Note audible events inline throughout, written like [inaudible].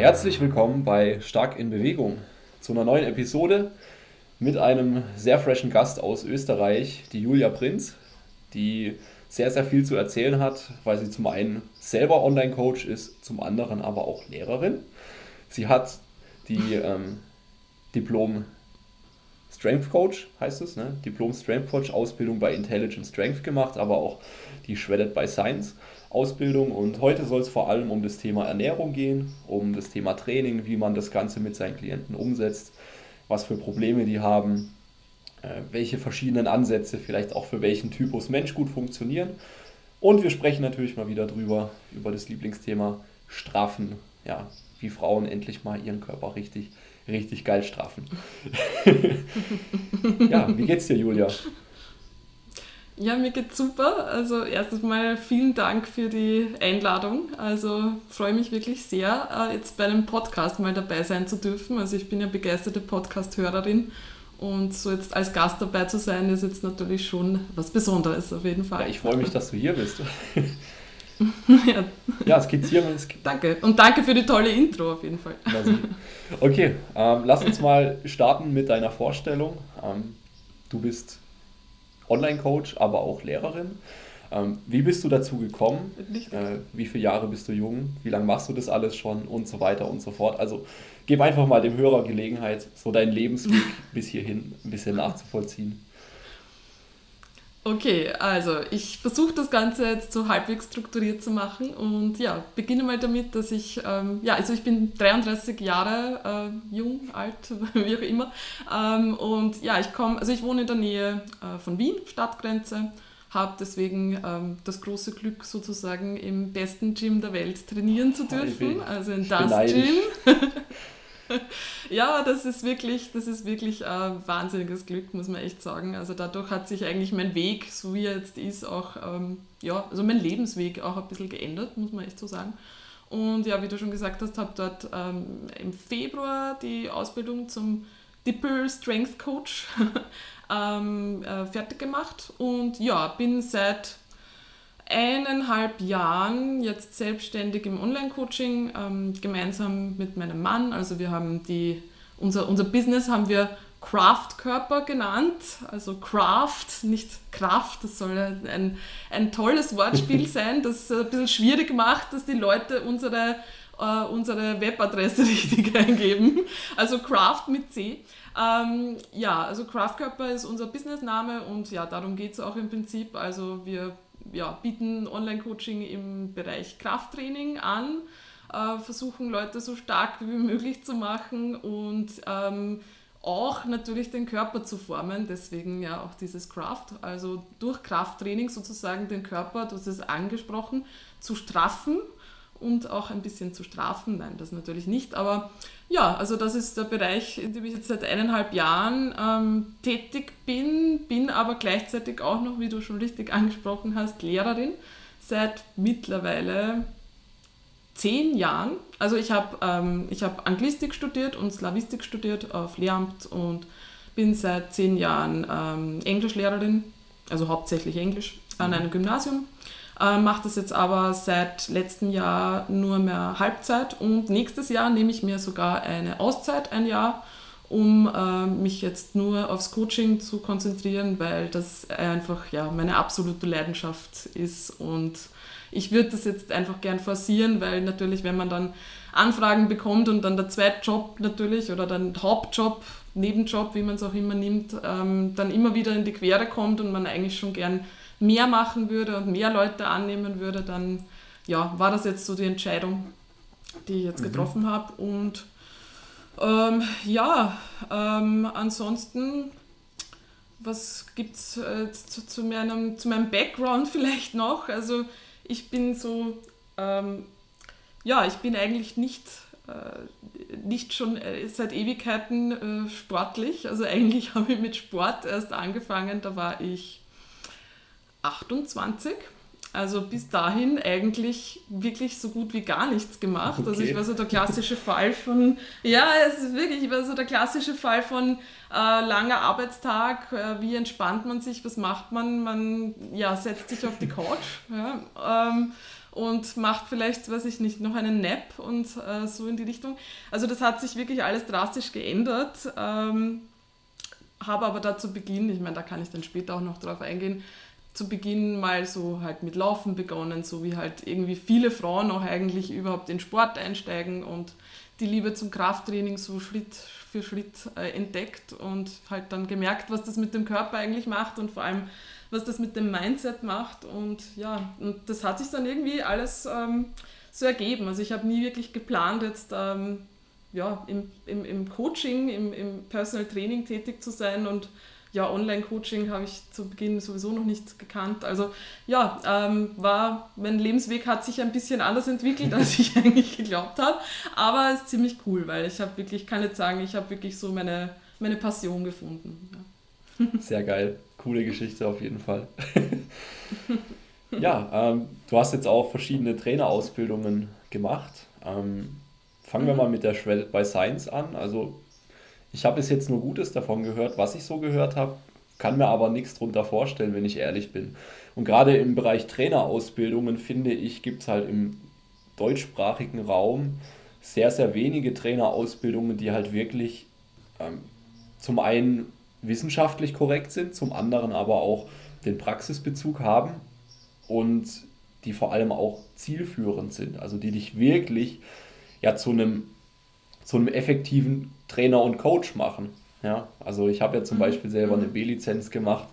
Herzlich willkommen bei Stark in Bewegung zu einer neuen Episode mit einem sehr freshen Gast aus Österreich, die Julia Prinz, die sehr, sehr viel zu erzählen hat, weil sie zum einen selber Online-Coach ist, zum anderen aber auch Lehrerin. Sie hat die ähm, Diplom Strength Coach, heißt es, ne? Diplom Strength Coach Ausbildung bei Intelligent Strength gemacht, aber auch die Shredded by Science Ausbildung. Und heute soll es vor allem um das Thema Ernährung gehen, um das Thema Training, wie man das Ganze mit seinen Klienten umsetzt, was für Probleme die haben, äh, welche verschiedenen Ansätze vielleicht auch für welchen Typus Mensch gut funktionieren. Und wir sprechen natürlich mal wieder drüber, über das Lieblingsthema Strafen. Ja, wie Frauen endlich mal ihren Körper richtig, richtig geil straffen. [laughs] ja, wie geht's dir, Julia? Ja, mir geht's super. Also erstes Mal vielen Dank für die Einladung. Also freue mich wirklich sehr, äh, jetzt bei einem Podcast mal dabei sein zu dürfen. Also ich bin ja begeisterte Podcast-Hörerin und so jetzt als Gast dabei zu sein, ist jetzt natürlich schon was Besonderes auf jeden Fall. Ja, ich freue mich, dass du hier bist. [laughs] ja. ja, es geht hier. Es danke. Und danke für die tolle Intro auf jeden Fall. Okay, ähm, lass uns mal starten mit deiner Vorstellung. Ähm, du bist Online-Coach, aber auch Lehrerin. Ähm, wie bist du dazu gekommen? Äh, wie viele Jahre bist du jung? Wie lange machst du das alles schon? Und so weiter und so fort. Also gib einfach mal dem Hörer Gelegenheit, so deinen Lebensweg [laughs] bis hierhin ein bisschen nachzuvollziehen. Okay, also ich versuche das Ganze jetzt so halbwegs strukturiert zu machen und ja, beginne mal damit, dass ich, ähm, ja, also ich bin 33 Jahre äh, jung, alt, [laughs] wie auch immer ähm, und ja, ich komme, also ich wohne in der Nähe äh, von Wien, Stadtgrenze, habe deswegen ähm, das große Glück sozusagen im besten Gym der Welt trainieren zu dürfen, also in das Gym. [laughs] [laughs] ja, das ist wirklich, das ist wirklich ein wahnsinniges Glück, muss man echt sagen. Also dadurch hat sich eigentlich mein Weg, so wie er jetzt ist, auch, ähm, ja, also mein Lebensweg auch ein bisschen geändert, muss man echt so sagen. Und ja, wie du schon gesagt hast, habe dort ähm, im Februar die Ausbildung zum Dipper Strength Coach [laughs] ähm, äh, fertig gemacht und ja, bin seit eineinhalb Jahren jetzt selbstständig im Online-Coaching, ähm, gemeinsam mit meinem Mann. Also wir haben die, unser, unser Business haben wir Craft-Körper genannt, also Craft, nicht Kraft, das soll ein, ein tolles Wortspiel [laughs] sein, das ein bisschen schwierig macht, dass die Leute unsere, äh, unsere Webadresse [laughs] richtig eingeben. Also Craft mit C. Ähm, ja, also Craft-Körper ist unser Businessname und ja, darum geht es auch im Prinzip. Also wir ja, bieten Online-Coaching im Bereich Krafttraining an, äh, versuchen Leute so stark wie möglich zu machen und ähm, auch natürlich den Körper zu formen, deswegen ja auch dieses Kraft, also durch Krafttraining sozusagen den Körper, du hast es angesprochen, zu straffen und auch ein bisschen zu strafen. Nein, das natürlich nicht, aber ja, also das ist der Bereich, in dem ich jetzt seit eineinhalb Jahren ähm, tätig bin, bin aber gleichzeitig auch noch, wie du schon richtig angesprochen hast, Lehrerin seit mittlerweile zehn Jahren. Also ich habe ähm, hab Anglistik studiert und Slavistik studiert auf Lehramt und bin seit zehn Jahren ähm, Englischlehrerin, also hauptsächlich Englisch, an mhm. einem Gymnasium äh, mache das jetzt aber seit letztem Jahr nur mehr Halbzeit und nächstes Jahr nehme ich mir sogar eine Auszeit, ein Jahr, um äh, mich jetzt nur aufs Coaching zu konzentrieren, weil das einfach ja, meine absolute Leidenschaft ist und ich würde das jetzt einfach gern forcieren, weil natürlich, wenn man dann Anfragen bekommt und dann der Zweitjob natürlich oder dann Hauptjob, Nebenjob, wie man es auch immer nimmt, ähm, dann immer wieder in die Quere kommt und man eigentlich schon gern mehr machen würde und mehr Leute annehmen würde, dann ja, war das jetzt so die Entscheidung, die ich jetzt mhm. getroffen habe. Und ähm, ja, ähm, ansonsten, was gibt es äh, zu, zu, meinem, zu meinem Background [laughs] vielleicht noch? Also ich bin so, ähm, ja, ich bin eigentlich nicht äh, nicht schon äh, seit Ewigkeiten äh, sportlich. Also [laughs] eigentlich habe ich mit Sport erst angefangen, da war ich 28. Also bis dahin eigentlich wirklich so gut wie gar nichts gemacht. Okay. Also ich war so der klassische Fall von, ja, es ist wirklich, ich war so der klassische Fall von äh, langer Arbeitstag, äh, wie entspannt man sich, was macht man? Man ja, setzt sich auf die Couch. [laughs] Ja, ähm, und macht vielleicht, weiß ich nicht, noch einen Nap und äh, so in die Richtung. Also das hat sich wirklich alles drastisch geändert. Ähm, habe aber da zu Beginn, ich meine, da kann ich dann später auch noch drauf eingehen, zu Beginn mal so halt mit Laufen begonnen, so wie halt irgendwie viele Frauen auch eigentlich überhaupt in Sport einsteigen und die Liebe zum Krafttraining so Schritt für Schritt äh, entdeckt und halt dann gemerkt, was das mit dem Körper eigentlich macht und vor allem, was das mit dem Mindset macht. Und ja, und das hat sich dann irgendwie alles ähm, so ergeben. Also ich habe nie wirklich geplant, jetzt ähm, ja, im, im, im Coaching, im, im Personal Training tätig zu sein und ja, Online-Coaching habe ich zu Beginn sowieso noch nicht gekannt. Also ja, ähm, war, mein Lebensweg hat sich ein bisschen anders entwickelt, als ich [laughs] eigentlich geglaubt habe. Aber es ist ziemlich cool, weil ich habe wirklich, kann jetzt sagen, ich habe wirklich so meine, meine Passion gefunden. Ja. Sehr geil. Coole Geschichte auf jeden Fall. [laughs] ja, ähm, du hast jetzt auch verschiedene Trainerausbildungen gemacht. Ähm, fangen mhm. wir mal mit der Shredded by Science an. Also ich habe bis jetzt nur Gutes davon gehört, was ich so gehört habe, kann mir aber nichts darunter vorstellen, wenn ich ehrlich bin. Und gerade im Bereich Trainerausbildungen, finde ich, gibt es halt im deutschsprachigen Raum sehr, sehr wenige Trainerausbildungen, die halt wirklich ähm, zum einen wissenschaftlich korrekt sind, zum anderen aber auch den Praxisbezug haben und die vor allem auch zielführend sind, also die dich wirklich ja zu einem, zu einem effektiven Trainer und Coach machen. Ja, also ich habe ja zum mhm. Beispiel selber eine mhm. B-Lizenz gemacht.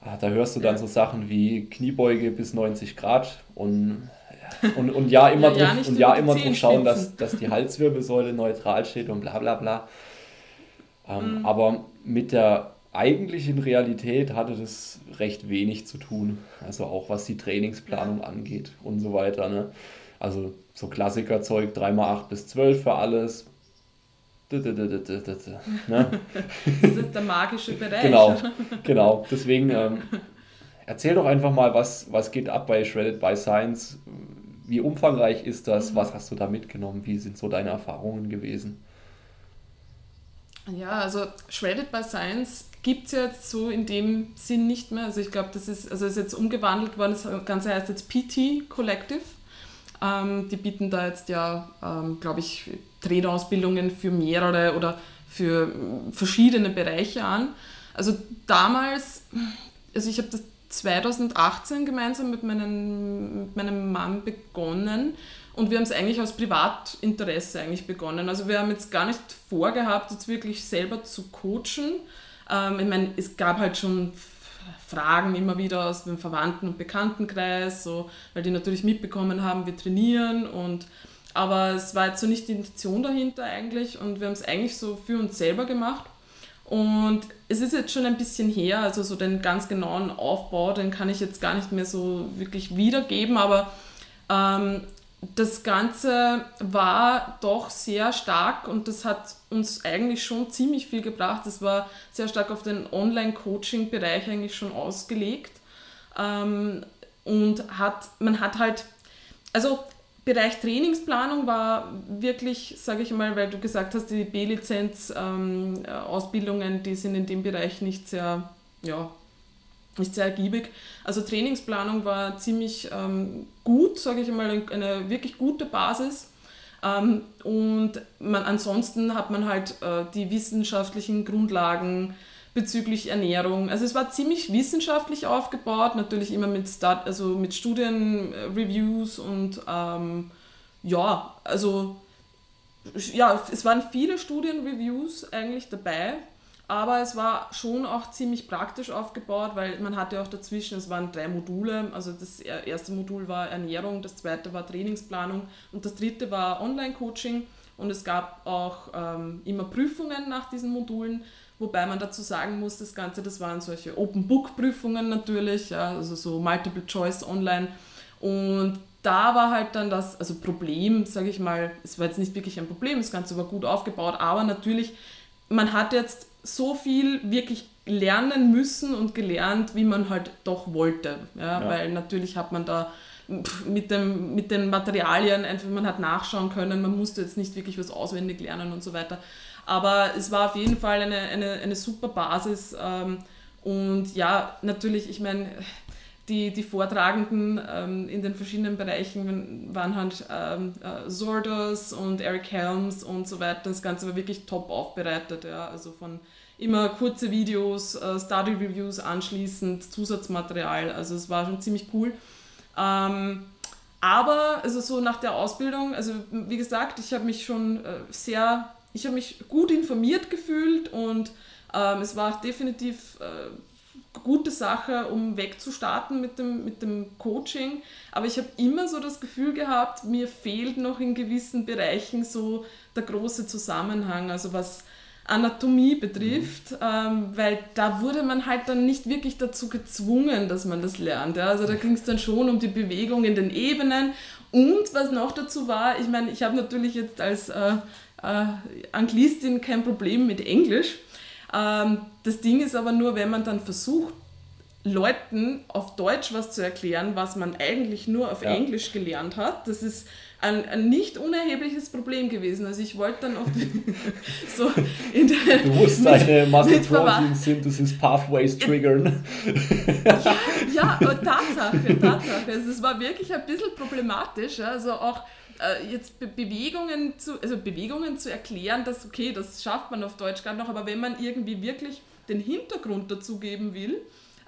Ah, da hörst du dann so Sachen wie Kniebeuge bis 90 Grad und, und, und ja immer [laughs] ja, drauf, ja, und ja immer drauf schauen, dass, dass die Halswirbelsäule neutral steht und bla bla bla. Ähm, mhm. Aber mit der eigentlichen Realität hatte das recht wenig zu tun. Also auch was die Trainingsplanung angeht und so weiter. Ne? Also so Klassikerzeug 3x8 bis 12 für alles, Ne? [laughs] Das ist der magische Bereich. Genau, genau. Deswegen ähm, erzähl doch einfach mal, was, was geht ab bei Shredded by Science? Wie umfangreich ist das? Mhm. Was hast du da mitgenommen? Wie sind so deine Erfahrungen gewesen? Ja, also Shredded by Science gibt es jetzt so in dem Sinn nicht mehr. Also ich glaube, das ist, also ist jetzt umgewandelt worden. Das Ganze heißt jetzt PT Collective. Ähm, die bieten da jetzt ja, ähm, glaube ich, Trainerausbildungen für mehrere oder für verschiedene Bereiche an. Also damals, also ich habe das 2018 gemeinsam mit, meinen, mit meinem Mann begonnen und wir haben es eigentlich aus Privatinteresse eigentlich begonnen. Also wir haben jetzt gar nicht vorgehabt, jetzt wirklich selber zu coachen. Ähm, ich meine, es gab halt schon Fragen immer wieder aus dem Verwandten- und Bekanntenkreis, so, weil die natürlich mitbekommen haben, wir trainieren und aber es war jetzt so nicht die Intention dahinter eigentlich und wir haben es eigentlich so für uns selber gemacht. Und es ist jetzt schon ein bisschen her, also so den ganz genauen Aufbau, den kann ich jetzt gar nicht mehr so wirklich wiedergeben, aber ähm, das Ganze war doch sehr stark und das hat uns eigentlich schon ziemlich viel gebracht. Das war sehr stark auf den Online-Coaching-Bereich eigentlich schon ausgelegt. Ähm, und hat, man hat halt, also Bereich Trainingsplanung war wirklich, sage ich mal, weil du gesagt hast, die B-Lizenz-Ausbildungen, ähm, die sind in dem Bereich nicht sehr, ja, nicht sehr ergiebig. Also Trainingsplanung war ziemlich ähm, gut, sage ich mal, eine wirklich gute Basis. Ähm, und man, ansonsten hat man halt äh, die wissenschaftlichen Grundlagen bezüglich Ernährung. Also es war ziemlich wissenschaftlich aufgebaut, natürlich immer mit, Start, also mit Studienreviews und ähm, ja, also ja, es waren viele Studienreviews eigentlich dabei, aber es war schon auch ziemlich praktisch aufgebaut, weil man hatte auch dazwischen, es waren drei Module, also das erste Modul war Ernährung, das zweite war Trainingsplanung und das dritte war Online-Coaching und es gab auch ähm, immer Prüfungen nach diesen Modulen Wobei man dazu sagen muss, das Ganze, das waren solche Open-Book-Prüfungen natürlich, ja, also so Multiple Choice online. Und da war halt dann das, also Problem, sage ich mal, es war jetzt nicht wirklich ein Problem, das Ganze war gut aufgebaut, aber natürlich, man hat jetzt so viel wirklich lernen müssen und gelernt, wie man halt doch wollte. Ja, ja. Weil natürlich hat man da mit, dem, mit den Materialien einfach, man hat nachschauen können, man musste jetzt nicht wirklich was auswendig lernen und so weiter. Aber es war auf jeden Fall eine, eine, eine super Basis. Ähm, und ja, natürlich, ich meine, die, die Vortragenden ähm, in den verschiedenen Bereichen waren halt ähm, äh, Zordos und Eric Helms und so weiter. Das Ganze war wirklich top aufbereitet, ja. Also von immer kurze Videos, äh, Study Reviews anschließend, Zusatzmaterial. Also es war schon ziemlich cool. Ähm, aber also so nach der Ausbildung, also wie gesagt, ich habe mich schon äh, sehr, ich habe mich gut informiert gefühlt und ähm, es war definitiv äh, gute Sache, um wegzustarten mit dem, mit dem Coaching. Aber ich habe immer so das Gefühl gehabt, mir fehlt noch in gewissen Bereichen so der große Zusammenhang. Also was Anatomie betrifft, mhm. ähm, weil da wurde man halt dann nicht wirklich dazu gezwungen, dass man das lernt. Ja? Also da ging es dann schon um die Bewegung in den Ebenen. Und was noch dazu war, ich meine, ich habe natürlich jetzt als äh, äh, Anglistin kein Problem mit Englisch. Ähm, das Ding ist aber nur, wenn man dann versucht, Leuten auf Deutsch was zu erklären, was man eigentlich nur auf ja. Englisch gelernt hat, das ist ein, ein, nicht unerhebliches Problem gewesen. Also ich wollte dann oft [laughs] so in der... Du musst deine Muscle Protein Synthesis Pathways triggern. [laughs] ja, ja, Tatsache, Tatsache. Also es war wirklich ein bisschen problematisch. Also auch äh, jetzt Be Bewegungen zu, also Bewegungen zu erklären, dass okay, das schafft man auf Deutsch gar noch, aber wenn man irgendwie wirklich den Hintergrund dazu geben will,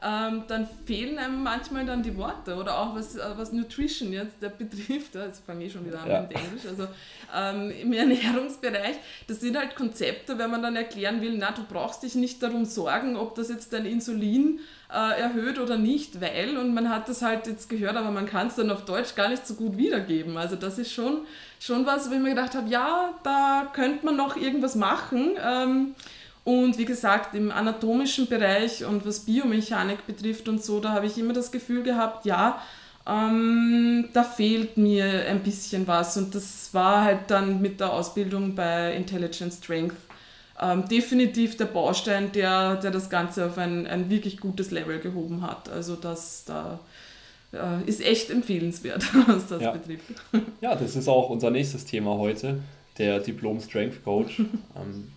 ähm, dann fehlen einem manchmal dann die Worte oder auch was, äh, was Nutrition jetzt der betrifft, jetzt fange ich schon wieder an ja. mit Englisch, also ähm, im Ernährungsbereich, das sind halt Konzepte, wenn man dann erklären will, na, du brauchst dich nicht darum sorgen, ob das jetzt dein Insulin äh, erhöht oder nicht, weil, und man hat das halt jetzt gehört, aber man kann es dann auf Deutsch gar nicht so gut wiedergeben. Also das ist schon, schon was, wo ich mir gedacht habe, ja, da könnte man noch irgendwas machen. Ähm, und wie gesagt, im anatomischen Bereich und was Biomechanik betrifft und so, da habe ich immer das Gefühl gehabt, ja, ähm, da fehlt mir ein bisschen was. Und das war halt dann mit der Ausbildung bei Intelligent Strength ähm, definitiv der Baustein, der, der das Ganze auf ein, ein wirklich gutes Level gehoben hat. Also das da äh, ist echt empfehlenswert, [laughs] was das ja. betrifft. Ja, das ist auch unser nächstes Thema heute, der Diplom Strength Coach. [laughs] ähm,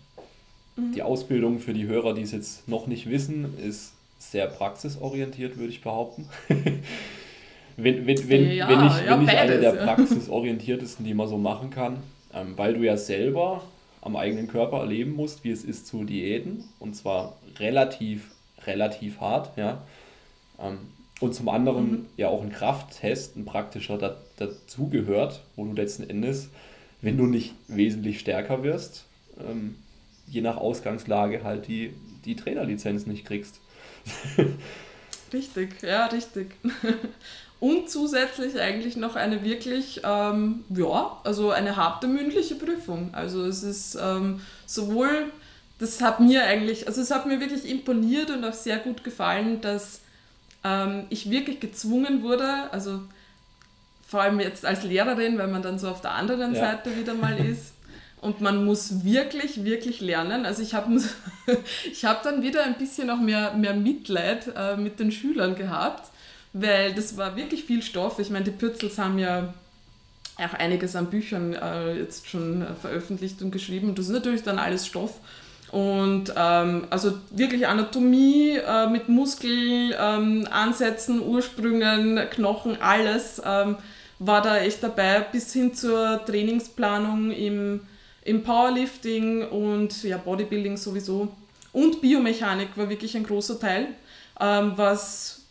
Mhm. Die Ausbildung für die Hörer, die es jetzt noch nicht wissen, ist sehr praxisorientiert, würde ich behaupten. [laughs] wenn, wenn, wenn, ja, wenn ich, ja, wenn ich eine der praxisorientiertesten, die man so machen kann, ähm, weil du ja selber am eigenen Körper erleben musst, wie es ist zu Diäten und zwar relativ, relativ hart, ja. Ähm, und zum anderen mhm. ja auch ein Krafttest, ein praktischer da, dazugehört, wo du letzten Endes, wenn du nicht wesentlich stärker wirst, ähm, je nach Ausgangslage halt die, die Trainerlizenz nicht kriegst. [laughs] richtig, ja, richtig. [laughs] Und zusätzlich eigentlich noch eine wirklich, ähm, ja, also eine harte mündliche Prüfung. Also es ist ähm, sowohl, das hat mir eigentlich, also es hat mir wirklich imponiert und auch sehr gut gefallen, dass ähm, ich wirklich gezwungen wurde, also vor allem jetzt als Lehrerin, weil man dann so auf der anderen ja. Seite wieder mal [laughs] ist, und man muss wirklich, wirklich lernen. Also ich habe [laughs] ich hab dann wieder ein bisschen noch mehr, mehr Mitleid äh, mit den Schülern gehabt, weil das war wirklich viel Stoff. Ich meine, die Pürzels haben ja auch einiges an Büchern äh, jetzt schon äh, veröffentlicht und geschrieben. Das ist natürlich dann alles Stoff. Und ähm, also wirklich Anatomie äh, mit Muskelansätzen, ähm, Ursprüngen, Knochen, alles ähm, war da echt dabei, bis hin zur Trainingsplanung im im Powerlifting und ja, Bodybuilding sowieso. Und Biomechanik war wirklich ein großer Teil, ähm, was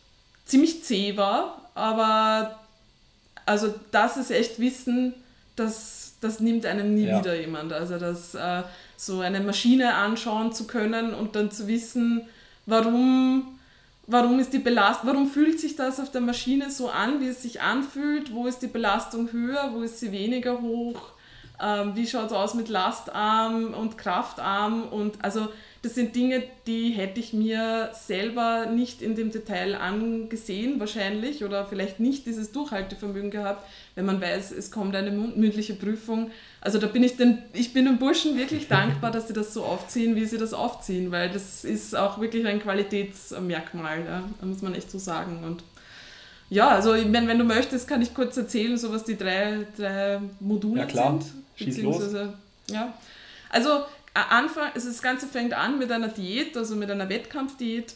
ziemlich zäh war, aber also das ist echt Wissen, das, das nimmt einem nie ja. wieder jemand. Also das äh, so eine Maschine anschauen zu können und dann zu wissen, warum, warum ist die Belastung, warum fühlt sich das auf der Maschine so an, wie es sich anfühlt, wo ist die Belastung höher, wo ist sie weniger hoch ähm, wie schaut es aus mit Lastarm und Kraftarm und also das sind Dinge, die hätte ich mir selber nicht in dem Detail angesehen wahrscheinlich oder vielleicht nicht dieses Durchhaltevermögen gehabt, wenn man weiß, es kommt eine mündliche Prüfung. Also da bin ich den, ich bin den Burschen wirklich [laughs] dankbar, dass sie das so aufziehen, wie sie das aufziehen, weil das ist auch wirklich ein Qualitätsmerkmal, ja, da muss man echt so sagen und ja, also ich meine, wenn du möchtest, kann ich kurz erzählen, so was die drei, drei Module ja, klar. sind. Schieß los. Ja. Also Anfang, also das Ganze fängt an mit einer Diät, also mit einer Wettkampfdiät.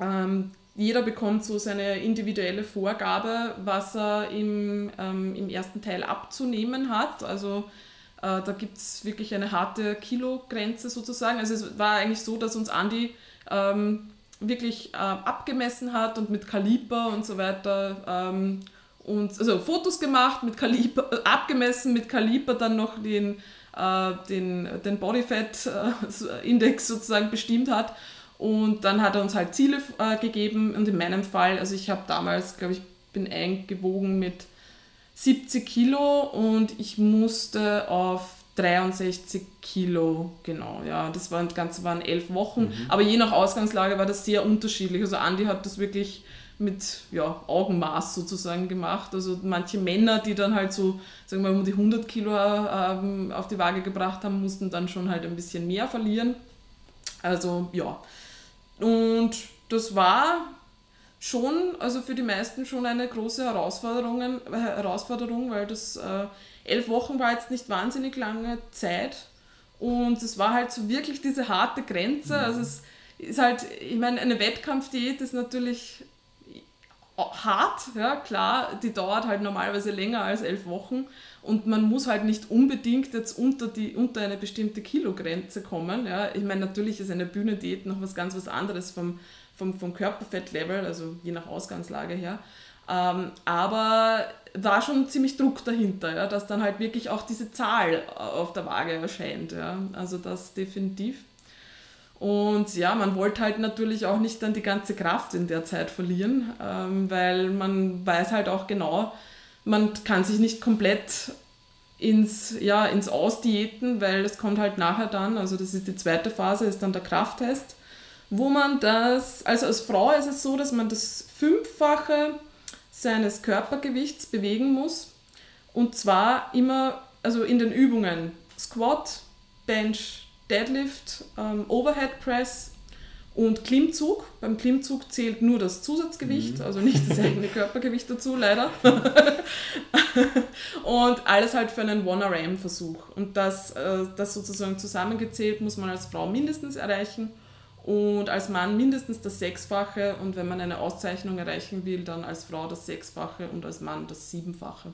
Ähm, jeder bekommt so seine individuelle Vorgabe, was er im, ähm, im ersten Teil abzunehmen hat. Also äh, da gibt es wirklich eine harte Kilogrenze sozusagen. Also es war eigentlich so, dass uns Andi ähm, wirklich äh, abgemessen hat und mit Kaliber und so weiter ähm, und also Fotos gemacht, mit Kaliber, äh, [laughs] abgemessen mit Kaliber dann noch den, äh, den, den Bodyfat-Index [laughs] sozusagen bestimmt hat. Und dann hat er uns halt Ziele äh, gegeben und in meinem Fall, also ich habe damals, glaube ich, bin eingewogen mit 70 Kilo und ich musste auf 63 Kilo, genau, ja, das waren, das Ganze waren elf Wochen, mhm. aber je nach Ausgangslage war das sehr unterschiedlich. Also Andi hat das wirklich mit ja, Augenmaß sozusagen gemacht. Also manche Männer, die dann halt so, sagen wir mal, um die 100 Kilo ähm, auf die Waage gebracht haben, mussten dann schon halt ein bisschen mehr verlieren. Also ja. Und das war schon, also für die meisten schon eine große Herausforderung, Herausforderung weil das äh, elf Wochen war jetzt nicht wahnsinnig lange Zeit und es war halt so wirklich diese harte Grenze. Also es ist halt, ich meine, eine Wettkampfdiät ist natürlich hart, ja klar, die dauert halt normalerweise länger als elf Wochen und man muss halt nicht unbedingt jetzt unter, die, unter eine bestimmte Kilogrenze kommen. Ja. Ich meine, natürlich ist eine Bühnendiät noch was ganz was anderes vom vom, vom Körperfettlevel, also je nach Ausgangslage her. Ähm, aber war schon ziemlich Druck dahinter, ja, dass dann halt wirklich auch diese Zahl auf der Waage erscheint. Ja. Also das definitiv. Und ja, man wollte halt natürlich auch nicht dann die ganze Kraft in der Zeit verlieren, ähm, weil man weiß halt auch genau, man kann sich nicht komplett ins, ja, ins Ausdiäten, weil das kommt halt nachher dann, also das ist die zweite Phase, ist dann der Krafttest wo man das, also als Frau ist es so, dass man das Fünffache seines Körpergewichts bewegen muss. Und zwar immer, also in den Übungen Squat, Bench, Deadlift, ähm, Overhead Press und Klimmzug. Beim Klimmzug zählt nur das Zusatzgewicht, mhm. also nicht das eigene [laughs] Körpergewicht dazu, leider. [laughs] und alles halt für einen One-RM-Versuch. Und das, äh, das sozusagen zusammengezählt muss man als Frau mindestens erreichen und als Mann mindestens das Sechsfache und wenn man eine Auszeichnung erreichen will, dann als Frau das Sechsfache und als Mann das Siebenfache.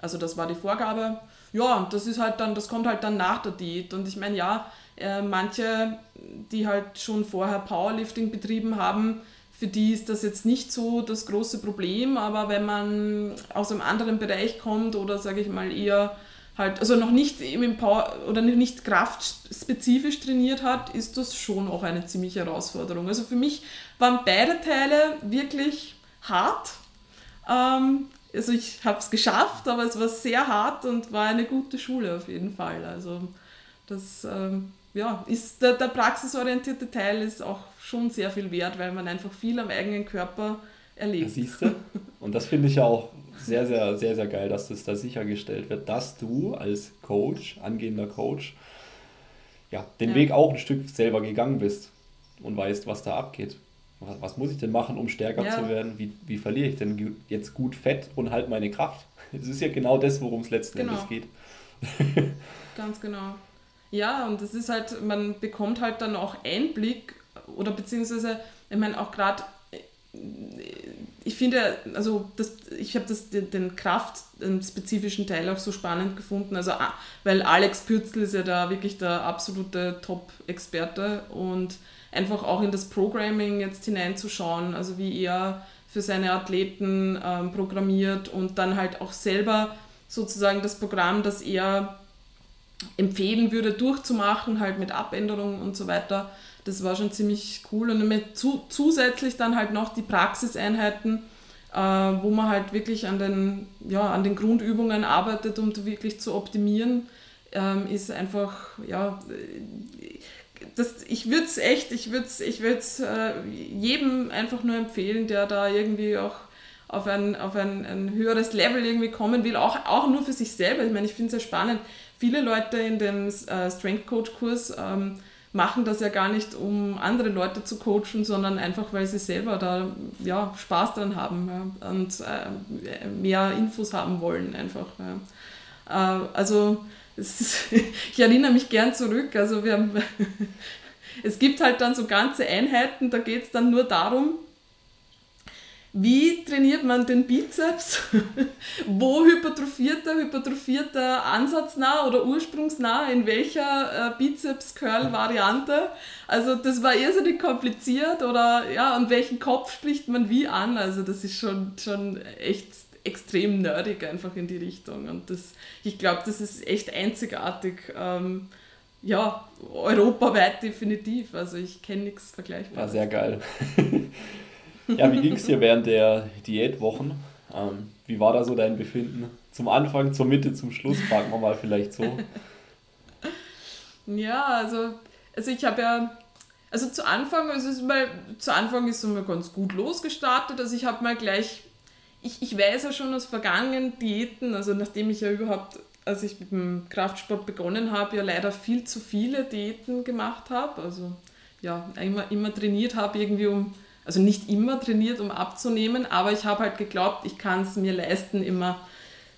Also das war die Vorgabe. Ja, das ist halt dann, das kommt halt dann nach der Diät. Und ich meine, ja, äh, manche, die halt schon vorher Powerlifting betrieben haben, für die ist das jetzt nicht so das große Problem, aber wenn man aus einem anderen Bereich kommt oder sage ich mal eher halt, also noch nicht im Power oder nicht kraftspezifisch trainiert hat, ist das schon auch eine ziemliche Herausforderung. Also für mich waren beide Teile wirklich hart. Ähm, also ich habe es geschafft, aber es war sehr hart und war eine gute Schule auf jeden Fall. Also das ähm, ja, ist der, der praxisorientierte Teil ist auch schon sehr viel wert, weil man einfach viel am eigenen Körper erlebt. Siehst du? Und das finde ich ja auch sehr, sehr, sehr, sehr geil, dass das da sichergestellt wird, dass du als Coach, angehender Coach, ja, den ja. Weg auch ein Stück selber gegangen bist und weißt, was da abgeht. Was, was muss ich denn machen, um stärker ja. zu werden? Wie, wie verliere ich denn jetzt gut Fett und halt meine Kraft? Es ist ja genau das, worum es letzten genau. Endes geht. [laughs] Ganz genau. Ja, und es ist halt, man bekommt halt dann auch Einblick oder beziehungsweise, ich meine, auch gerade ich finde, also das, ich habe den, den kraftspezifischen Teil auch so spannend gefunden, also weil Alex Pürzel ist ja da wirklich der absolute Top-Experte und einfach auch in das Programming jetzt hineinzuschauen, also wie er für seine Athleten ähm, programmiert und dann halt auch selber sozusagen das Programm, das er empfehlen würde, durchzumachen, halt mit Abänderungen und so weiter das war schon ziemlich cool. Und mit zu, zusätzlich dann halt noch die Praxiseinheiten, äh, wo man halt wirklich an den, ja, an den Grundübungen arbeitet, um wirklich zu optimieren, ähm, ist einfach, ja, das, ich würde es echt, ich würde es ich äh, jedem einfach nur empfehlen, der da irgendwie auch auf ein, auf ein, ein höheres Level irgendwie kommen will, auch, auch nur für sich selber. Ich meine, ich finde es sehr spannend. Viele Leute in dem äh, Strength Coach Kurs ähm, machen das ja gar nicht, um andere Leute zu coachen, sondern einfach, weil sie selber da ja, Spaß dran haben ja, und äh, mehr Infos haben wollen einfach. Ja. Äh, also ist, [laughs] ich erinnere mich gern zurück, also wir haben, [laughs] es gibt halt dann so ganze Einheiten, da geht es dann nur darum, wie trainiert man den Bizeps? [laughs] Wo hypertrophiert er? Hypertrophiert er ansatznah oder ursprungsnah? In welcher äh, Bizeps-Curl-Variante? Also das war irrsinnig kompliziert oder ja, und welchen Kopf spricht man wie an? Also das ist schon, schon echt extrem nerdig einfach in die Richtung. Und das, ich glaube, das ist echt einzigartig. Ähm, ja, europaweit definitiv. Also ich kenne nichts Vergleichbares. Ja, sehr geil. [laughs] Ja, wie ging es dir während der Diätwochen? Ähm, wie war da so dein Befinden? Zum Anfang, zur Mitte, zum Schluss, fragen wir mal vielleicht so. [laughs] Ja, also, also ich habe ja, also zu Anfang, also ist mal, zu Anfang ist es mal ganz gut losgestartet. Also ich habe mal gleich, ich, ich weiß ja schon aus vergangenen Diäten, also nachdem ich ja überhaupt, als ich mit dem Kraftsport begonnen habe, ja leider viel zu viele Diäten gemacht habe. Also ja, immer, immer trainiert habe, irgendwie um also nicht immer trainiert, um abzunehmen, aber ich habe halt geglaubt, ich kann es mir leisten, immer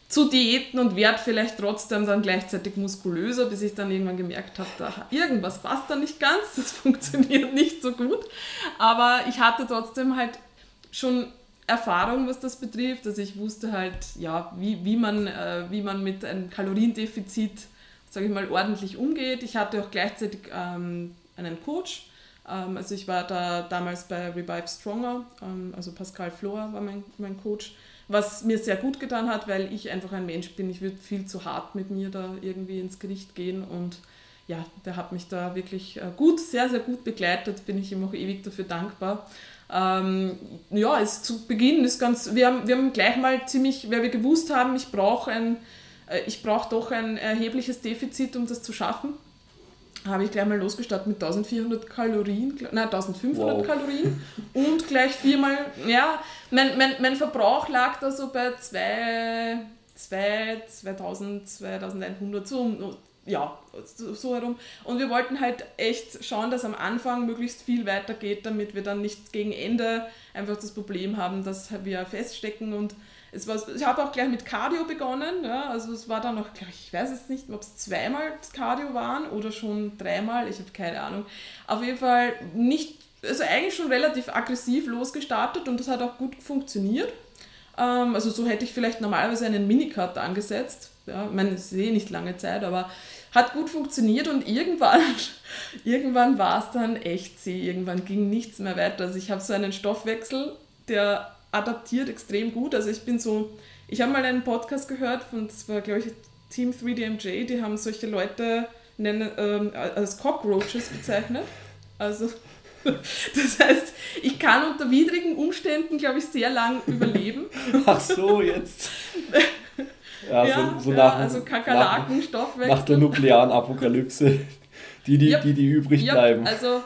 zu Diäten und werde vielleicht trotzdem dann gleichzeitig muskulöser, bis ich dann irgendwann gemerkt habe, da irgendwas passt da nicht ganz, das [laughs] funktioniert nicht so gut. Aber ich hatte trotzdem halt schon Erfahrung, was das betrifft. Also ich wusste halt, ja, wie, wie, man, äh, wie man mit einem Kaloriendefizit, sage ich mal, ordentlich umgeht. Ich hatte auch gleichzeitig ähm, einen Coach, also ich war da damals bei Revive Stronger, ähm, also Pascal Flor war mein, mein Coach, was mir sehr gut getan hat, weil ich einfach ein Mensch bin. Ich würde viel zu hart mit mir da irgendwie ins Gericht gehen und ja, der hat mich da wirklich äh, gut, sehr, sehr gut begleitet, bin ich ihm auch ewig dafür dankbar. Ähm, ja, es zu Beginn ist ganz, wir haben, wir haben gleich mal ziemlich, weil wir gewusst haben, ich brauche ein, äh, ich brauche doch ein erhebliches Defizit, um das zu schaffen habe ich gleich mal losgestartet mit 1400 Kalorien, nein, 1500 wow. Kalorien und gleich viermal, ja, mein, mein, mein Verbrauch lag da so bei 2, 2 2000, 2100, so, ja, so herum. Und wir wollten halt echt schauen, dass am Anfang möglichst viel weitergeht, damit wir dann nicht gegen Ende einfach das Problem haben, dass wir feststecken und es war, ich habe auch gleich mit Cardio begonnen. Ja, also es war dann noch, ich weiß jetzt nicht, ob es zweimal Cardio waren oder schon dreimal, ich habe keine Ahnung. Auf jeden Fall nicht, also eigentlich schon relativ aggressiv losgestartet und das hat auch gut funktioniert. Ähm, also so hätte ich vielleicht normalerweise einen Minicut angesetzt. Ja, ich meine, es ist eh nicht lange Zeit, aber hat gut funktioniert und irgendwann, [laughs] irgendwann war es dann echt zäh. Irgendwann ging nichts mehr weiter. Also ich habe so einen Stoffwechsel, der adaptiert extrem gut. Also ich bin so, ich habe mal einen Podcast gehört von, das war glaube ich Team 3DMJ, die haben solche Leute nennen, ähm, als Cockroaches bezeichnet. Also [laughs] das heißt, ich kann unter widrigen Umständen, glaube ich, sehr lang überleben. [laughs] Ach so, jetzt. Ja, [laughs] ja so, so nach, ja, also Kakerlaken. Nach der nuklearen Apokalypse, die, die, yep. die, die übrig bleiben. Also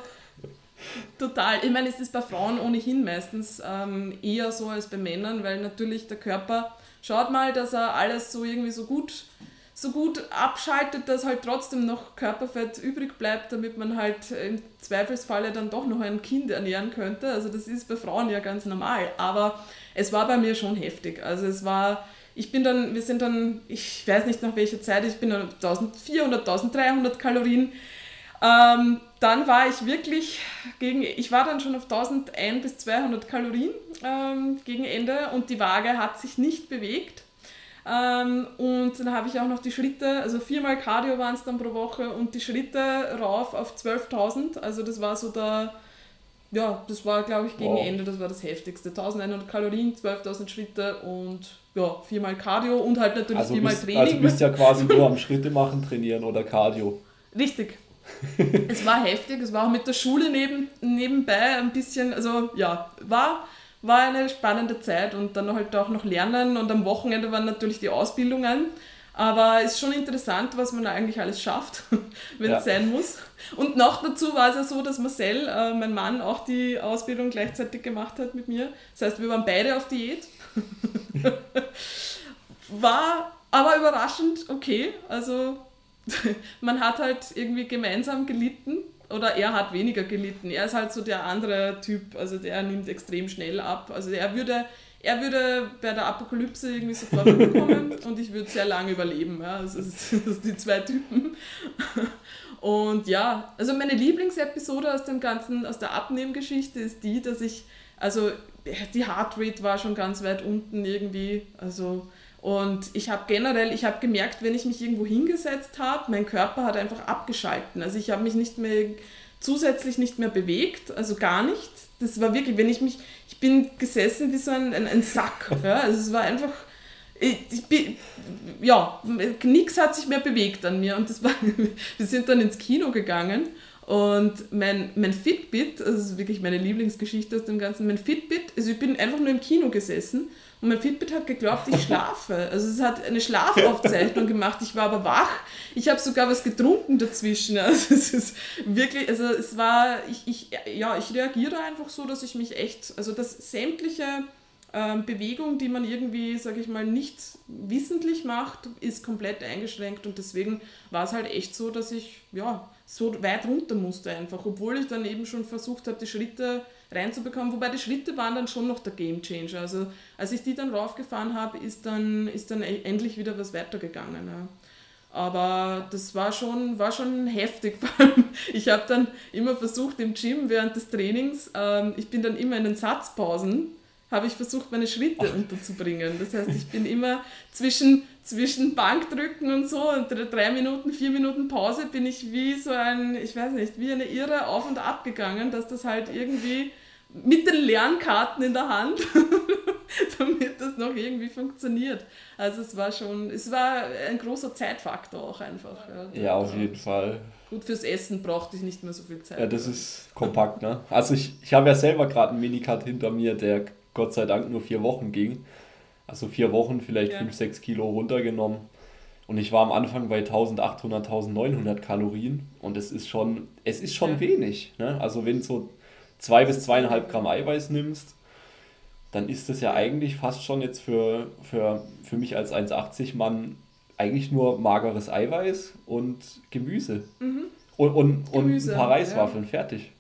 Total. Ich meine, es ist bei Frauen ohnehin meistens ähm, eher so als bei Männern, weil natürlich der Körper schaut mal, dass er alles so irgendwie so gut, so gut abschaltet, dass halt trotzdem noch Körperfett übrig bleibt, damit man halt im Zweifelsfalle dann doch noch ein Kind ernähren könnte. Also das ist bei Frauen ja ganz normal. Aber es war bei mir schon heftig. Also es war, ich bin dann, wir sind dann, ich weiß nicht nach welcher Zeit, ich bin dann 1400, 1300 Kalorien ähm, dann war ich wirklich gegen, ich war dann schon auf 1100 bis 200 Kalorien ähm, gegen Ende und die Waage hat sich nicht bewegt. Ähm, und dann habe ich auch noch die Schritte, also viermal Cardio waren es dann pro Woche und die Schritte rauf auf 12.000. Also das war so der, ja, das war glaube ich gegen wow. Ende, das war das heftigste. 1100 Kalorien, 12.000 Schritte und ja, viermal Cardio und halt natürlich also viermal bist, Training. Also bist ja quasi [laughs] nur am Schritte machen trainieren oder Cardio. Richtig, es war heftig, es war auch mit der Schule neben, nebenbei ein bisschen, also ja, war, war eine spannende Zeit und dann halt auch noch lernen und am Wochenende waren natürlich die Ausbildungen. Aber es ist schon interessant, was man eigentlich alles schafft, [laughs] wenn ja. es sein muss. Und noch dazu war es ja so, dass Marcel, äh, mein Mann, auch die Ausbildung gleichzeitig gemacht hat mit mir. Das heißt, wir waren beide auf Diät. [laughs] war aber überraschend okay. Also [laughs] man hat halt irgendwie gemeinsam gelitten oder er hat weniger gelitten. Er ist halt so der andere Typ, also der nimmt extrem schnell ab. Also er würde, er würde bei der Apokalypse irgendwie sofort umkommen [laughs] und ich würde sehr lange überleben. Ja. Also [laughs] das sind die zwei Typen. Und ja, also meine Lieblingsepisode aus dem ganzen, aus der Abnehmgeschichte ist die, dass ich, also die Heartrate war schon ganz weit unten irgendwie. Also, und ich habe generell, ich habe gemerkt, wenn ich mich irgendwo hingesetzt habe, mein Körper hat einfach abgeschalten. Also ich habe mich nicht mehr zusätzlich nicht mehr bewegt, also gar nicht. Das war wirklich, wenn ich mich, ich bin gesessen wie so ein, ein, ein Sack. [laughs] Ja? Also es war einfach, ich, ich bin, ja, nichts hat sich mehr bewegt an mir. Und das war, [laughs] wir sind dann ins Kino gegangen und mein, mein Fitbit, also das ist wirklich meine Lieblingsgeschichte aus dem Ganzen, mein Fitbit, also ich bin einfach nur im Kino gesessen und mein Fitbit hat geglaubt, ich schlafe. Also es hat eine Schlafaufzeichnung gemacht. Ich war aber wach. Ich habe sogar was getrunken dazwischen. Also es ist wirklich, also es war, ich, ich, ja, ich reagiere einfach so, dass ich mich echt, also dass sämtliche ähm, Bewegung, die man irgendwie, sage ich mal, nicht wissentlich macht, ist komplett eingeschränkt und deswegen war es halt echt so, dass ich ja so weit runter musste einfach, obwohl ich dann eben schon versucht habe, die Schritte reinzubekommen, wobei die Schritte waren dann schon noch der Game Changer. Also als ich die dann raufgefahren habe, ist dann, ist dann e-, endlich wieder was weitergegangen. Ja. Aber das war schon, war schon heftig. [laughs] Ich habe dann immer versucht im Gym während des Trainings, ähm, ich bin dann immer in den Satzpausen, habe ich versucht, meine Schritte Ach. unterzubringen. Das heißt, ich bin immer zwischen, zwischen Bankdrücken und so und drei Minuten, vier Minuten Pause bin ich wie so ein, ich weiß nicht, wie eine Irre auf und ab gegangen, dass das halt irgendwie mit den Lernkarten in der Hand, [laughs] damit das noch irgendwie funktioniert. Also es war schon, es war ein großer Zeitfaktor auch einfach. Ja, ja auf jeden Fall. Gut, fürs Essen brauchte ich nicht mehr so viel Zeit. Ja, das ist kompakt, ne? Also ich, ich habe ja selber gerade einen Minicut hinter mir, der Gott sei Dank nur vier Wochen ging. Also vier Wochen, vielleicht ja. fünf, sechs Kilo runtergenommen. Und ich war am Anfang bei 1800, 1900 Kalorien und es ist schon, es ist schon ja. wenig. Ne? Also wenn so zwei bis zweieinhalb Gramm Eiweiß nimmst, dann ist das ja eigentlich fast schon jetzt für, für, für mich als 1,80 Mann eigentlich nur mageres Eiweiß und Gemüse. Mhm. Und, und, Gemüse, und ein paar Reiswaffeln, ja. fertig.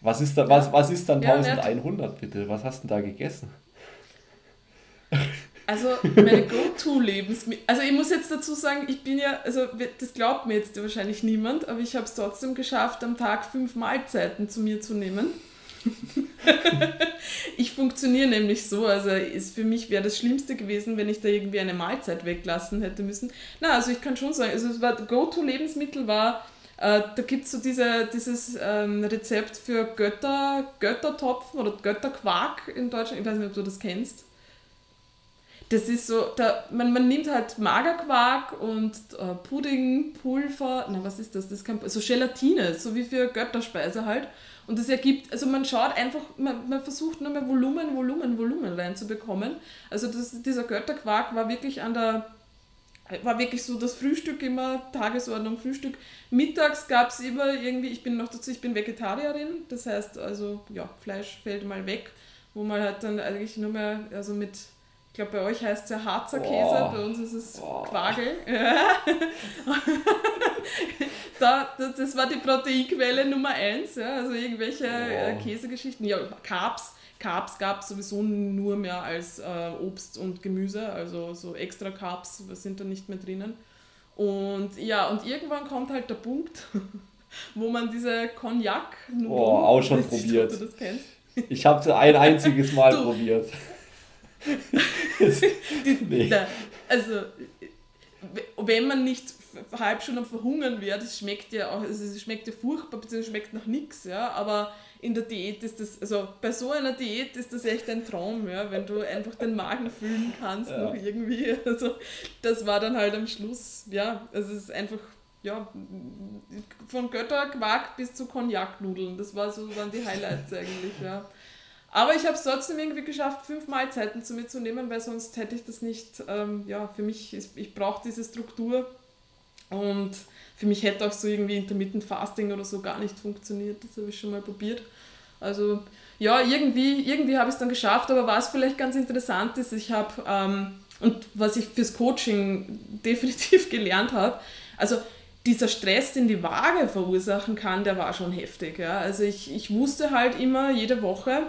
Was ist, da, ja. was, was ist dann ja, 1100 bitte? Was hast du da gegessen? Also meine Go-To-Lebensmittel. Also ich muss jetzt dazu sagen, ich bin ja, also das glaubt mir jetzt wahrscheinlich niemand, aber ich habe es trotzdem geschafft, am Tag fünf Mahlzeiten zu mir zu nehmen. [laughs] ich funktioniere nämlich so, also ist, für mich wäre das Schlimmste gewesen, wenn ich da irgendwie eine Mahlzeit weglassen hätte müssen. Na, also ich kann schon sagen, also es Go-To-Lebensmittel war, äh, da gibt es so diese, dieses ähm, Rezept für Götter, Göttertopfen oder Götterquark in Deutschland, ich weiß nicht, ob du das kennst. Das ist so, da, man, man nimmt halt Magerquark und äh, Pudding, Pulver, na was ist das? das kann, so Gelatine, so wie für Götterspeise halt. Und das ergibt, also man schaut einfach, man, man versucht nur mehr Volumen, Volumen, Volumen reinzubekommen. Also das, dieser Götterquark war wirklich an der, war wirklich so das Frühstück immer, Tagesordnung, Frühstück. Mittags gab es immer irgendwie, ich bin noch dazu, ich bin Vegetarierin, das heißt also, ja, Fleisch fällt mal weg, wo man halt dann eigentlich nur mehr, also mit ich glaube, bei euch heißt es ja Harzer Käse, bei uns ist es oh. Quagel. [laughs] da, das war die Proteinquelle Nummer eins, ja, also irgendwelche oh. Käsegeschichten. Ja, Carbs, Carbs gab es sowieso nur mehr als äh, Obst und Gemüse, also so extra Carbs sind da nicht mehr drinnen. Und ja, und irgendwann kommt halt der Punkt, [laughs] wo man diese cognac Oh, auch schon [laughs] probiert. Ich habe es ein einziges Mal du, probiert. [laughs] [laughs] nee. Also, wenn man nicht halb schon am Verhungern wäre, das schmeckt ja auch, also es schmeckt ja furchtbar, beziehungsweise schmeckt nach nichts, ja, aber in der Diät ist das, also bei so einer Diät ist das echt ein Traum, ja, wenn du einfach den Magen füllen kannst ja. noch irgendwie, [laughs] also das war dann halt am Schluss, ja, also es ist einfach, ja, von Götterquark bis zu Cognac-Nudeln, das war so, waren die Highlights eigentlich, ja. Aber ich habe es trotzdem irgendwie geschafft, fünf Mahlzeiten zu mir zu nehmen, weil sonst hätte ich das nicht, ähm, ja, für mich, ist, ich brauche diese Struktur und für mich hätte auch so irgendwie Intermittent Fasting oder so gar nicht funktioniert. Das habe ich schon mal probiert. Also ja, irgendwie, irgendwie habe ich es dann geschafft, aber was vielleicht ganz interessant ist, ich habe, ähm, und was ich fürs Coaching [laughs] definitiv gelernt habe, also dieser Stress, den die Waage verursachen kann, der war schon heftig. Ja? Also ich, ich wusste halt immer jede Woche,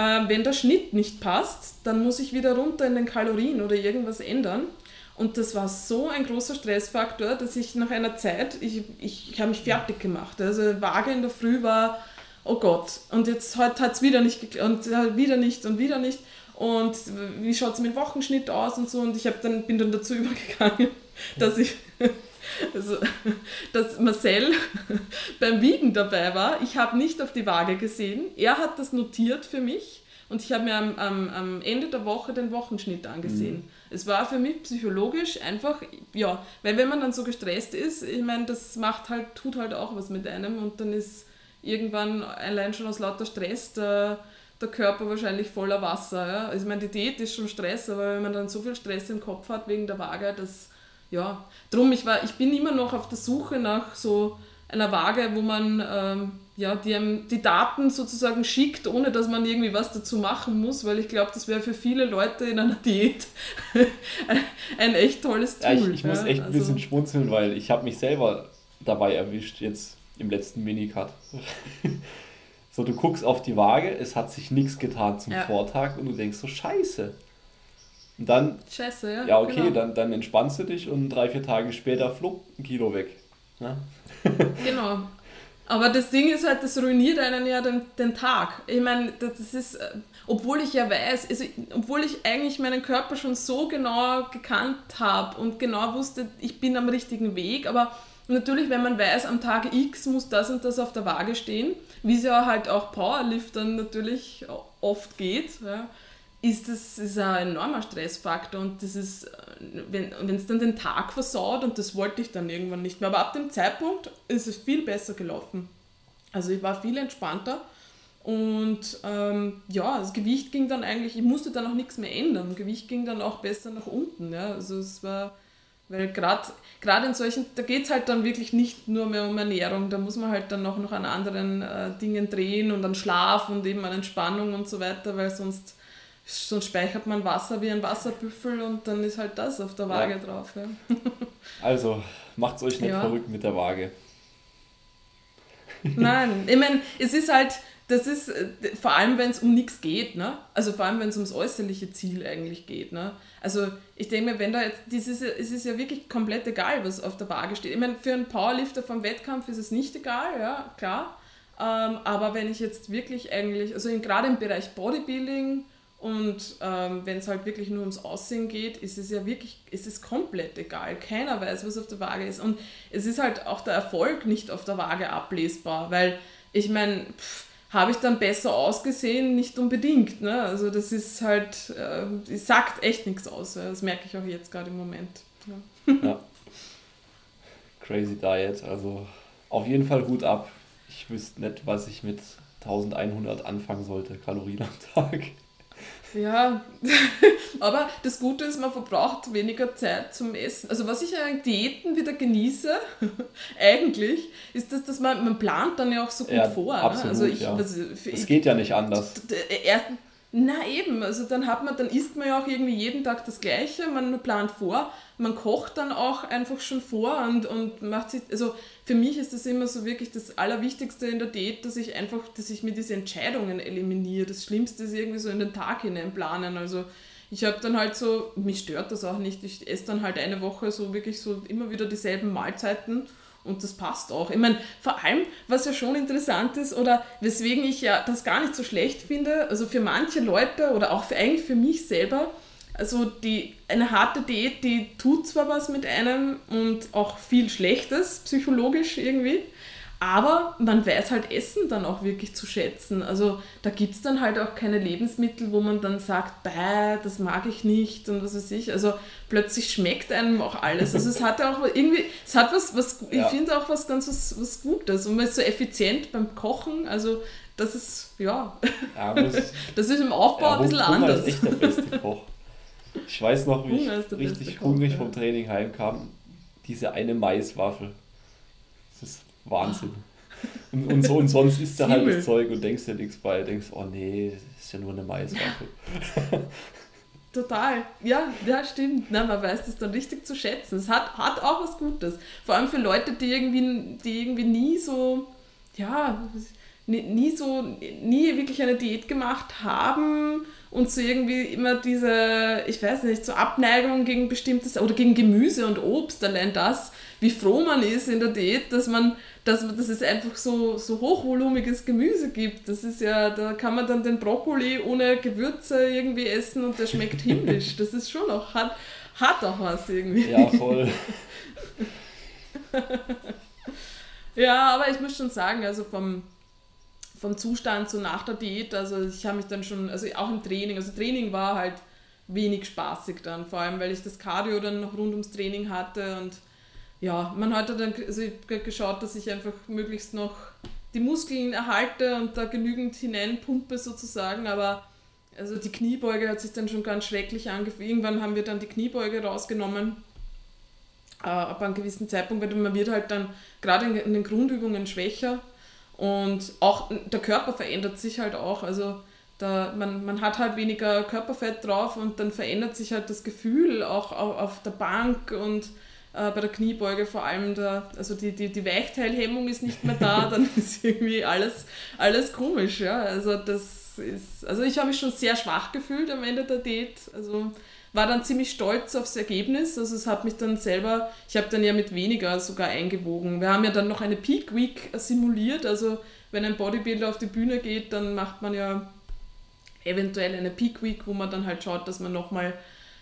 äh, wenn der Schnitt nicht passt, dann muss ich wieder runter in den Kalorien oder irgendwas ändern. Und das war so ein großer Stressfaktor, dass ich nach einer Zeit, ich, ich, ich habe mich fertig gemacht. Also Waage in der Früh war, oh Gott, und jetzt heute hat es wieder nicht und äh, wieder nicht und wieder nicht. Und wie schaut es mit dem Wochenschnitt aus und so. Und ich dann, bin dann dazu [laughs] übergegangen, dass ich also, dass Marcel beim Wiegen dabei war. Ich habe nicht auf die Waage gesehen. Er hat das notiert für mich und ich habe mir am, am, am, Ende der Woche den Wochenschnitt angesehen. Mhm. Es war für mich psychologisch einfach, ja, weil wenn man dann so gestresst ist, ich meine, das macht halt, tut halt auch was mit einem und dann ist irgendwann allein schon aus lauter Stress der, der Körper wahrscheinlich voller Wasser. Ja? Also ich meine, die Diät ist schon Stress, aber wenn man dann so viel Stress im Kopf hat wegen der Waage, das ja, drum, ich, war, ich bin immer noch auf der Suche nach so einer Waage, wo man ähm, ja, die, die Daten sozusagen schickt, ohne dass man irgendwie was dazu machen muss, weil ich glaube, das wäre für viele Leute in einer Diät [laughs] ein, echt tolles Tool. Ja, ich, ich muss echt ein bisschen also, schmunzeln, weil ich habe mich selber dabei erwischt, jetzt im letzten Minicut. [laughs] so, du guckst auf die Waage, es hat sich nichts getan zum ja. Vortag und du denkst so, scheiße. Und dann. Scheiße, ja. Ja, okay, genau. dann, dann entspannst du dich und drei, vier Tage später flog ein Kilo weg. Ja? [laughs] genau. Aber das Ding ist halt, das ruiniert einen ja den, den Tag. Ich meine, das ist, äh, obwohl ich ja weiß, also, obwohl ich eigentlich meinen Körper schon so genau gekannt habe und genau wusste, ich bin am richtigen Weg, aber natürlich, wenn man weiß, am Tag X muss das und das auf der Waage stehen, wie es ja halt auch Powerliftern natürlich oft geht, ja, ist das ist ein enormer Stressfaktor und das ist, äh, wenn es dann den Tag versaut und das wollte ich dann irgendwann nicht mehr. Aber ab dem Zeitpunkt ist es viel besser gelaufen. Also ich war viel entspannter und ähm, ja, das Gewicht ging dann eigentlich, ich musste dann auch nichts mehr ändern. Das Gewicht ging dann auch besser nach unten. Ja. Also es war, weil gerade in solchen, da geht es halt dann wirklich nicht nur mehr um Ernährung, da muss man halt dann auch noch an anderen äh, Dingen drehen und an Schlaf und eben an Entspannung und so weiter, weil sonst sonst speichert man Wasser wie ein Wasserbüffel und dann ist halt das auf der Waage ja. drauf. Ja. [laughs] also, macht's euch nicht ja. verrückt mit der Waage. [laughs] Nein, ich meine, es ist halt, das ist vor allem, wenn es um nichts geht, ne? Also vor allem, wenn es ums äußerliche Ziel eigentlich geht, ne? Also ich denke mir, wenn da jetzt, ist, es ist ja wirklich komplett egal, was auf der Waage steht. Ich meine, für einen Powerlifter vom Wettkampf ist es nicht egal, ja, klar. Ähm, aber wenn ich jetzt wirklich eigentlich, also gerade im Bereich Bodybuilding, und ähm, wenn es halt wirklich nur ums Aussehen geht, ist es ja wirklich, ist es komplett egal. Keiner weiß, was auf der Waage ist. Und es ist halt auch der Erfolg nicht auf der Waage ablesbar, weil ich meine, habe ich dann besser ausgesehen? Nicht unbedingt. Ne? Also das ist halt, äh, sagt echt nichts aus. Das merke ich auch jetzt gerade im Moment. Ja. [laughs] ja. Crazy Diet. Also auf jeden Fall Hut ab. Ich wüsste nicht, was ich mit 1100 anfangen sollte, Kalorien am Tag. Ja, [laughs] aber das Gute ist, man verbraucht weniger Zeit zum Essen. Also was ich an Diäten wieder genieße, [laughs] eigentlich, ist, dass, dass man, man plant dann ja auch so gut ja, vor. Ne? Absolut, ne? also ich, ja. also es geht ja nicht anders. Erst, na eben, also dann hat man, dann isst man ja auch irgendwie jeden Tag das Gleiche, man plant vor, man kocht dann auch einfach schon vor und, und macht sich, also für mich ist das immer so wirklich das Allerwichtigste in der Diät, dass ich einfach, dass ich mir diese Entscheidungen eliminiere. Das Schlimmste ist irgendwie so in den Tag hinein planen. Also ich habe dann halt so, mich stört das auch nicht, ich esse dann halt eine Woche so wirklich so immer wieder dieselben Mahlzeiten und das passt auch. Ich meine, vor allem, was ja schon interessant ist oder weswegen ich ja das gar nicht so schlecht finde, also für manche Leute oder auch für, eigentlich für mich selber, also die, eine harte Diät, die tut zwar was mit einem und auch viel Schlechtes psychologisch irgendwie, aber man weiß halt Essen dann auch wirklich zu schätzen. Also da gibt es dann halt auch keine Lebensmittel, wo man dann sagt, bäh, das mag ich nicht und was weiß ich. Also plötzlich schmeckt einem auch alles. Also es hat ja auch irgendwie, es hat was, was ja. ich finde auch was ganz was, was Gutes. Und man ist so effizient beim Kochen. Also das ist, ja, ja [laughs] das, ist im Aufbau ja, ein bisschen Hunger anders. ist echt der beste Koch. Ich weiß noch, wie ich richtig hungrig Koch, vom Training heimkam. Diese eine Maiswaffel. Wahnsinn. Und, und, so, und sonst isst du halt das Zeug und denkst dir nichts bei, denkst, oh nee, das ist ja nur eine Maiswaffe. Ja. [laughs] Total. Ja, ja, stimmt. Na, man weiß das dann richtig zu schätzen. Es hat, hat auch was Gutes. Vor allem für Leute, die irgendwie, die irgendwie nie so, ja, nie, nie so, nie wirklich eine Diät gemacht haben und so irgendwie immer diese, ich weiß nicht, so Abneigung gegen bestimmtes oder gegen Gemüse und Obst, allein das, wie froh man ist in der Diät, dass man, dass, dass es einfach so, so hochvolumiges Gemüse gibt. Das ist ja, da kann man dann den Brokkoli ohne Gewürze irgendwie essen und der schmeckt himmlisch. Das ist schon auch, hat, hat auch was irgendwie. Ja, voll. [laughs] ja, aber ich muss schon sagen, also vom, vom Zustand so nach der Diät, also ich habe mich dann schon, also auch im Training, also Training war halt wenig spaßig dann, vor allem weil ich das Cardio dann noch rund ums Training hatte und ja, man hat dann also geschaut, dass ich einfach möglichst noch die Muskeln erhalte und da genügend hineinpumpe sozusagen, aber also die Kniebeuge hat sich dann schon ganz schrecklich angefühlt. Irgendwann haben wir dann die Kniebeuge rausgenommen, äh, ab einem gewissen Zeitpunkt, weil man wird halt dann gerade in, in den Grundübungen schwächer und auch der Körper verändert sich halt auch. Also da, man, man hat halt weniger Körperfett drauf und dann verändert sich halt das Gefühl auch auf, auf der Bank und äh, bei der Kniebeuge vor allem, da, also die, die, die Weichteilhemmung ist nicht mehr da, dann [laughs] ist irgendwie alles, alles komisch. Ja? Also das ist, also ich habe mich schon sehr schwach gefühlt am Ende der Date. Also war dann ziemlich stolz aufs Ergebnis. Also es hat mich dann selber, ich habe dann ja mit weniger sogar eingewogen. Wir haben ja dann noch eine Peak Week simuliert. Also wenn ein Bodybuilder auf die Bühne geht, dann macht man ja eventuell eine Peak Week, wo man dann halt schaut, dass man nochmal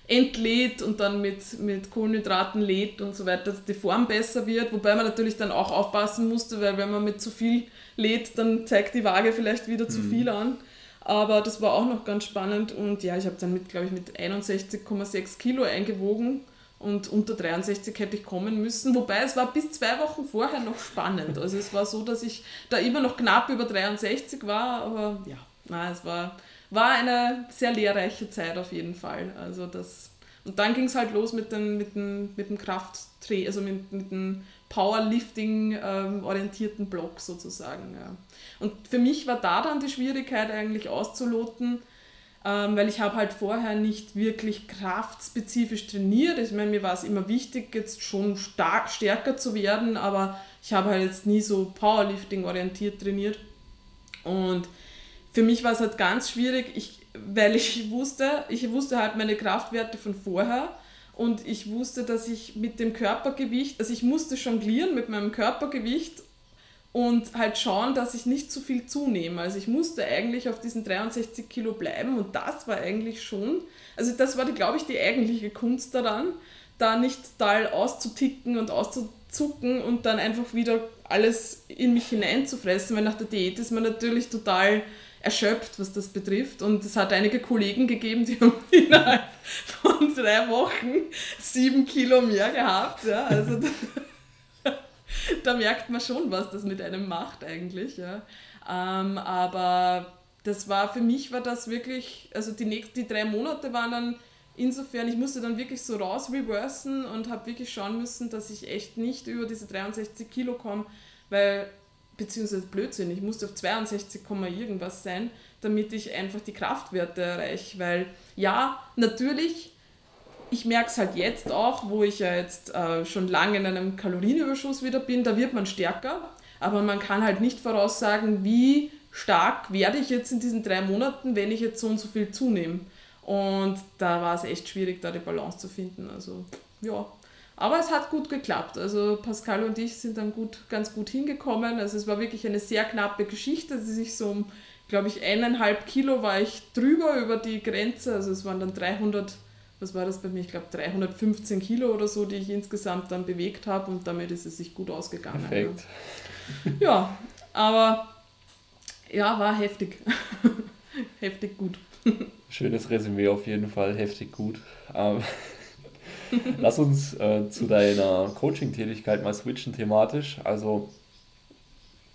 entlädt und dann mit, mit Kohlenhydraten lädt und so weiter, dass die Form besser wird. Wobei man natürlich dann auch aufpassen musste, weil wenn man mit zu viel lädt, dann zeigt die Waage vielleicht wieder mhm. zu viel an. Aber das war auch noch ganz spannend und ja, ich habe dann mit, glaube ich, mit 61,6 Kilo eingewogen und unter 63 hätte ich kommen müssen. Wobei es war bis zwei Wochen vorher noch spannend. Also es war so, dass ich da immer noch knapp über 63 war, aber ja, na, es war, war eine sehr lehrreiche Zeit auf jeden Fall. Also das, und dann ging es halt los mit, den, mit, dem, mit dem Krafttraining, also mit, mit dem Powerlifting-orientierten ähm, Block sozusagen. Ja. Und für mich war da dann die Schwierigkeit eigentlich auszuloten, ähm, weil ich habe halt vorher nicht wirklich kraftspezifisch trainiert. Ich meine, mir war es immer wichtig, jetzt schon stark stärker zu werden, aber ich habe halt jetzt nie so Powerlifting-orientiert trainiert. Und für mich war es halt ganz schwierig, ich, weil ich wusste, ich wusste halt meine Kraftwerte von vorher und ich wusste, dass ich mit dem Körpergewicht, also ich musste jonglieren mit meinem Körpergewicht und halt schauen, dass ich nicht zu viel zunehme. Also ich musste eigentlich auf diesen 63 Kilo bleiben und das war eigentlich schon, also das war, glaube ich, die eigentliche Kunst daran, da nicht total auszuticken und auszuzucken und dann einfach wieder alles in mich hineinzufressen, weil nach der Diät ist man natürlich total erschöpft, was das betrifft. Und es hat einige Kollegen gegeben, die [laughs] haben innerhalb von drei Wochen sieben Kilo mehr gehabt. Ja, also [laughs] da merkt man schon, was das mit einem macht eigentlich. Ja. Ähm, aber das war für mich war das wirklich, also die nächsten die drei Monate waren dann insofern, ich musste dann wirklich so raus reversen und habe wirklich schauen müssen, dass ich echt nicht über diese 63 Kilo komme, weil, beziehungsweise Blödsinn, ich musste auf 62, irgendwas sein, damit ich einfach die Kraftwerte erreiche, weil ja, natürlich ich merke es halt jetzt auch, wo ich ja jetzt äh, schon lange in einem Kalorienüberschuss wieder bin, da wird man stärker, aber man kann halt nicht voraussagen, wie stark werde ich jetzt in diesen drei Monaten, wenn ich jetzt so und so viel zunehme. Und da war es echt schwierig, da die Balance zu finden. Also ja, aber es hat gut geklappt. Also Pascal und ich sind dann gut, ganz gut hingekommen. Also es war wirklich eine sehr knappe Geschichte, die sich so um, glaube ich, eineinhalb Kilo war ich drüber über die Grenze. Also es waren dann 300 was war das bei mir? Ich glaube 315 Kilo oder so, die ich insgesamt dann bewegt habe und damit ist es sich gut ausgegangen. Perfekt. Ja, aber ja, war heftig. [laughs] heftig gut. Schönes Resümee auf jeden Fall, heftig gut. Ähm, [laughs] lass uns äh, zu deiner Coaching-Tätigkeit mal switchen thematisch. Also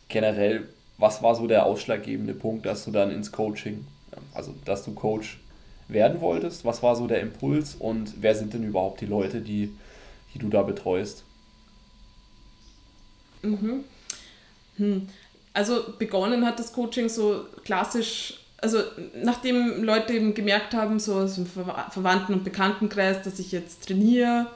generell, was war so der ausschlaggebende Punkt, dass du dann ins Coaching, also dass du Coach werden wolltest? Was war so der Impuls und wer sind denn überhaupt die Leute, die, die du da betreust? Mhm. Hm. Also begonnen hat das Coaching so klassisch, also nachdem Leute eben gemerkt haben, so aus dem Verwandten- und Bekanntenkreis, dass ich jetzt trainiere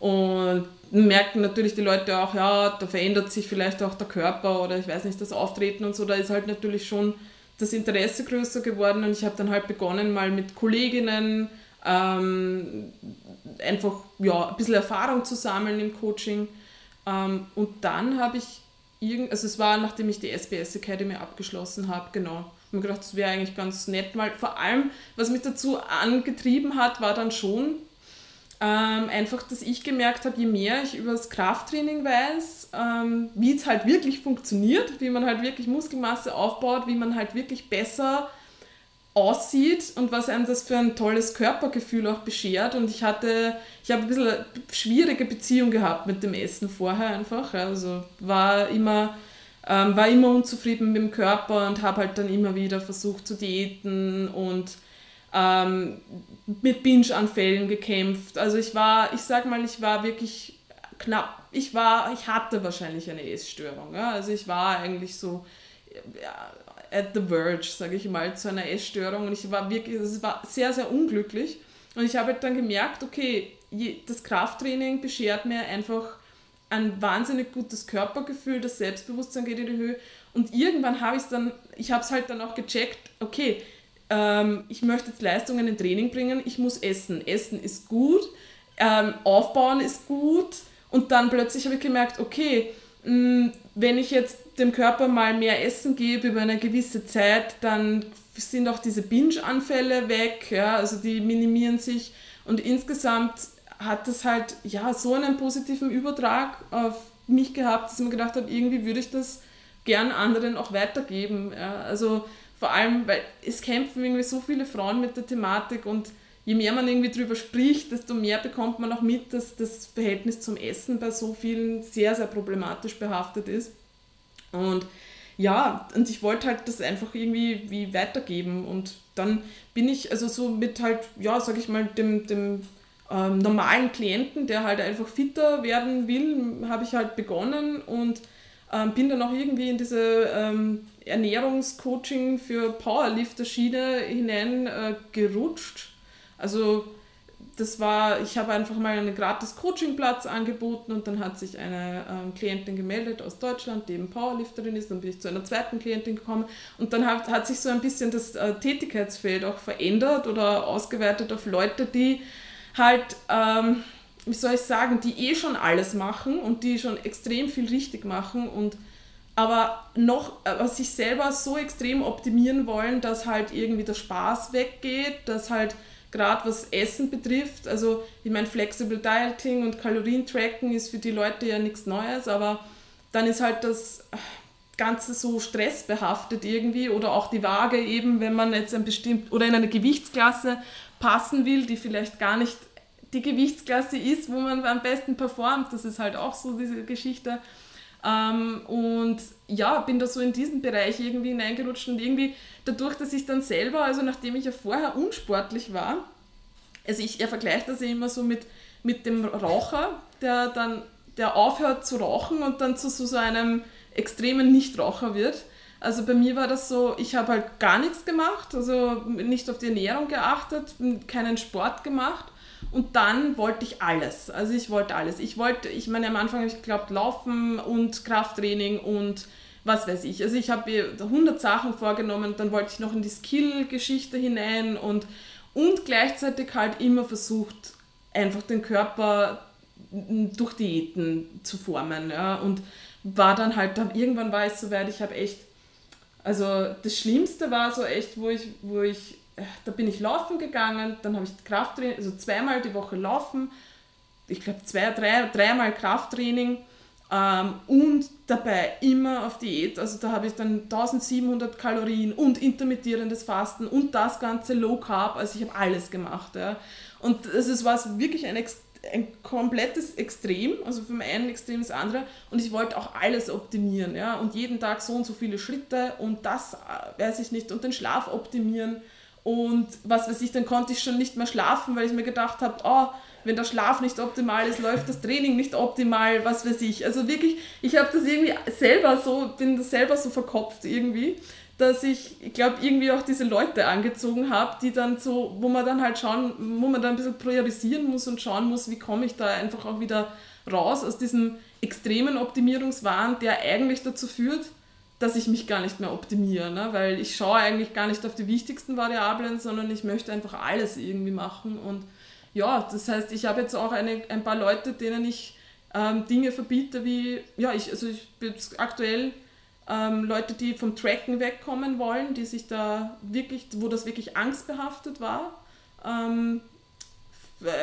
und merken natürlich die Leute auch, ja, da verändert sich vielleicht auch der Körper oder ich weiß nicht, das Auftreten und so, da ist halt natürlich schon das Interesse größer geworden und ich habe dann halt begonnen, mal mit Kolleginnen ähm, einfach ja, ein bisschen Erfahrung zu sammeln im Coaching. Ähm, und dann habe ich, irgend, also es war, nachdem ich die SBS Academy abgeschlossen habe, genau, mir gedacht, das wäre eigentlich ganz nett mal. Vor allem, was mich dazu angetrieben hat, war dann schon ähm, einfach, dass ich gemerkt habe, je mehr ich über das Krafttraining weiß, ähm, wie es halt wirklich funktioniert, wie man halt wirklich Muskelmasse aufbaut, wie man halt wirklich besser aussieht und was einem das für ein tolles Körpergefühl auch beschert. Und ich hatte, ich habe ein bisschen eine schwierige Beziehung gehabt mit dem Essen vorher einfach. Also war immer ähm, war immer unzufrieden mit dem Körper und habe halt dann immer wieder versucht zu diäten und ähm, mit Binge-Anfällen gekämpft. Also ich war, ich sag mal, ich war wirklich knapp, ich war, ich hatte wahrscheinlich eine Essstörung. Ja? Also ich war eigentlich so ja, at the verge, sage ich mal, zu einer Essstörung und ich war wirklich, es war sehr, sehr unglücklich. Und ich habe halt dann gemerkt, okay, das Krafttraining beschert mir einfach ein wahnsinnig gutes Körpergefühl, das Selbstbewusstsein geht in die Höhe. Und irgendwann habe ich es dann, ich habe es halt dann auch gecheckt, okay, ähm, ich möchte jetzt Leistungen in Training bringen, ich muss essen. Essen ist gut, ähm, aufbauen ist gut. Und dann plötzlich habe ich gemerkt, okay, mh, mm, wenn ich jetzt dem Körper mal mehr Essen gebe über eine gewisse Zeit, dann sind auch diese Binge-Anfälle weg, ja, also die minimieren sich. Und insgesamt hat das halt ja so einen positiven Übertrag auf mich gehabt, dass ich mir gedacht habe, irgendwie würde ich das gern anderen auch weitergeben. Ja. Also vor allem, weil es kämpfen irgendwie so viele Frauen mit der Thematik und je mehr man irgendwie drüber spricht, desto mehr bekommt man auch mit, dass das Verhältnis zum Essen bei so vielen sehr, sehr problematisch behaftet ist. Und ja, und ich wollte halt das einfach irgendwie wie weitergeben und dann bin ich also so mit halt, ja, sag ich mal, dem, dem ähm, normalen Klienten, der halt einfach fitter werden will, habe ich halt begonnen und ähm, bin dann auch irgendwie in diese ähm, Ernährungscoaching für Powerlifter-Schiene hineingerutscht. Äh, also das war, ich habe einfach mal einen gratis Coachingplatz angeboten und dann hat sich eine ähm, Klientin gemeldet aus Deutschland, die eben Powerlifterin ist. Dann bin ich zu einer zweiten Klientin gekommen und dann hat, hat sich so ein bisschen das äh, Tätigkeitsfeld auch verändert oder ausgeweitet auf Leute, die halt, ähm, wie soll ich sagen, die eh schon alles machen und die schon extrem viel richtig machen und aber noch aber sich selber so extrem optimieren wollen, dass halt irgendwie der Spaß weggeht, dass halt gerade was Essen betrifft, also ich meine Flexible Dieting und Kalorientracken ist für die Leute ja nichts Neues, aber dann ist halt das Ganze so stressbehaftet irgendwie oder auch die Waage eben, wenn man jetzt ein bestimmt oder in einer Gewichtsklasse passen will, die vielleicht gar nicht die Gewichtsklasse ist, wo man am besten performt. Das ist halt auch so diese Geschichte. Ähm, und ja, bin da so in diesen Bereich irgendwie hineingerutscht und irgendwie dadurch, dass ich dann selber, also nachdem ich ja vorher unsportlich war, also ich er vergleicht das ja immer so mit, mit dem Raucher, der dann der aufhört zu rauchen und dann zu so einem extremen Nichtraucher wird. Also bei mir war das so, ich habe halt gar nichts gemacht, also nicht auf die Ernährung geachtet, keinen Sport gemacht und dann wollte ich alles. Also ich wollte alles. Ich wollte, ich meine, am Anfang habe ich geglaubt, Laufen und Krafttraining und was weiß ich. Also ich habe mir 100 Sachen vorgenommen, dann wollte ich noch in die Skill-Geschichte hinein und, und gleichzeitig halt immer versucht, einfach den Körper durch Diäten zu formen. Ja? Und war dann halt, irgendwann war es soweit, ich habe echt also das Schlimmste war so echt, wo ich, wo ich, äh, da bin ich laufen gegangen, dann habe ich Krafttraining, also zweimal die Woche laufen, ich glaube zwei, drei, dreimal Krafttraining ähm, und dabei immer auf Diät. Also da habe ich dann 1700 Kalorien und intermittierendes Fasten und das ganze Low Carb, also ich habe alles gemacht. Ja. Und es war wirklich ein extrem ein komplettes Extrem, also vom einen Extrem ins andere und ich wollte auch alles optimieren, ja, und jeden Tag so und so viele Schritte und das, äh, weiß ich nicht, und den Schlaf optimieren und was weiß ich, dann konnte ich schon nicht mehr schlafen, weil ich mir gedacht habe, oh, wenn der Schlaf nicht optimal ist, läuft das Training nicht optimal, was weiß ich. Also wirklich, ich habe das irgendwie selber so, bin das selber so verkopft irgendwie dass ich, ich glaube, irgendwie auch diese Leute angezogen habe, die dann so, wo man dann halt schauen, wo man dann ein bisschen priorisieren muss und schauen muss, wie komme ich da einfach auch wieder raus aus diesem extremen Optimierungswahn, der eigentlich dazu führt, dass ich mich gar nicht mehr optimiere, ne? weil ich schaue eigentlich gar nicht auf die wichtigsten Variablen, sondern ich möchte einfach alles irgendwie machen. Und ja, das heißt, ich habe jetzt auch eine, ein paar Leute, denen ich ähm, Dinge verbiete, wie, ja, ich, also ich bin aktuell ähm, Leute, die vom Tracken wegkommen wollen, die sich da wirklich, wo das wirklich angstbehaftet war. Ähm,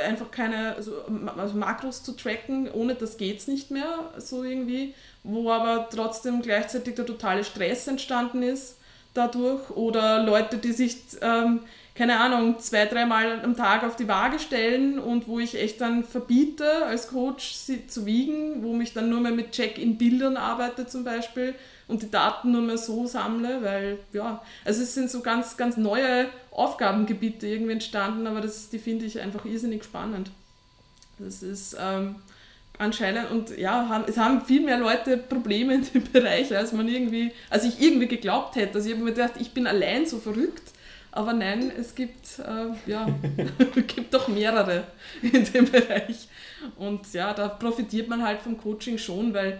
einfach keine, also, also Makros zu tracken, ohne das geht es nicht mehr, so irgendwie, wo aber trotzdem gleichzeitig der totale Stress entstanden ist dadurch oder Leute, die sich, ähm, keine Ahnung, zwei, dreimal am Tag auf die Waage stellen und wo ich echt dann verbiete, als Coach sie zu wiegen, wo mich dann nur mehr mit Check-in-Bildern arbeite zum Beispiel und die Daten nur mehr so sammle, weil ja, also es sind so ganz, ganz neue Aufgabengebiete irgendwie entstanden, aber das, die finde ich einfach irrsinnig spannend. Das ist ähm, anscheinend und ja, haben, es haben viel mehr Leute Probleme in dem [laughs] Bereich, als man irgendwie, als ich irgendwie geglaubt hätte. Also ich habe mir gedacht, ich bin allein so verrückt. Aber nein, es gibt, äh, ja, [laughs] gibt doch mehrere in dem Bereich. Und ja, da profitiert man halt vom Coaching schon, weil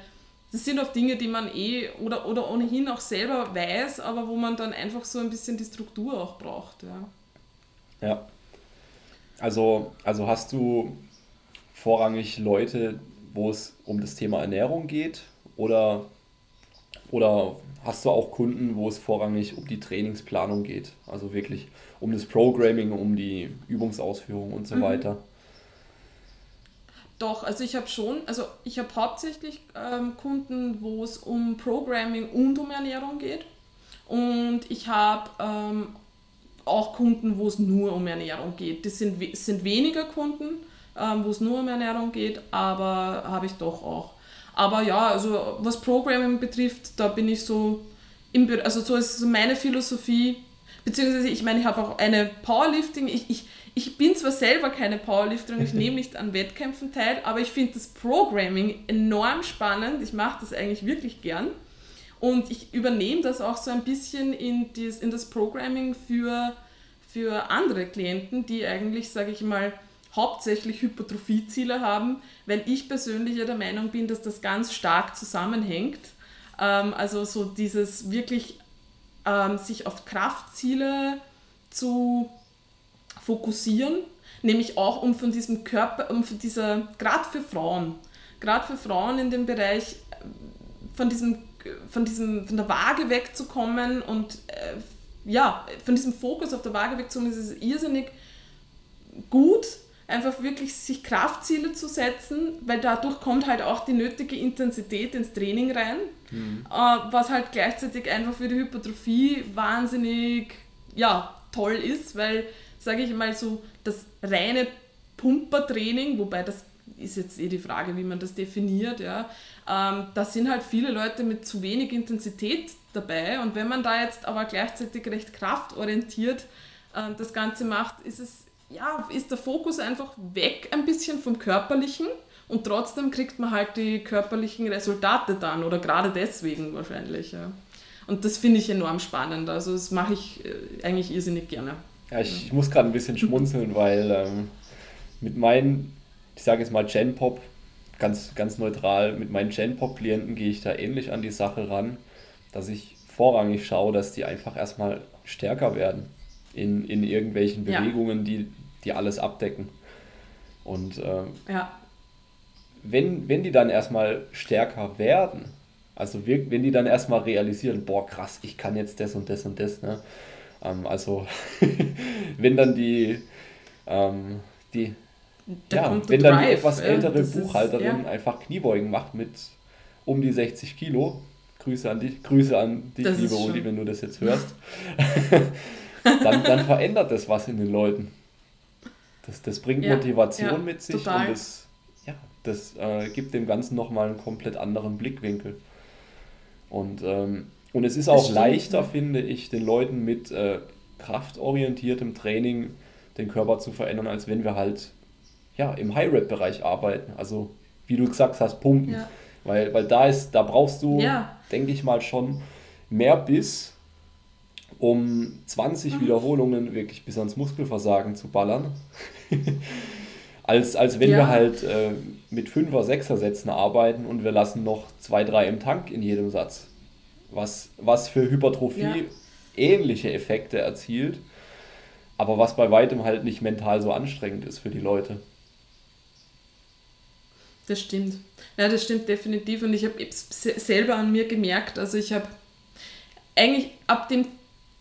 das sind oft Dinge, die man eh oder, oder ohnehin auch selber weiß, aber wo man dann einfach so ein bisschen die Struktur auch braucht. Ja. ja. Also, also hast du vorrangig Leute, wo es um das Thema Ernährung geht oder, oder hast du auch Kunden, wo es vorrangig um die Trainingsplanung geht? Also wirklich um das Programming, um die Übungsausführung und so mhm. weiter. Doch, also ich habe schon, also ich habe hauptsächlich ähm, Kunden, wo es um Programming und um Ernährung geht. Und ich habe ähm, auch Kunden, wo es nur um Ernährung geht. Das sind, sind weniger Kunden, ähm, wo es nur um Ernährung geht, aber habe ich doch auch. Aber ja, also was Programming betrifft, da bin ich so, im, also so ist meine Philosophie, beziehungsweise ich meine, ich habe auch eine Powerlifting, ich, ich, ich bin zwar selber keine Powerlifterin, ich nehme nicht an Wettkämpfen teil, aber ich finde das Programming enorm spannend. Ich mache das eigentlich wirklich gern. Und ich übernehme das auch so ein bisschen in, dies, in das Programming für, für andere Klienten, die eigentlich, sage ich mal, hauptsächlich Hypertrophieziele haben, weil ich persönlich ja der Meinung bin, dass das ganz stark zusammenhängt. Ähm, also so dieses wirklich ähm, sich auf Kraftziele zu fokussieren, nämlich auch um von diesem Körper, um von dieser, gerade für Frauen, gerade für Frauen in dem Bereich von diesem, von diesem, von der Waage wegzukommen und äh, ja, von diesem Fokus auf der Waage wegzukommen, ist es irrsinnig gut, einfach wirklich sich Kraftziele zu setzen, weil dadurch kommt halt auch die nötige Intensität ins Training rein, mhm. äh, was halt gleichzeitig einfach für die Hypertrophie wahnsinnig ja, toll ist, weil sage ich mal so, das reine Pumpertraining, wobei das ist jetzt eh die Frage, wie man das definiert, ja. Ähm, da sind halt viele Leute mit zu wenig Intensität dabei und wenn man da jetzt aber gleichzeitig recht kraftorientiert äh, das Ganze macht, ist es, ja, ist der Fokus einfach weg ein bisschen vom Körperlichen und trotzdem kriegt man halt die körperlichen Resultate dann oder gerade deswegen wahrscheinlich, ja. Und das finde ich enorm spannend, also das mache ich äh, eigentlich irrsinnig gerne. Ja, ich, ich muss gerade ein bisschen schmunzeln, weil ähm, mit meinen, ich sage jetzt mal Gen-Pop, ganz, ganz neutral, mit meinen Gen-Pop-Klienten gehe ich da ähnlich an die Sache ran, dass ich vorrangig schaue, dass die einfach erstmal stärker werden in, in irgendwelchen Bewegungen, ja. die, die alles abdecken. Und äh, ja. wenn, wenn die dann erstmal stärker werden, also wenn die dann erstmal realisieren, boah krass, ich kann jetzt das und das und das, ne? Ähm, also [laughs] wenn dann die, ähm, die ja, wenn dann die etwas ältere äh, Buchhalterin ist, ja. einfach Kniebeugen macht mit um die 60 Kilo, Grüße an dich, Grüße an dich, liebe Uli, wenn du das jetzt hörst, [laughs] dann, dann verändert das was in den Leuten. Das, das bringt ja, Motivation ja, mit sich total. und das, ja, das äh, gibt dem Ganzen nochmal einen komplett anderen Blickwinkel. Und ähm, und es ist auch stimmt, leichter, ja. finde ich, den Leuten mit äh, kraftorientiertem Training den Körper zu verändern, als wenn wir halt ja, im High-Rep-Bereich arbeiten. Also wie du gesagt hast, pumpen. Ja. Weil, weil da ist, da brauchst du, ja. denke ich mal, schon mehr Biss, um 20 mhm. Wiederholungen wirklich bis ans Muskelversagen zu ballern. [laughs] als, als wenn ja. wir halt äh, mit 5er, 6er Sätzen arbeiten und wir lassen noch 2, 3 im Tank in jedem Satz. Was, was für Hypertrophie ja. ähnliche Effekte erzielt, aber was bei weitem halt nicht mental so anstrengend ist für die Leute. Das stimmt. Ja, das stimmt definitiv. Und ich habe selber an mir gemerkt, also ich habe eigentlich ab dem,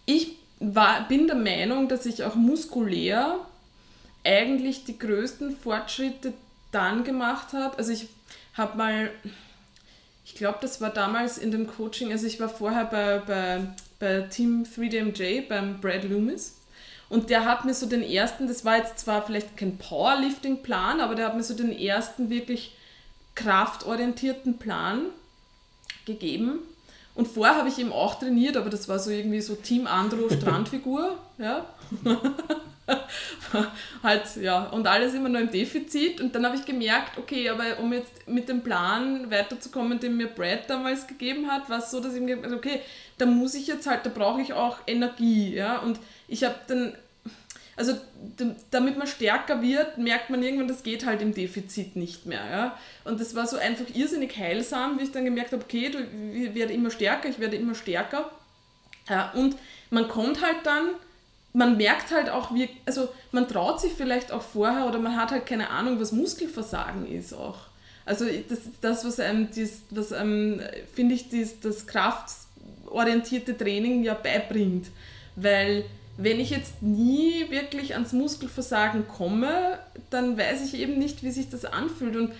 ich war, bin der Meinung, dass ich auch muskulär eigentlich die größten Fortschritte dann gemacht habe. Also ich habe mal, ich glaube, das war damals in dem Coaching, also ich war vorher bei, bei, bei Team 3DMJ beim Brad Loomis. Und der hat mir so den ersten, das war jetzt zwar vielleicht kein Powerlifting-Plan, aber der hat mir so den ersten wirklich kraftorientierten Plan gegeben. Und vorher habe ich eben auch trainiert, aber das war so irgendwie so Team Andro Strandfigur, [laughs] ja. [laughs] halt, ja, und alles immer nur im Defizit. Und dann habe ich gemerkt, okay, aber um jetzt mit dem Plan weiterzukommen, den mir Brad damals gegeben hat, war es so, dass ich mir gedacht okay, da muss ich jetzt halt, da brauche ich auch Energie, ja. Und ich habe dann also damit man stärker wird, merkt man irgendwann, das geht halt im Defizit nicht mehr. Ja? Und das war so einfach irrsinnig heilsam, wie ich dann gemerkt habe, okay, ich werde immer stärker, ich werde immer stärker. Ja, und man kommt halt dann, man merkt halt auch, wie, also man traut sich vielleicht auch vorher oder man hat halt keine Ahnung, was Muskelversagen ist auch. Also das das, was einem, das, was einem finde ich, das, das kraftorientierte Training ja beibringt. Weil wenn ich jetzt nie wirklich ans Muskelversagen komme, dann weiß ich eben nicht, wie sich das anfühlt. Und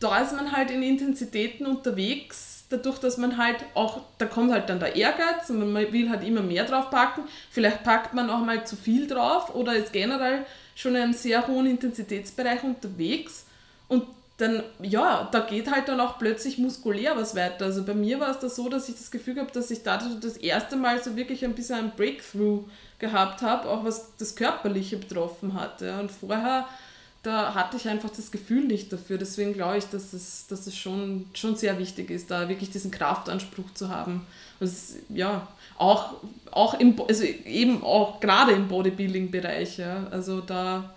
da ist man halt in Intensitäten unterwegs, dadurch, dass man halt auch, da kommt halt dann der Ehrgeiz und man will halt immer mehr drauf packen. Vielleicht packt man auch mal zu viel drauf oder ist generell schon in einem sehr hohen Intensitätsbereich unterwegs. Und dann, ja, da geht halt dann auch plötzlich muskulär was weiter. Also bei mir war es da so, dass ich das Gefühl habe, dass ich dadurch das erste Mal so wirklich ein bisschen ein Breakthrough gehabt habe, auch was das Körperliche betroffen hatte. Und vorher, da hatte ich einfach das Gefühl nicht dafür. Deswegen glaube ich, dass es, dass es schon, schon sehr wichtig ist, da wirklich diesen Kraftanspruch zu haben. Also, ja, auch, auch im, also eben auch gerade im Bodybuilding-Bereich. Ja. Also da,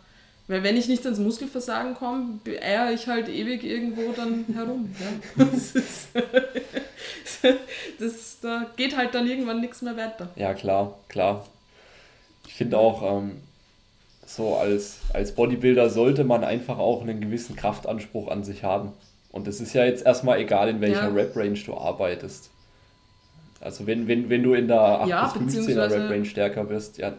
weil wenn ich nicht ans Muskelversagen komme, beeiere ich halt ewig irgendwo dann herum. Ja. Das, [laughs] ist, [laughs] das, da geht halt dann irgendwann nichts mehr weiter. Ja, klar, klar finde auch, ähm, so als, als Bodybuilder sollte man einfach auch einen gewissen Kraftanspruch an sich haben. Und das ist ja jetzt erstmal egal, in welcher ja. Rap-Range du arbeitest. Also wenn, wenn, wenn du in der 8 ja, bis 15er Rap-Range stärker bist, ja,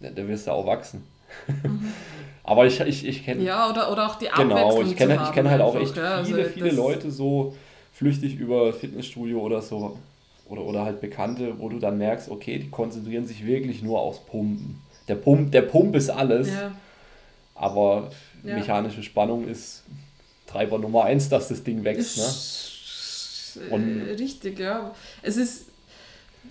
dann wirst du auch wachsen. Mhm. [laughs] Aber ich, ich, ich kenne... Ja, oder, oder auch die Abwechslung Genau, ich kenne kenn halt auch echt ja, viele, also viele Leute so flüchtig über Fitnessstudio oder so oder, oder halt Bekannte, wo du dann merkst, okay, die konzentrieren sich wirklich nur aufs Pumpen. Der Pump, der Pump ist alles, ja. aber ja. mechanische Spannung ist Treiber Nummer eins, dass das Ding wächst. Ne? Und Richtig, ja. Es ist,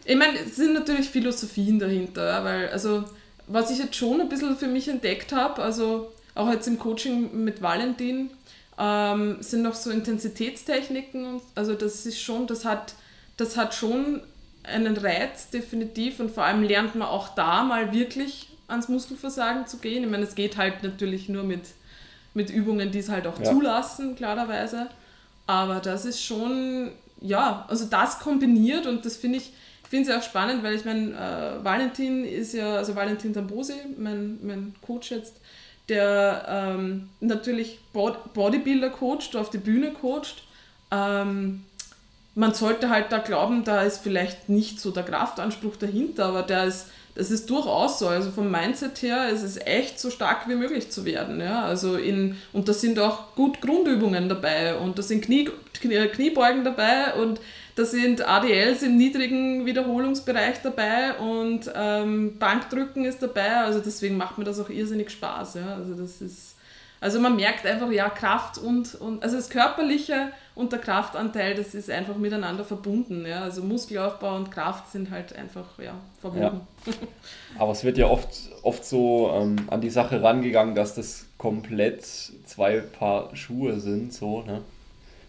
ich meine, es sind natürlich Philosophien dahinter, weil, also, was ich jetzt schon ein bisschen für mich entdeckt habe, also auch jetzt im Coaching mit Valentin, ähm, sind noch so Intensitätstechniken, also das ist schon, das hat das hat schon einen Reiz, definitiv. Und vor allem lernt man auch da mal wirklich ans Muskelversagen zu gehen. Ich meine, es geht halt natürlich nur mit, mit Übungen, die es halt auch ja. zulassen, klarerweise. Aber das ist schon, ja, also das kombiniert und das finde ich, ich finde es auch spannend, weil ich meine, äh, Valentin ist ja, also Valentin Tambosi, mein, mein Coach jetzt, der ähm, natürlich Bodybuilder coacht, auf die Bühne coacht. Ähm, man sollte halt da glauben, da ist vielleicht nicht so der Kraftanspruch dahinter, aber der ist, das ist durchaus so. Also vom Mindset her ist es echt so stark wie möglich zu werden. Ja? Also in, und da sind auch gut Grundübungen dabei und da sind Knie, Kniebeugen dabei und da sind ADLs im niedrigen Wiederholungsbereich dabei und ähm, Bankdrücken ist dabei. Also deswegen macht mir das auch irrsinnig Spaß. Ja? Also das ist also man merkt einfach, ja, Kraft und, und also das Körperliche und der Kraftanteil, das ist einfach miteinander verbunden. Ja? Also Muskelaufbau und Kraft sind halt einfach ja, verbunden. Ja. Aber es wird ja oft, oft so ähm, an die Sache rangegangen, dass das komplett zwei Paar Schuhe sind, so, ne?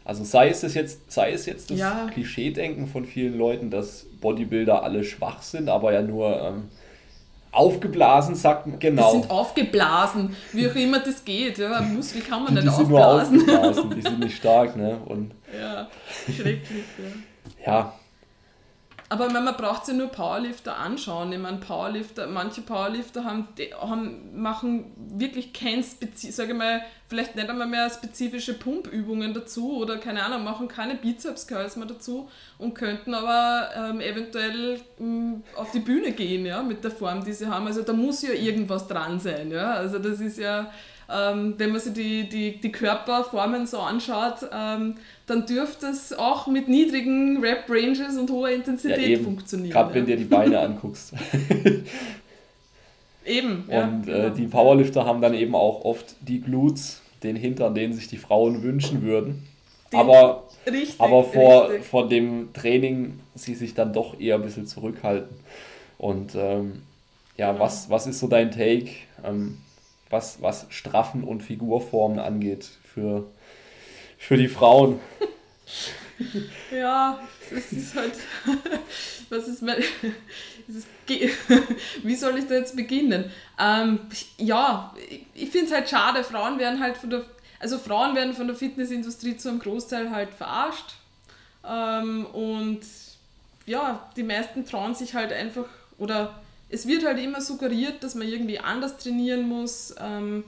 Also sei es jetzt, sei es jetzt das ja. Klischeedenken von vielen Leuten, dass Bodybuilder alle schwach sind, aber ja nur ähm, Aufgeblasen sagt man, genau. Die sind aufgeblasen, wie auch immer das geht. Ja, Muskel kann man die, nicht die aufblasen. Sind nur aufgeblasen, die sind nicht stark. Ne? Und ja, schrecklich. Ja. ja Aber ich meine, man braucht sich nur Powerlifter anschauen. Ich meine, Powerlifter, manche Powerlifter haben, haben, machen wirklich kein Spezi sage mal, vielleicht nicht einmal mehr spezifische Pumpübungen dazu oder keine Ahnung, machen keine Bizeps Curls mehr dazu und könnten aber ähm, eventuell ähm, auf die Bühne gehen, ja, mit der Form, die sie haben. Also da muss ja irgendwas dran sein, ja. Also das ist ja ähm, wenn man sich die, die, die Körperformen so anschaut, ähm, dann dürfte es auch mit niedrigen Rap-Ranges und hoher Intensität ja, funktionieren. Gerade ja. wenn dir die Beine [laughs] anguckst. eben. Und ja, äh, genau. die Powerlifter haben dann eben auch oft die Glutes, den Hintern, den sich die Frauen wünschen würden. Den, aber richtig, aber vor, richtig. vor dem Training sie sich dann doch eher ein bisschen zurückhalten. Und ähm, ja, genau. was, was ist so dein Take? Ähm, was, was Straffen und Figurformen angeht für, für die Frauen. [laughs] [laughs] Ja, [laughs] [laughs] es ist halt. Was ist mein. Ist, wie soll ich da jetzt beginnen? Ähm, ja, ich finde es halt schade, Frauen werden halt von der. Also Frauen werden von der Fitnessindustrie zu einem Großteil halt verarscht. Ähm, und ja, die meisten trauen sich halt einfach oder es wird halt immer suggeriert, dass man irgendwie anders trainieren muss. Ähm,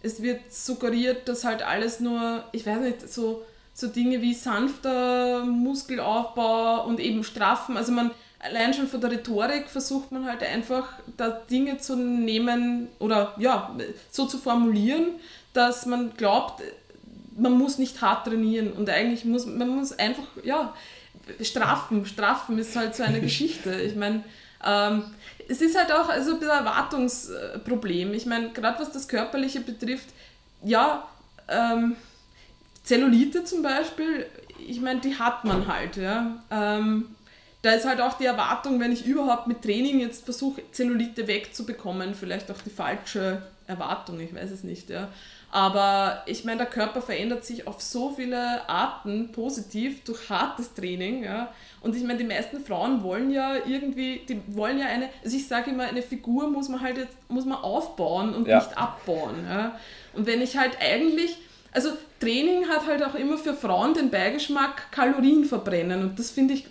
es wird suggeriert, dass halt alles nur, ich weiß nicht, so, so Dinge wie sanfter Muskelaufbau und eben straffen. Also man allein schon von der Rhetorik versucht man halt einfach da Dinge zu nehmen oder ja, so zu formulieren, dass man glaubt, man muss nicht hart trainieren und eigentlich muss man muss einfach ja straffen. Straffen ist halt so eine [laughs] Geschichte. Ich meine, ähm, es ist halt auch also ein bisschen Erwartungsproblem. Ich meine, gerade was das Körperliche betrifft, ja, ähm, Zellulite zum Beispiel, ich meine, die hat man halt. Ja. Ähm, da ist halt auch die Erwartung, wenn ich überhaupt mit Training jetzt versuche, Zellulite wegzubekommen, vielleicht auch die falsche Erwartung, ich weiß es nicht. Ja. Aber ich meine, der Körper verändert sich auf so viele Arten positiv durch hartes Training. Ja. Und ich meine, die meisten Frauen wollen ja irgendwie, die wollen ja eine, also ich sage immer, eine Figur muss man halt jetzt, muss man aufbauen und ja. nicht abbauen. Ja. Und wenn ich halt eigentlich, also Training hat halt auch immer für Frauen den Beigeschmack Kalorien verbrennen und das finde ich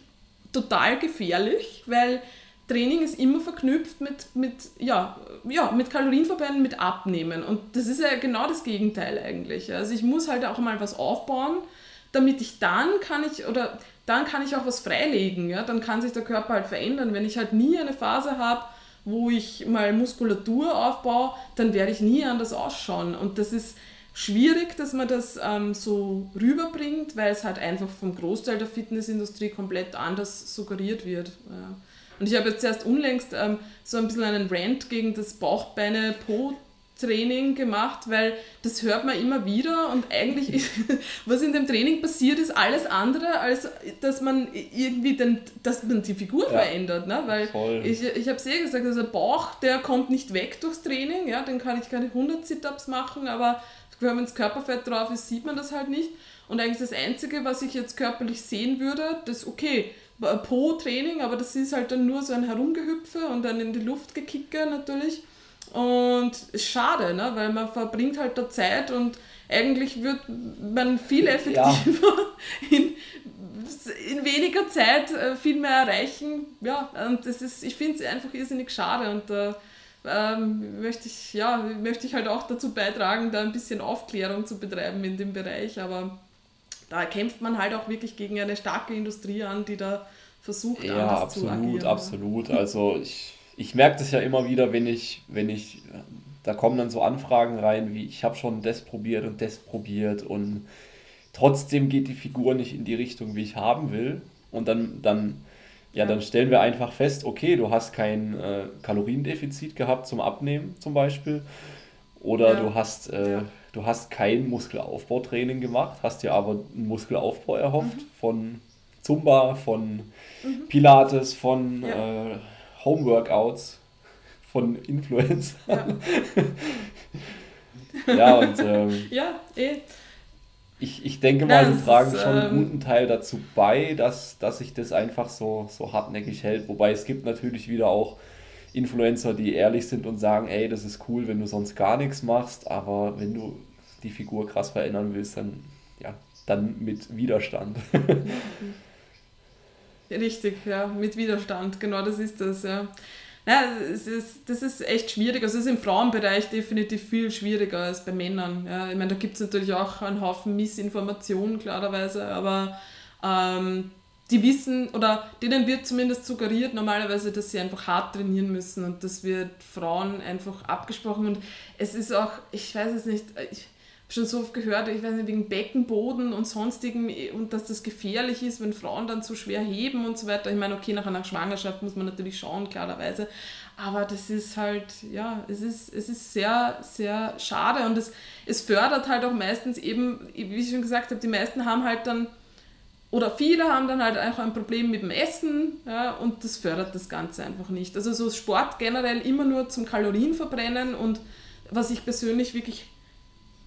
total gefährlich, weil Training ist immer verknüpft mit, mit, ja, ja, mit Kalorienverbrennen, mit Abnehmen. Und das ist ja genau das Gegenteil eigentlich. Also ich muss halt auch mal was aufbauen, damit ich dann kann ich, oder dann kann ich auch was freilegen. Ja? Dann kann sich der Körper halt verändern. Wenn ich halt nie eine Phase habe, wo ich mal Muskulatur aufbaue, dann werde ich nie anders ausschauen. Und das ist schwierig, dass man das ähm, so rüberbringt, weil es halt einfach vom Großteil der Fitnessindustrie komplett anders suggeriert wird. Ja. Und ich habe jetzt erst unlängst ähm, so ein bisschen einen Rant gegen das Bauchbeine-Po-Training gemacht, weil das hört man immer wieder und eigentlich ist, [laughs] was in dem Training passiert, ist alles andere, als dass man irgendwie den, dass man die Figur ja. verändert. Ne? Weil Voll. ich, ich habe es eh gesagt, also der Bauch, der kommt nicht weg durchs Training, ja, den kann ich keine 100 Sit-Ups machen, aber wenn das Körperfett drauf ist, sieht man das halt nicht. Und eigentlich das Einzige, was ich jetzt körperlich sehen würde, das okay, Po-Training, aber das ist halt dann nur so ein Herumgehüpfe und dann in die Luft gekicke natürlich. Und ist schade, ne? weil man verbringt halt da Zeit und eigentlich wird man viel effektiver ja. [laughs] in, in weniger Zeit äh, viel mehr erreichen. Ja, und das ist, ich finde es einfach irrsinnig schade und da ähm, möchte, ich, ja, möchte ich halt auch dazu beitragen, da ein bisschen Aufklärung zu betreiben in dem Bereich, aber da kämpft man halt auch wirklich gegen eine starke Industrie an, die da versucht, ja, anders absolut, zu agieren. Absolut, absolut. Also ich, ich merke das ja immer wieder, wenn ich, wenn ich, da kommen dann so Anfragen rein, wie ich habe schon das probiert und das probiert und trotzdem geht die Figur nicht in die Richtung, wie ich haben will. Und dann, dann, ja, dann stellen wir einfach fest, okay, du hast kein äh, Kaloriendefizit gehabt zum Abnehmen zum Beispiel. Oder ja. du hast äh, du hast kein Muskelaufbautraining gemacht, hast dir aber einen Muskelaufbau erhofft mhm. von Zumba, von mhm. Pilates, von ja. äh, Homeworkouts, von Influencern. Ja, [laughs] ja und ähm, ja, eh. Ich, ich denke mal, ja, die tragen ist, schon einen ähm, guten Teil dazu bei, dass, dass sich das einfach so, so hartnäckig hält. Wobei es gibt natürlich wieder auch Influencer, die ehrlich sind und sagen, ey, das ist cool, wenn du sonst gar nichts machst, aber wenn du die Figur krass verändern willst, dann ja, dann mit Widerstand. [laughs] Richtig, ja, mit Widerstand, genau das ist das, ja. Ja, es ist, das ist echt schwierig. Also es ist im Frauenbereich definitiv viel schwieriger als bei Männern. Ja, ich meine, da gibt es natürlich auch einen Haufen Missinformationen, klarerweise, aber ähm, die wissen oder denen wird zumindest suggeriert normalerweise, dass sie einfach hart trainieren müssen und das wird Frauen einfach abgesprochen und es ist auch, ich weiß es nicht, ich, schon so oft gehört, ich weiß nicht, wegen Beckenboden und sonstigen und dass das gefährlich ist, wenn Frauen dann zu schwer heben und so weiter. Ich meine, okay, nach einer Schwangerschaft muss man natürlich schauen, klarerweise. Aber das ist halt, ja, es ist, es ist sehr, sehr schade und es, es fördert halt auch meistens eben, wie ich schon gesagt habe, die meisten haben halt dann, oder viele haben dann halt auch ein Problem mit dem Essen ja, und das fördert das Ganze einfach nicht. Also so Sport generell immer nur zum Kalorienverbrennen und was ich persönlich wirklich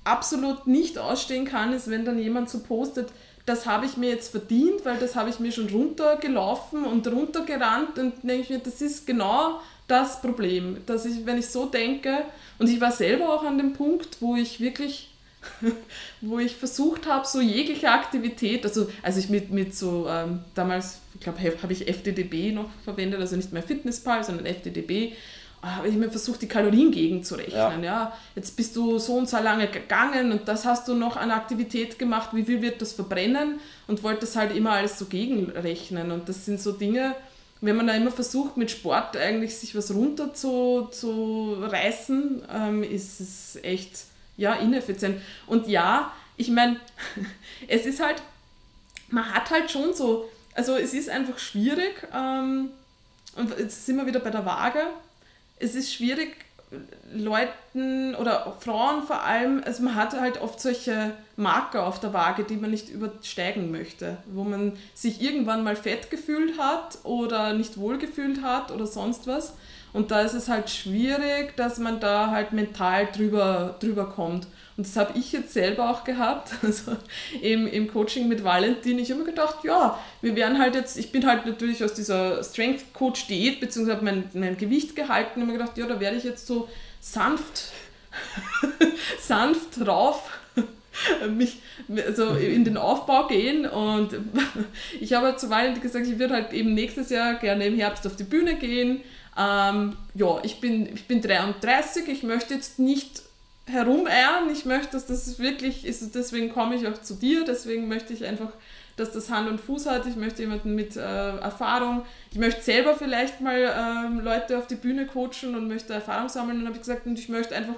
absolut nicht ausstehen kann, ist, wenn dann jemand so postet, das habe ich mir jetzt verdient, weil das habe ich mir schon runtergelaufen und runtergerannt und denke ich mir, das ist genau das Problem, dass ich, wenn ich so denke, und ich war selber auch an dem Punkt, wo ich wirklich, [laughs] wo ich versucht habe, so jegliche Aktivität, also als ich mit, mit so, ähm, damals, ich glaube, habe ich FDDB noch verwendet, also nicht mehr Fitnesspal, sondern FDDB, habe ich mir versucht, die Kalorien gegenzurechnen. Ja. ja. Jetzt bist du so und so lange gegangen und das hast du noch an Aktivität gemacht, wie viel wird das verbrennen und wollte das halt immer alles so gegenrechnen. Und das sind so Dinge, wenn man da immer versucht, mit Sport eigentlich sich was runter zu, zu reißen, ähm, ist es echt ja, ineffizient. Und ja, ich meine, [laughs] es ist halt, man hat halt schon so, also es ist einfach schwierig, ähm, und jetzt sind wir wieder bei der Waage, es ist schwierig, Leuten oder Frauen vor allem, also man hat halt oft solche Marker auf der Waage, die man nicht übersteigen möchte, wo man sich irgendwann mal fett gefühlt hat oder nicht wohl gefühlt hat oder sonst was. Und da ist es halt schwierig, dass man da halt mental drüber, drüber kommt. Und das habe ich jetzt selber auch gehabt, [laughs] also im, im Coaching mit Valentin. Ich habe mir gedacht, ja, wir werden halt jetzt, ich bin halt natürlich aus dieser Strength Coach Diät, beziehungsweise mein, mein Gewicht gehalten und mir gedacht, ja, da werde ich jetzt so sanft, [laughs] sanft drauf [laughs] mich also in den Aufbau gehen und ich habe zu Valentin gesagt, ich würde halt eben nächstes Jahr gerne im Herbst auf die Bühne gehen. Ähm, ja, ich bin, ich bin 33, ich möchte jetzt nicht herumeiern. Ich möchte, dass das wirklich ist. Deswegen komme ich auch zu dir. Deswegen möchte ich einfach, dass das Hand und Fuß hat. Ich möchte jemanden mit äh, Erfahrung. Ich möchte selber vielleicht mal ähm, Leute auf die Bühne coachen und möchte Erfahrung sammeln. Und habe ich gesagt, und ich möchte einfach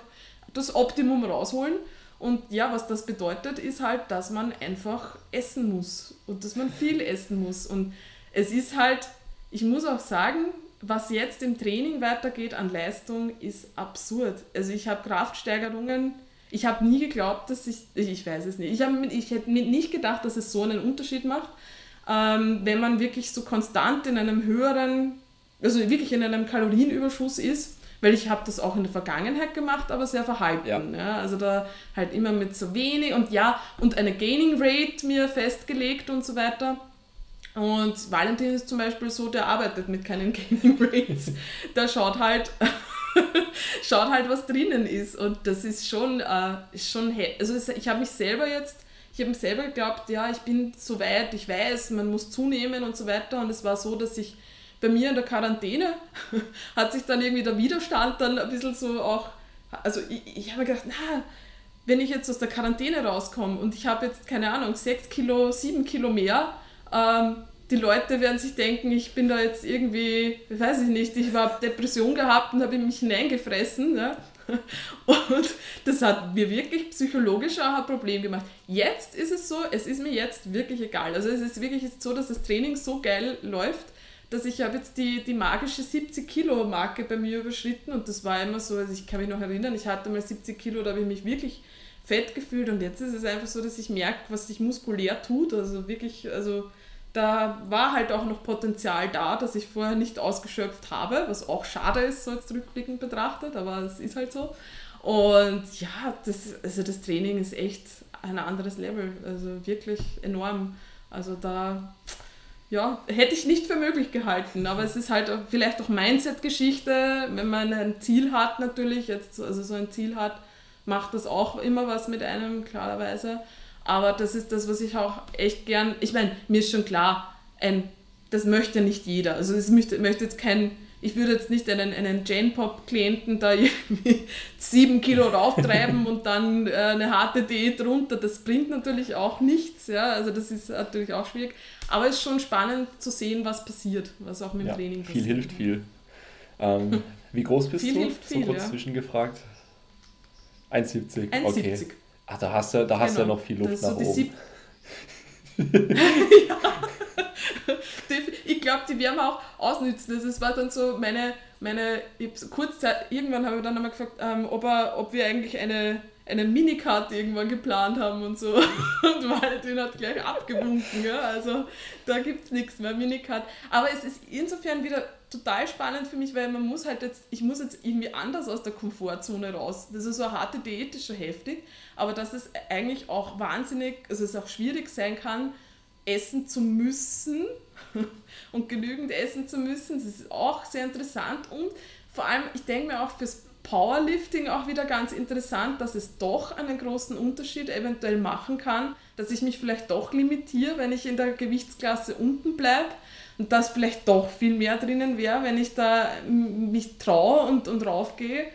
das Optimum rausholen. Und ja, was das bedeutet, ist halt, dass man einfach essen muss und dass man viel essen muss. Und es ist halt, ich muss auch sagen, was jetzt im Training weitergeht an Leistung, ist absurd. Also ich habe Kraftsteigerungen, ich habe nie geglaubt, dass ich, ich weiß es nicht, ich, hab, ich hätte nicht gedacht, dass es so einen Unterschied macht, ähm, wenn man wirklich so konstant in einem höheren, also wirklich in einem Kalorienüberschuss ist, weil ich habe das auch in der Vergangenheit gemacht, aber sehr verhalten. Ja. ja. Also da halt immer mit so wenig und ja, und eine Gaining Rate mir festgelegt und so weiter. Und Valentin ist zum Beispiel so, der arbeitet mit keinen [laughs] Gaming Rates. Der schaut halt, [laughs] schaut halt, was drinnen ist. Und das ist schon, äh, ist schon also ich habe mich selber jetzt, ich habe selber geglaubt, ja, ich bin so weit, ich weiß, man muss zunehmen und so weiter. Und es war so, dass ich bei mir in der Quarantäne [laughs] hat sich dann irgendwie der Widerstand dann ein bisschen so auch, also ich, ich habe gedacht, na, wenn ich jetzt aus der Quarantäne rauskomme und ich habe jetzt, keine Ahnung, 6 Kilo, 7 Kilo mehr, ähm, die Leute werden sich denken, ich bin da jetzt irgendwie, weiß ich nicht, ich habe Depression gehabt und habe mich hineingefressen. Ja? [laughs] Und das hat mir wirklich psychologisch auch ein Problem gemacht. Jetzt ist es so, es ist mir jetzt wirklich egal. Also es ist wirklich so, dass das Training so geil läuft, dass ich habe jetzt die, die magische 70 Kilo Marke bei mir überschritten und das war immer so, also ich kann mich noch erinnern, ich hatte mal 70 Kilo, da habe ich mich wirklich fett gefühlt und jetzt ist es einfach so, dass ich merke, was sich muskulär tut, also wirklich, also da war halt auch noch Potenzial da, das ich vorher nicht ausgeschöpft habe, was auch schade ist, so jetzt rückblickend betrachtet, aber es ist halt so. Und ja, das, also das Training ist echt ein anderes Level, also wirklich enorm. Also da ja, hätte ich nicht für möglich gehalten, aber es ist halt vielleicht auch Mindset-Geschichte, wenn man ein Ziel hat natürlich, jetzt also so ein Ziel hat, macht das auch immer was mit einem, klarerweise. Aber das ist das, was ich auch echt gern. Ich meine, mir ist schon klar, ein das möchte nicht jeder. Also es möchte, möchte jetzt kein, ich würde jetzt nicht einen, einen Jane-Pop-Klienten da [laughs] irgendwie sieben Kilo rauftreiben [laughs] und dann äh, eine harte Diät runter. Das bringt natürlich auch nichts, ja. Also das ist natürlich auch schwierig. Aber es ist schon spannend zu sehen, was passiert, was auch mit dem ja, Training passiert. Viel hilft viel. Ähm, [laughs] wie groß bist viel du? Hilft viel, so kurz ja. zwischengefragt. 1,70. 1,70. Okay. Ach, da hast du, da hast du ja Genau. noch viel Luft nach so oben. Die- [laughs] ich glaube, die werden wir auch ausnützen. Also es war dann so meine, meine ich hab so kurz Zeit, irgendwann habe ich dann einmal gefragt, ähm, ob, er, ob wir eigentlich eine, eine Minicard irgendwann geplant haben und so. [laughs] Und Valentin hat gleich abgewunken. Ja? Also da gibt es nichts mehr, Minicard. Aber es ist insofern wieder total spannend für mich, weil man muss halt jetzt, ich muss jetzt irgendwie anders aus der Komfortzone raus. Das ist so eine harte Diät, ist schon heftig, aber dass es eigentlich auch wahnsinnig, also es auch schwierig sein kann, essen zu müssen [laughs] und genügend essen zu müssen, das ist auch sehr interessant. Und vor allem, ich denke mir auch fürs Powerlifting auch wieder ganz interessant, dass es doch einen großen Unterschied eventuell machen kann, dass ich mich vielleicht doch limitiere, wenn ich in der Gewichtsklasse unten bleibe und dass vielleicht doch viel mehr drinnen wäre, wenn ich da mich traue und, und raufgehe.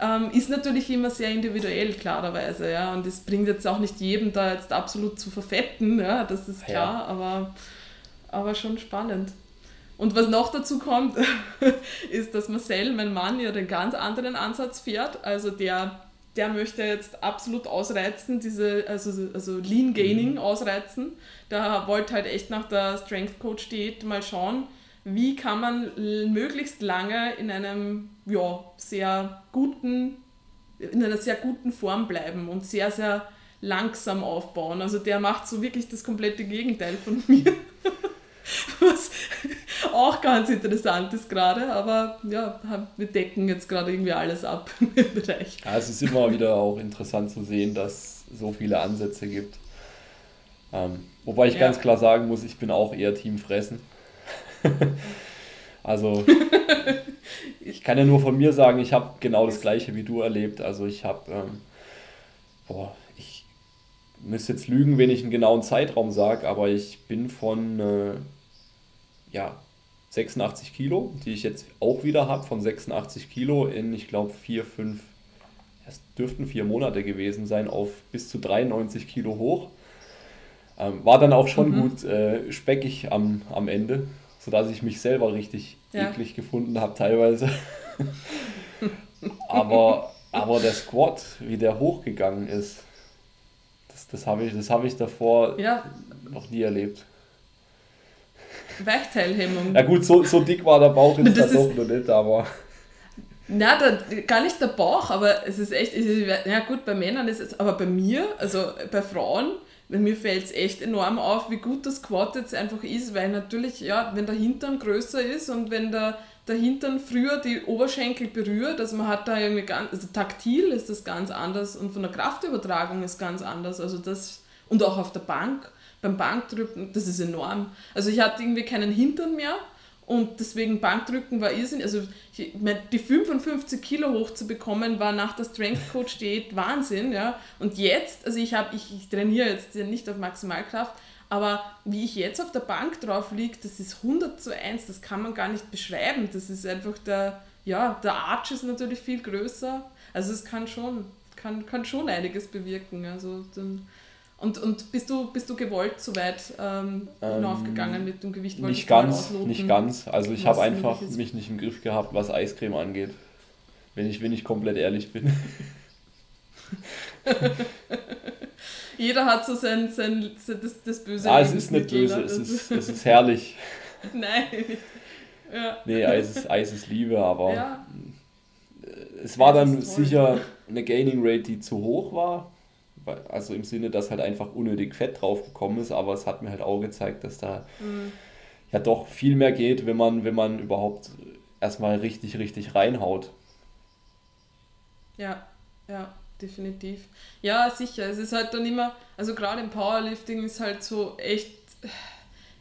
Ähm, ist natürlich immer sehr individuell, klarerweise, ja. Und es bringt jetzt auch nicht jedem da jetzt absolut zu verfetten, ja, das ist klar, Ja. aber, aber schon spannend. Und was noch dazu kommt, [laughs] ist, dass Marcel, mein Mann, ja den ganz anderen Ansatz fährt. Also der, der möchte jetzt absolut ausreizen, diese, also, also Lean Gaining ausreizen. Der wollte halt echt nach der Strength Coach Diät mal schauen, wie kann man möglichst lange in einem ja, sehr guten, in einer sehr guten Form bleiben und sehr, sehr langsam aufbauen. Also der macht so wirklich das komplette Gegenteil von [laughs] mir. Was auch ganz interessant ist gerade, aber ja, wir decken jetzt gerade irgendwie alles ab [laughs] im Bereich. Ja, es ist immer wieder auch interessant zu sehen, dass es so viele Ansätze gibt. Ähm, wobei ich Ja. ganz klar sagen muss, ich bin auch eher Team Fressen. [laughs] also [laughs] ich kann ja nur von mir sagen, ich habe genau das gleiche wie du erlebt. Also ich habe, ähm, boah, müsste jetzt lügen, wenn ich einen genauen Zeitraum sage, aber ich bin von äh, ja, 86 Kilo, die ich jetzt auch wieder habe, von 86 Kilo in, ich glaube, vier, fünf, es dürften vier Monate gewesen sein, auf bis zu 93 Kilo hoch. Ähm, war dann auch schon Mhm. gut äh, speckig am, am Ende, sodass ich mich selber richtig Ja. eklig gefunden habe teilweise. [laughs] aber, aber der Squat, wie der hochgegangen ist, das, habe ich, das hab ich davor Ja, noch nie erlebt. Weichteilhemmung. Ja gut, so, so dick war der Bauch jetzt [laughs] Das dann ist- doch noch nicht, aber Na, da, gar nicht der Bauch, aber es ist echt, es ist, ja gut, bei Männern ist es, aber bei mir, also bei Frauen, bei mir fällt es echt enorm auf, wie gut das Quad jetzt einfach ist, weil natürlich, ja, wenn der Hintern größer ist und wenn der, der Hintern früher die Oberschenkel berührt, also man hat da irgendwie ganz, also taktil ist das ganz anders und von der Kraftübertragung ist ganz anders, also das, und auch auf der Bank, beim Bankdrücken, das ist enorm. Also ich hatte irgendwie keinen Hintern mehr und deswegen Bankdrücken war irrsinnig. Also ich, mein, die 55 Kilo hochzubekommen war nach der Strength Coach Diät Wahnsinn, ja. Und jetzt, also ich habe, ich, ich trainiere jetzt nicht auf Maximalkraft, aber wie ich jetzt auf der Bank drauf liege, das ist 100 zu 1, das kann man gar nicht beschreiben. Das ist einfach der, ja, der Arch ist natürlich viel größer. Also es kann schon, kann, kann schon einiges bewirken. Also dann, und, und bist du, bist du gewollt so weit ähm, hinaufgegangen mit dem Gewicht? Nicht ganz, nicht ganz. Also ich habe einfach mich nicht im Griff gehabt, was Eiscreme angeht. Wenn ich, wenn ich komplett ehrlich bin. [laughs] [laughs] Jeder hat so sein, sein, sein das, das böse Ah, es ist nicht böse, ne? es Das- ist, es ist herrlich. [laughs] Nein. Ja. Nee, Eis ist, Eis ist Liebe, aber ja. es war Eis dann sicher eine Gaining Rate, die zu hoch war. Also im Sinne, dass halt einfach unnötig Fett draufgekommen ist, aber es hat mir halt auch gezeigt, dass da Mhm. ja doch viel mehr geht, wenn man, wenn man überhaupt erstmal richtig, richtig reinhaut. Ja, ja, definitiv. Ja, sicher. Es ist halt dann immer, also gerade im Powerlifting ist halt so echt,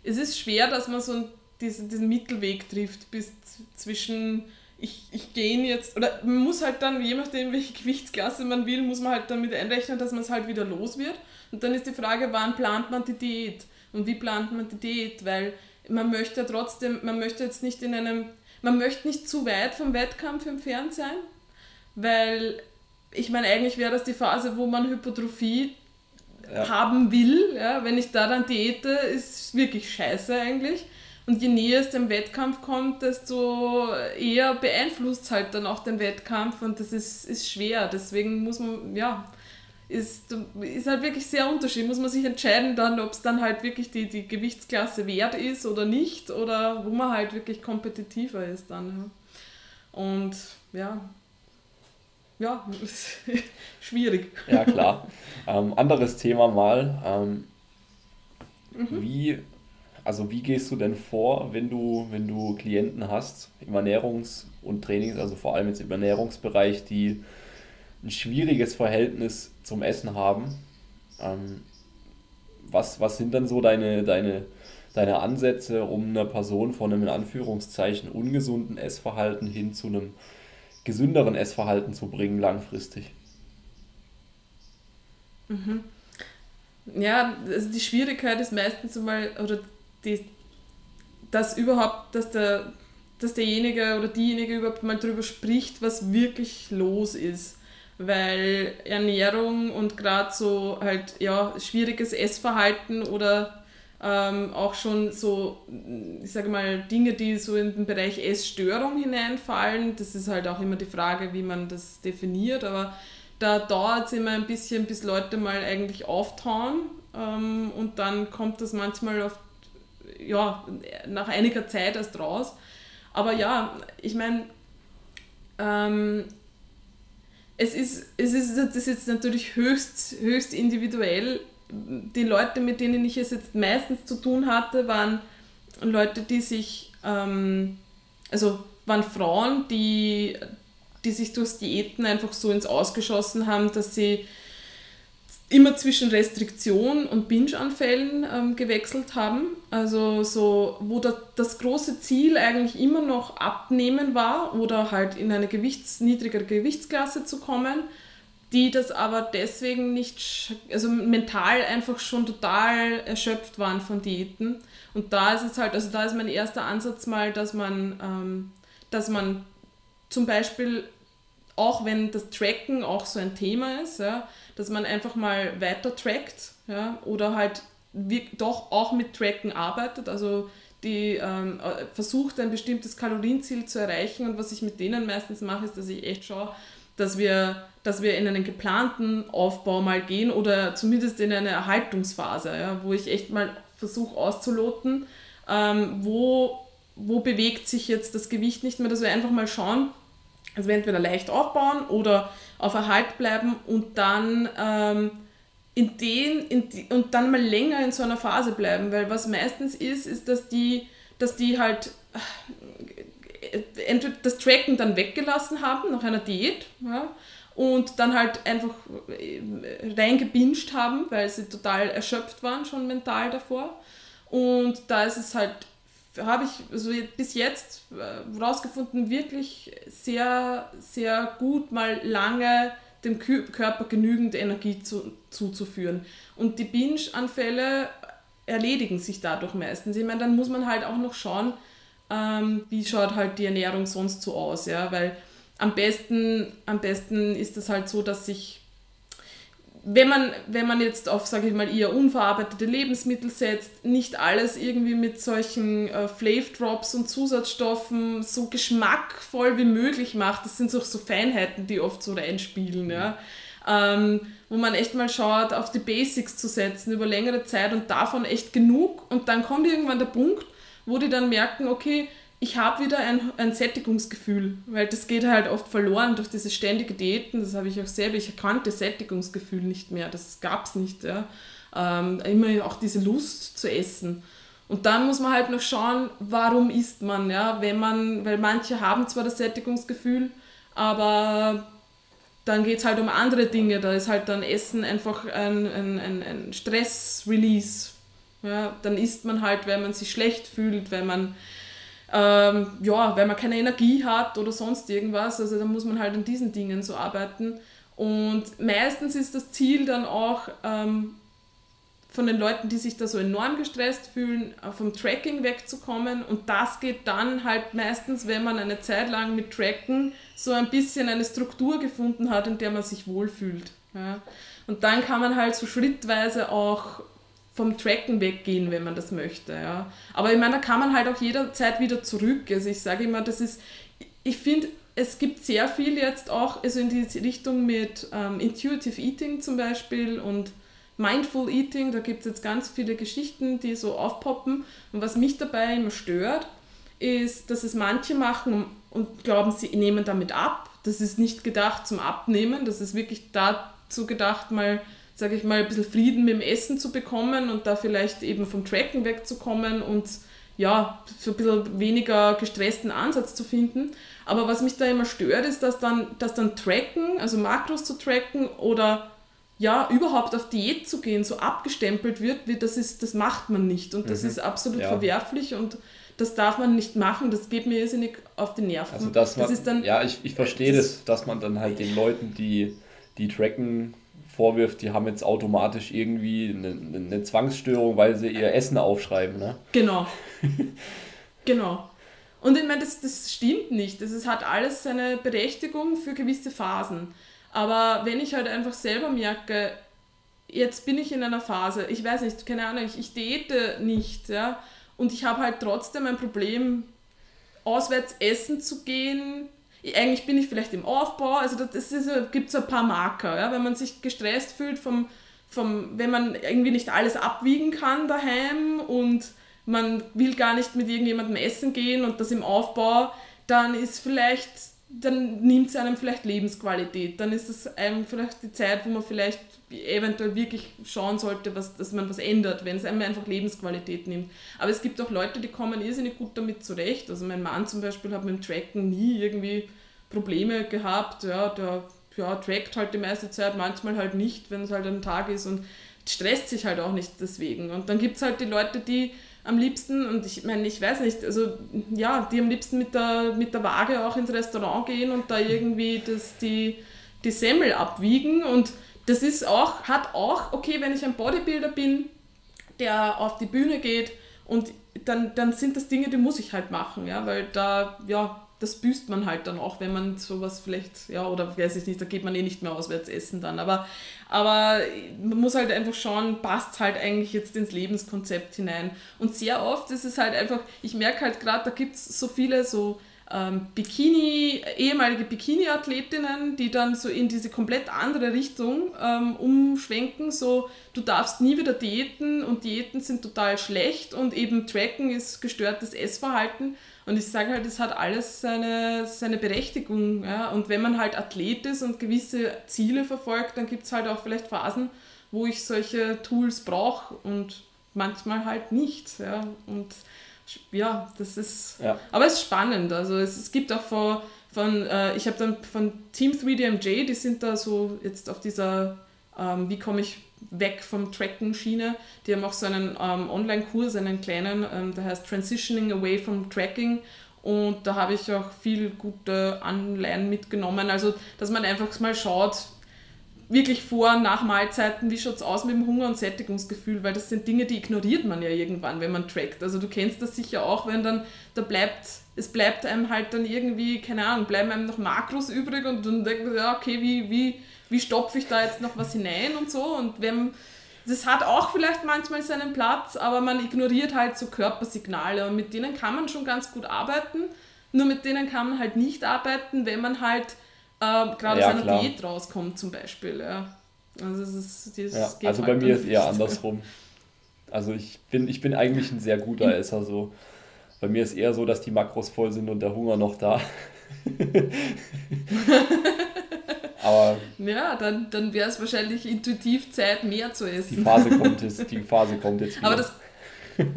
es ist schwer, dass man so diesen, diesen Mittelweg trifft bis zwischen, ich, ich gehe jetzt, oder man muss halt dann, je nachdem, welche Gewichtsklasse man will, muss man halt damit einrechnen, dass man es halt wieder los wird. Und dann ist die Frage, wann plant man die Diät? Und wie plant man die Diät? Weil man möchte trotzdem, man möchte jetzt nicht in einem, man möchte nicht zu weit vom Wettkampf entfernt sein, weil ich meine, eigentlich wäre das die Phase, wo man Hypertrophie ja. haben will. Ja, wenn ich da dann diete, ist wirklich scheiße eigentlich. Und je näher es dem Wettkampf kommt, desto eher beeinflusst es halt dann auch den Wettkampf und das ist, ist schwer. Deswegen muss man, ja, ist, ist halt wirklich sehr unterschiedlich. Muss man sich entscheiden dann, ob es dann halt wirklich die, die Gewichtsklasse wert ist oder nicht oder wo man halt wirklich kompetitiver ist dann. Und ja, ja, [laughs] schwierig. Ja, klar. Ähm, anderes Thema mal. Ähm, mhm. Wie, also wie gehst du denn vor, wenn du, wenn du Klienten hast im Ernährungs- und Trainings, also vor allem jetzt im Ernährungsbereich, die ein schwieriges Verhältnis zum Essen haben? Ähm, was, was sind dann so deine, deine, deine Ansätze, um eine Person von einem in Anführungszeichen ungesunden Essverhalten hin zu einem gesünderen Essverhalten zu bringen langfristig. Mhm. Ja, also die Schwierigkeit ist meistens einmal, oder die, dass überhaupt, dass der, dass derjenige oder diejenige überhaupt mal darüber spricht, was wirklich los ist. Weil Ernährung und gerade so halt, ja, schwieriges Essverhalten oder ähm, auch schon so, ich sage mal, Dinge, die so in den Bereich Essstörung hineinfallen. Das ist halt auch immer die Frage, wie man das definiert, aber da dauert es immer ein bisschen, bis Leute mal eigentlich auftauen ähm, und dann kommt das manchmal auf, ja, nach einiger Zeit erst raus. Aber ja, ich meine, ähm, es ist, es ist das ist jetzt natürlich höchst, höchst individuell, die Leute, mit denen ich es jetzt meistens zu tun hatte, waren Leute, die sich, ähm, also waren Frauen, die, die sich durchs Diäten einfach so ins Ausgeschossen haben, dass sie immer zwischen Restriktion und Binge-Anfällen ähm, gewechselt haben. Also so, wo das, das große Ziel eigentlich immer noch abnehmen war oder halt in eine Gewichts-, niedrigere Gewichtsklasse zu kommen die das aber deswegen nicht, also mental einfach schon total erschöpft waren von Diäten. Und da ist es halt, also da ist mein erster Ansatz mal, dass man, ähm, dass man zum Beispiel, auch wenn das Tracken auch so ein Thema ist, ja, dass man einfach mal weiter trackt ja, oder halt doch auch mit Tracken arbeitet, also die ähm, äh, versucht ein bestimmtes Kalorienziel zu erreichen und was ich mit denen meistens mache, ist, dass ich echt schaue, dass wir, dass wir in einen geplanten Aufbau mal gehen oder zumindest in eine Erhaltungsphase, ja, wo ich echt mal versuche auszuloten, ähm, wo, wo bewegt sich jetzt das Gewicht nicht mehr, dass wir einfach mal schauen, also wir entweder leicht aufbauen oder auf Erhalt bleiben und dann ähm, in den, in die, und dann mal länger in so einer Phase bleiben, weil was meistens ist, ist, dass die, dass die halt entweder das Tracken dann weggelassen haben nach einer Diät ja, und dann halt einfach äh, reingebinged haben, weil sie total erschöpft waren schon mental davor. Und da ist es halt, habe ich also bis jetzt herausgefunden, äh, wirklich sehr, sehr gut mal lange dem Körper genügend Energie zu, zuzuführen. Und die Binge-Anfälle erledigen sich dadurch meistens. Ich meine, dann muss man halt auch noch schauen, ähm, wie schaut halt die Ernährung sonst so aus, ja, weil am besten, am besten ist es halt so, dass sich wenn man, wenn man jetzt auf, sage ich mal, eher unverarbeitete Lebensmittel setzt, nicht alles irgendwie mit solchen äh, Flav Drops und Zusatzstoffen so geschmackvoll wie möglich macht, das sind so, so Feinheiten, die oft so reinspielen, ja. Ähm, wo man echt mal schaut, auf die Basics zu setzen über längere Zeit und davon echt genug. Und dann kommt irgendwann der Punkt, wo die dann merken, okay, ich habe wieder ein, ein Sättigungsgefühl, weil das geht halt oft verloren durch diese ständige Diäten. Das habe ich auch selber, ich erkannte Sättigungsgefühl nicht mehr, das gab es nicht. Ja. Ähm, immer auch diese Lust zu essen. Und dann muss man halt noch schauen, warum isst man, ja, wenn man, weil manche haben zwar das Sättigungsgefühl, aber dann geht es halt um andere Dinge. Da ist halt dann Essen einfach ein, ein, ein, ein Stress-Release ja, dann isst man halt, wenn man sich schlecht fühlt, wenn man, ähm, ja, wenn man keine Energie hat oder sonst irgendwas. Also da muss man halt an diesen Dingen so arbeiten. Und meistens ist das Ziel dann auch, ähm, von den Leuten, die sich da so enorm gestresst fühlen, äh, vom Tracking wegzukommen. Und das geht dann halt meistens, wenn man eine Zeit lang mit Tracken so ein bisschen eine Struktur gefunden hat, in der man sich wohlfühlt. Ja. Und dann kann man halt so schrittweise auch vom Tracken weggehen, wenn man das möchte. Ja. Aber ich meine, da kann man halt auch jederzeit wieder zurück. Also ich sage immer, das ist, ich finde, es gibt sehr viel jetzt auch, also in die Richtung mit ähm, Intuitive Eating zum Beispiel und Mindful Eating, da gibt es jetzt ganz viele Geschichten, die so aufpoppen. Und was mich dabei immer stört, ist, dass es manche machen und glauben, sie nehmen damit ab. Das ist nicht gedacht zum Abnehmen, das ist wirklich dazu gedacht, mal, sage ich mal, ein bisschen Frieden mit dem Essen zu bekommen und da vielleicht eben vom Tracken wegzukommen und ja, für ein bisschen weniger gestressten Ansatz zu finden. Aber was mich da immer stört, ist, dass dann, dass dann Tracken, also Makros zu tracken oder ja, überhaupt auf Diät zu gehen, so abgestempelt wird, wie das ist, das macht man nicht. Und das mhm. ist absolut ja. verwerflich und das darf man nicht machen, das geht mir irrsinnig auf die Nerven. Also dass man, das ist dann, ja, ich, ich verstehe das, das, dass man dann halt den Leuten, die, die tracken, vorwirft, die haben jetzt automatisch irgendwie eine, eine Zwangsstörung, weil sie ihr Essen aufschreiben. Ne? Genau. [laughs] genau. Und ich meine, das, das stimmt nicht. Das ist, hat alles seine Berechtigung für gewisse Phasen. Aber wenn ich halt einfach selber merke, jetzt bin ich in einer Phase, ich weiß nicht, keine Ahnung, ich, ich diete nicht, ja, und ich habe halt trotzdem ein Problem, auswärts essen zu gehen. Eigentlich bin ich vielleicht im Aufbau, also das gibt so ein paar Marker, ja, wenn man sich gestresst fühlt vom, vom, wenn man irgendwie nicht alles abwiegen kann daheim und man will gar nicht mit irgendjemandem essen gehen und das im Aufbau, dann ist vielleicht dann nimmt es einem vielleicht Lebensqualität. Dann ist es einem vielleicht die Zeit, wo man vielleicht eventuell wirklich schauen sollte, was, dass man was ändert, wenn es einem einfach Lebensqualität nimmt. Aber es gibt auch Leute, die kommen irrsinnig gut damit zurecht. Also mein Mann zum Beispiel hat mit dem Tracken nie irgendwie Probleme gehabt. Ja, der ja, trackt halt die meiste Zeit, manchmal halt nicht, wenn es halt ein Tag ist und stresst sich halt auch nicht deswegen. Und dann gibt es halt die Leute, die am liebsten, und ich meine, ich weiß nicht, also ja, die am liebsten mit der, mit der Waage auch ins Restaurant gehen und da irgendwie das, die, die Semmel abwiegen. Und das ist auch, hat auch, okay, wenn ich ein Bodybuilder bin, der auf die Bühne geht und dann, dann sind das Dinge, die muss ich halt machen, ja, weil da, ja, das büßt man halt dann auch, wenn man sowas vielleicht, ja, oder weiß ich nicht, da geht man eh nicht mehr auswärts essen dann. Aber, aber man muss halt einfach schauen, passt halt eigentlich jetzt ins Lebenskonzept hinein. Und sehr oft ist es halt einfach, ich merke halt gerade, da gibt es so viele so ähm, Bikini, ehemalige Bikini-Athletinnen, die dann so in diese komplett andere Richtung ähm, umschwenken, so du darfst nie wieder diäten und Diäten sind total schlecht und eben Tracken ist gestörtes Essverhalten. Und ich sage halt, es hat alles seine, seine Berechtigung. Ja? Und wenn man halt Athlet ist und gewisse Ziele verfolgt, dann gibt es halt auch vielleicht Phasen, wo ich solche Tools brauche und manchmal halt nicht. Ja? Und ja, das ist. Ja. Aber es ist spannend. Also es, es gibt auch von, von äh, ich habe dann von Team 3DMJ, die sind da so jetzt auf dieser, ähm, wie komme ich weg vom Tracken-Schiene. Die haben auch so einen ähm, Online-Kurs, einen kleinen, ähm, der heißt Transitioning Away from Tracking. Und da habe ich auch viel gute Anleihen mitgenommen. Also, dass man einfach mal schaut, wirklich vor und nach Mahlzeiten, wie schaut es aus mit dem Hunger und Sättigungsgefühl, weil das sind Dinge, die ignoriert man ja irgendwann, wenn man trackt. Also du kennst das sicher auch, wenn dann, da bleibt, es bleibt einem halt dann irgendwie, keine Ahnung, bleiben einem noch Makros übrig und dann denkt man, ja, okay, wie, wie, wie stopfe ich da jetzt noch was hinein und so. Und wenn, das hat auch vielleicht manchmal seinen Platz, aber man ignoriert halt so Körpersignale und mit denen kann man schon ganz gut arbeiten. Nur mit denen kann man halt nicht arbeiten, wenn man halt äh, gerade ja, aus einer klar. Diät rauskommt zum Beispiel. Ja. Also, es ist, das ja, also bei halt mir ist eher andersrum. Also ich bin, ich bin eigentlich ein sehr guter Esser. So. Bei mir ist eher so, dass die Makros voll sind und der Hunger noch da. [laughs] Aber ja, dann, dann wäre es wahrscheinlich intuitiv Zeit, mehr zu essen. [laughs] Die Phase kommt jetzt, die Phase kommt jetzt wieder. Aber das. [laughs]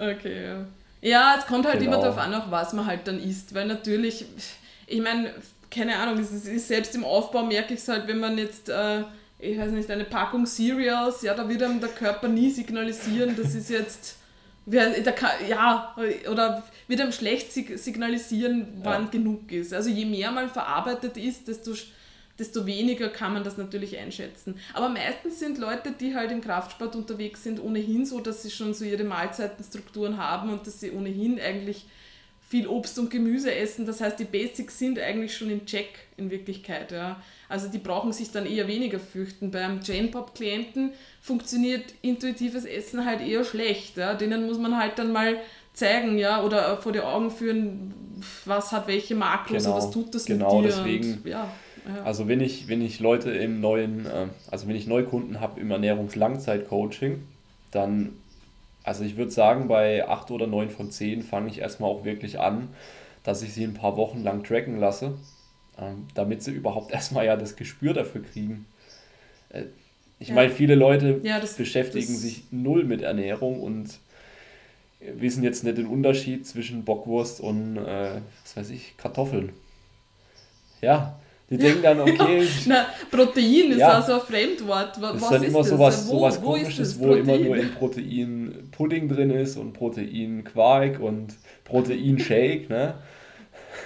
Okay, ja. Ja, es kommt halt genau. immer darauf an, auch was man halt dann isst. Weil natürlich, ich meine, keine Ahnung, es ist, selbst im Aufbau merke ich es halt, wenn man jetzt, äh, ich weiß nicht, eine Packung Cereals, ja, da wird einem der Körper nie signalisieren, das ist jetzt, ja, oder wird einem schlecht signalisieren, wann ja. genug ist. Also je mehr man verarbeitet ist, desto, desto weniger kann man das natürlich einschätzen. Aber meistens sind Leute, die halt im Kraftsport unterwegs sind, ohnehin so, dass sie schon so ihre Mahlzeitenstrukturen haben und dass sie ohnehin eigentlich viel Obst und Gemüse essen. Das heißt, die Basics sind eigentlich schon im Check in Wirklichkeit. Ja. Also die brauchen sich dann eher weniger fürchten. Beim Jane-Pop-Klienten funktioniert intuitives Essen halt eher schlecht. Ja. Denen muss man halt dann mal zeigen, ja, oder vor die Augen führen, was hat welche Makros genau, und was tut das genau, mit dir. Genau, deswegen. Und, ja, ja. Also wenn ich, wenn ich Leute im neuen, äh, also wenn ich Neukunden habe im Ernährungslangzeit-Coaching, dann also ich würde sagen, bei 8 oder 9 von 10 fange ich erstmal auch wirklich an, dass ich sie ein paar Wochen lang tracken lasse, ähm, damit sie überhaupt [laughs] erstmal ja das Gespür dafür kriegen. Äh, ich ja. meine, viele Leute ja, das, beschäftigen das sich null mit Ernährung und wissen jetzt nicht den Unterschied zwischen Bockwurst und, äh, was weiß ich, Kartoffeln. Ja, die denken dann, [laughs] okay. Na, Protein ist ja auch so ein Fremdwort. Was ist dann immer das? sowas, wo, sowas wo komisches, wo immer nur in Protein Pudding drin ist und Protein Quark und Protein Shake, ne?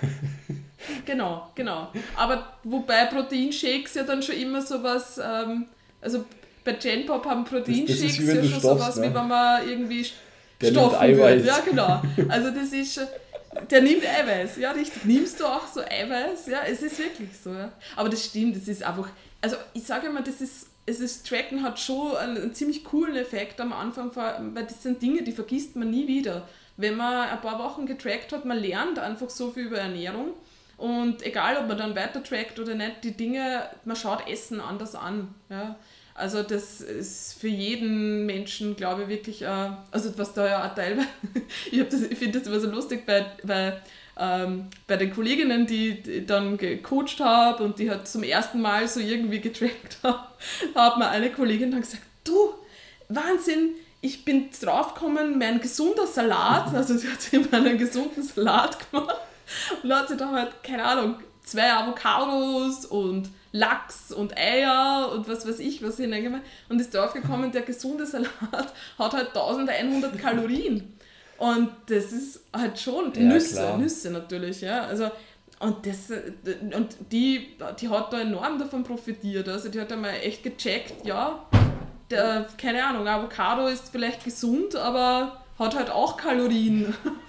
[laughs] genau, genau. Aber wobei Proteinshakes ja dann schon immer sowas, ähm, also bei Genpop haben Proteinshakes ja schon sowas, ne? wie wenn man irgendwie Der stoffen wird. Ja, genau. [laughs] Also das ist der nimmt Eiweiß, ja, richtig. Nimmst du auch so Eiweiß? Ja, es ist wirklich so. Ja. Aber das stimmt, es ist einfach, also ich sage immer, das ist, es ist, Tracken hat schon einen, einen, ziemlich coolen Effekt am Anfang, weil das sind Dinge, die vergisst man nie wieder. Wenn man ein paar Wochen getrackt hat, man lernt einfach so viel über Ernährung. Und egal, ob man dann weiter trackt oder nicht, die Dinge, man schaut Essen anders an. Ja. Also das ist für jeden Menschen, glaube ich, wirklich, äh, also was da ja auch teilweise, [laughs] ich, ich finde das immer so lustig bei, bei, ähm, bei den Kolleginnen, die, die dann gecoacht habe und die hat zum ersten Mal so irgendwie getrackt [laughs] haben, hat mir eine Kollegin dann gesagt, du, Wahnsinn, ich bin draufgekommen, mein gesunder Salat, also sie hat sich immer einen gesunden Salat [laughs] gemacht und hat sie da halt, keine Ahnung, zwei Avocados und Lachs und Eier und was weiß ich, was hineingemacht und ist drauf gekommen, der gesunde Salat [laughs] hat halt 1100 Kalorien. Und das ist halt schon ja, Nüsse, klar. Nüsse natürlich, ja. Also, und, das, und die, die hat da enorm davon profitiert. Also die hat einmal echt gecheckt, ja, der, keine Ahnung, Avocado ist vielleicht gesund, aber hat halt auch Kalorien. [laughs]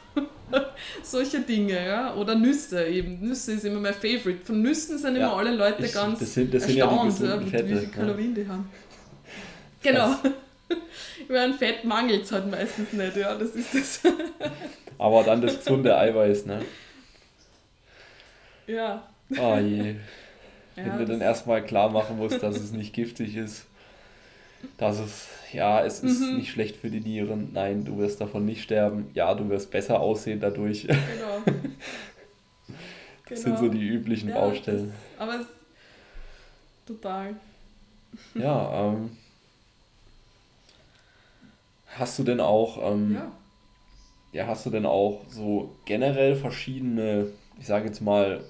[laughs] Solche Dinge, ja. Oder Nüsse eben. Nüsse ist immer mein Favorite. Von Nüssen sind ja, immer alle Leute ich, ganz das sind, das erstaunt, sind ja, Fette, wie viele Kalorien die haben. Genau. [laughs] Über ein Fett mangelt es halt meistens nicht, ja, das ist das. [laughs] Aber dann das gesunde Eiweiß, ne? Ja. Oh je. Wenn ja, du dann erstmal klar machen musst, dass es nicht giftig ist, dass es ja, es ist mhm. nicht schlecht für die Nieren, nein, du wirst davon nicht sterben, ja, du wirst besser aussehen dadurch. Genau. [laughs] das genau. sind so die üblichen ja, Baustellen. Das, aber es, total. Ja, ähm, hast du denn auch, ähm, ja. ja, hast du denn auch so generell verschiedene, ich sage jetzt mal,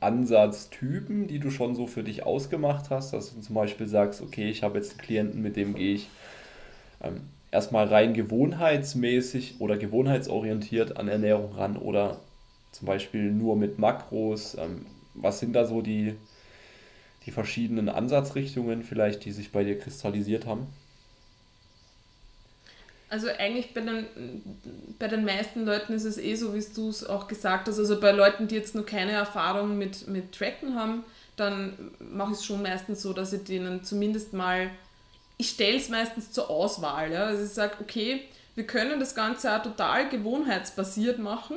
Ansatztypen, die du schon so für dich ausgemacht hast, dass du zum Beispiel sagst, okay, ich habe jetzt einen Klienten, mit dem gehe ich ähm, erstmal rein gewohnheitsmäßig oder gewohnheitsorientiert an Ernährung ran oder zum Beispiel nur mit Makros. Ähm, was sind da so die, die verschiedenen Ansatzrichtungen vielleicht, die sich bei dir kristallisiert haben? Also eigentlich bei den, bei den meisten Leuten ist es eh so, wie du es auch gesagt hast. Also bei Leuten, die jetzt noch keine Erfahrung mit, mit Tracken haben, dann mache ich es schon meistens so, dass ich denen zumindest mal ich stelle es meistens zur Auswahl. Ja? Also ich sage, okay, wir können das Ganze auch total gewohnheitsbasiert machen.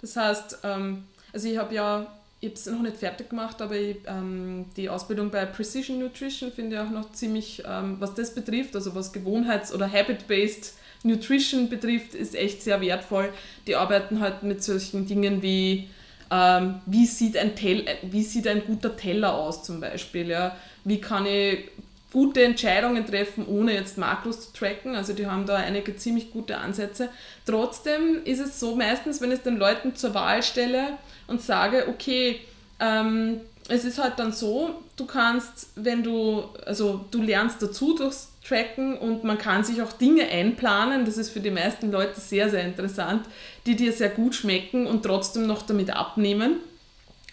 Das heißt, ähm, also ich habe ja, ich habe es noch nicht fertig gemacht, aber ich, ähm, die Ausbildung bei Precision Nutrition finde ich auch noch ziemlich, ähm, was das betrifft, also was Gewohnheits- oder Habit-Based Nutrition betrifft, ist echt sehr wertvoll. Die arbeiten halt mit solchen Dingen wie, ähm, wie, sieht ein Tell wie sieht ein guter Teller aus zum Beispiel, ja? wie kann ich gute Entscheidungen treffen, ohne jetzt Makros zu tracken. Also die haben da einige ziemlich gute Ansätze. Trotzdem ist es so meistens, wenn ich es den Leuten zur Wahl stelle und sage, okay, ähm, es ist halt dann so, du kannst, wenn du, also du lernst dazu durchs Tracken und man kann sich auch Dinge einplanen, das ist für die meisten Leute sehr, sehr interessant, die dir sehr gut schmecken und trotzdem noch damit abnehmen.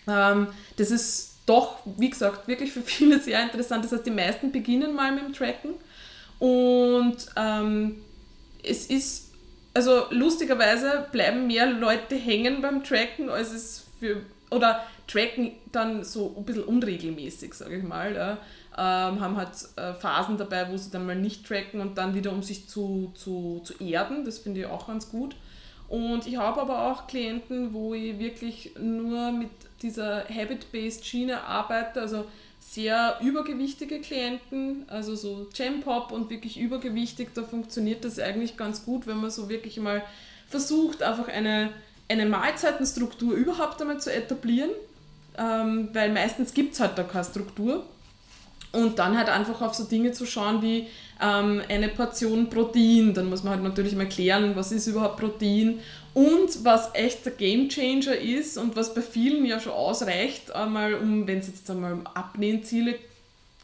Ähm, das ist doch, wie gesagt, wirklich für [laughs] viele sehr interessant. Das heißt, die meisten beginnen mal mit dem Tracken und ähm, es ist, also lustigerweise bleiben mehr Leute hängen beim Tracken, als es für, oder tracken dann so ein bisschen unregelmäßig, sage ich mal. Ja. Ähm, haben halt äh, Phasen dabei, wo sie dann mal nicht tracken und dann wieder, um sich zu, zu, zu erden. Das finde ich auch ganz gut. Und ich habe aber auch Klienten, wo ich wirklich nur mit dieser Habit-Based Schiene arbeite, also sehr übergewichtige Klienten, also so Jam-Pop und wirklich übergewichtig, da funktioniert das eigentlich ganz gut, wenn man so wirklich mal versucht, einfach eine, eine Mahlzeitenstruktur überhaupt einmal zu etablieren, ähm, weil meistens gibt es halt da keine Struktur. Und dann halt einfach auf so Dinge zu schauen wie ähm, eine Portion Protein. Dann muss man halt natürlich mal klären, was ist überhaupt Protein. Und was echt der Gamechanger ist und was bei vielen ja schon ausreicht, einmal um, wenn es jetzt einmal um Abnehmziele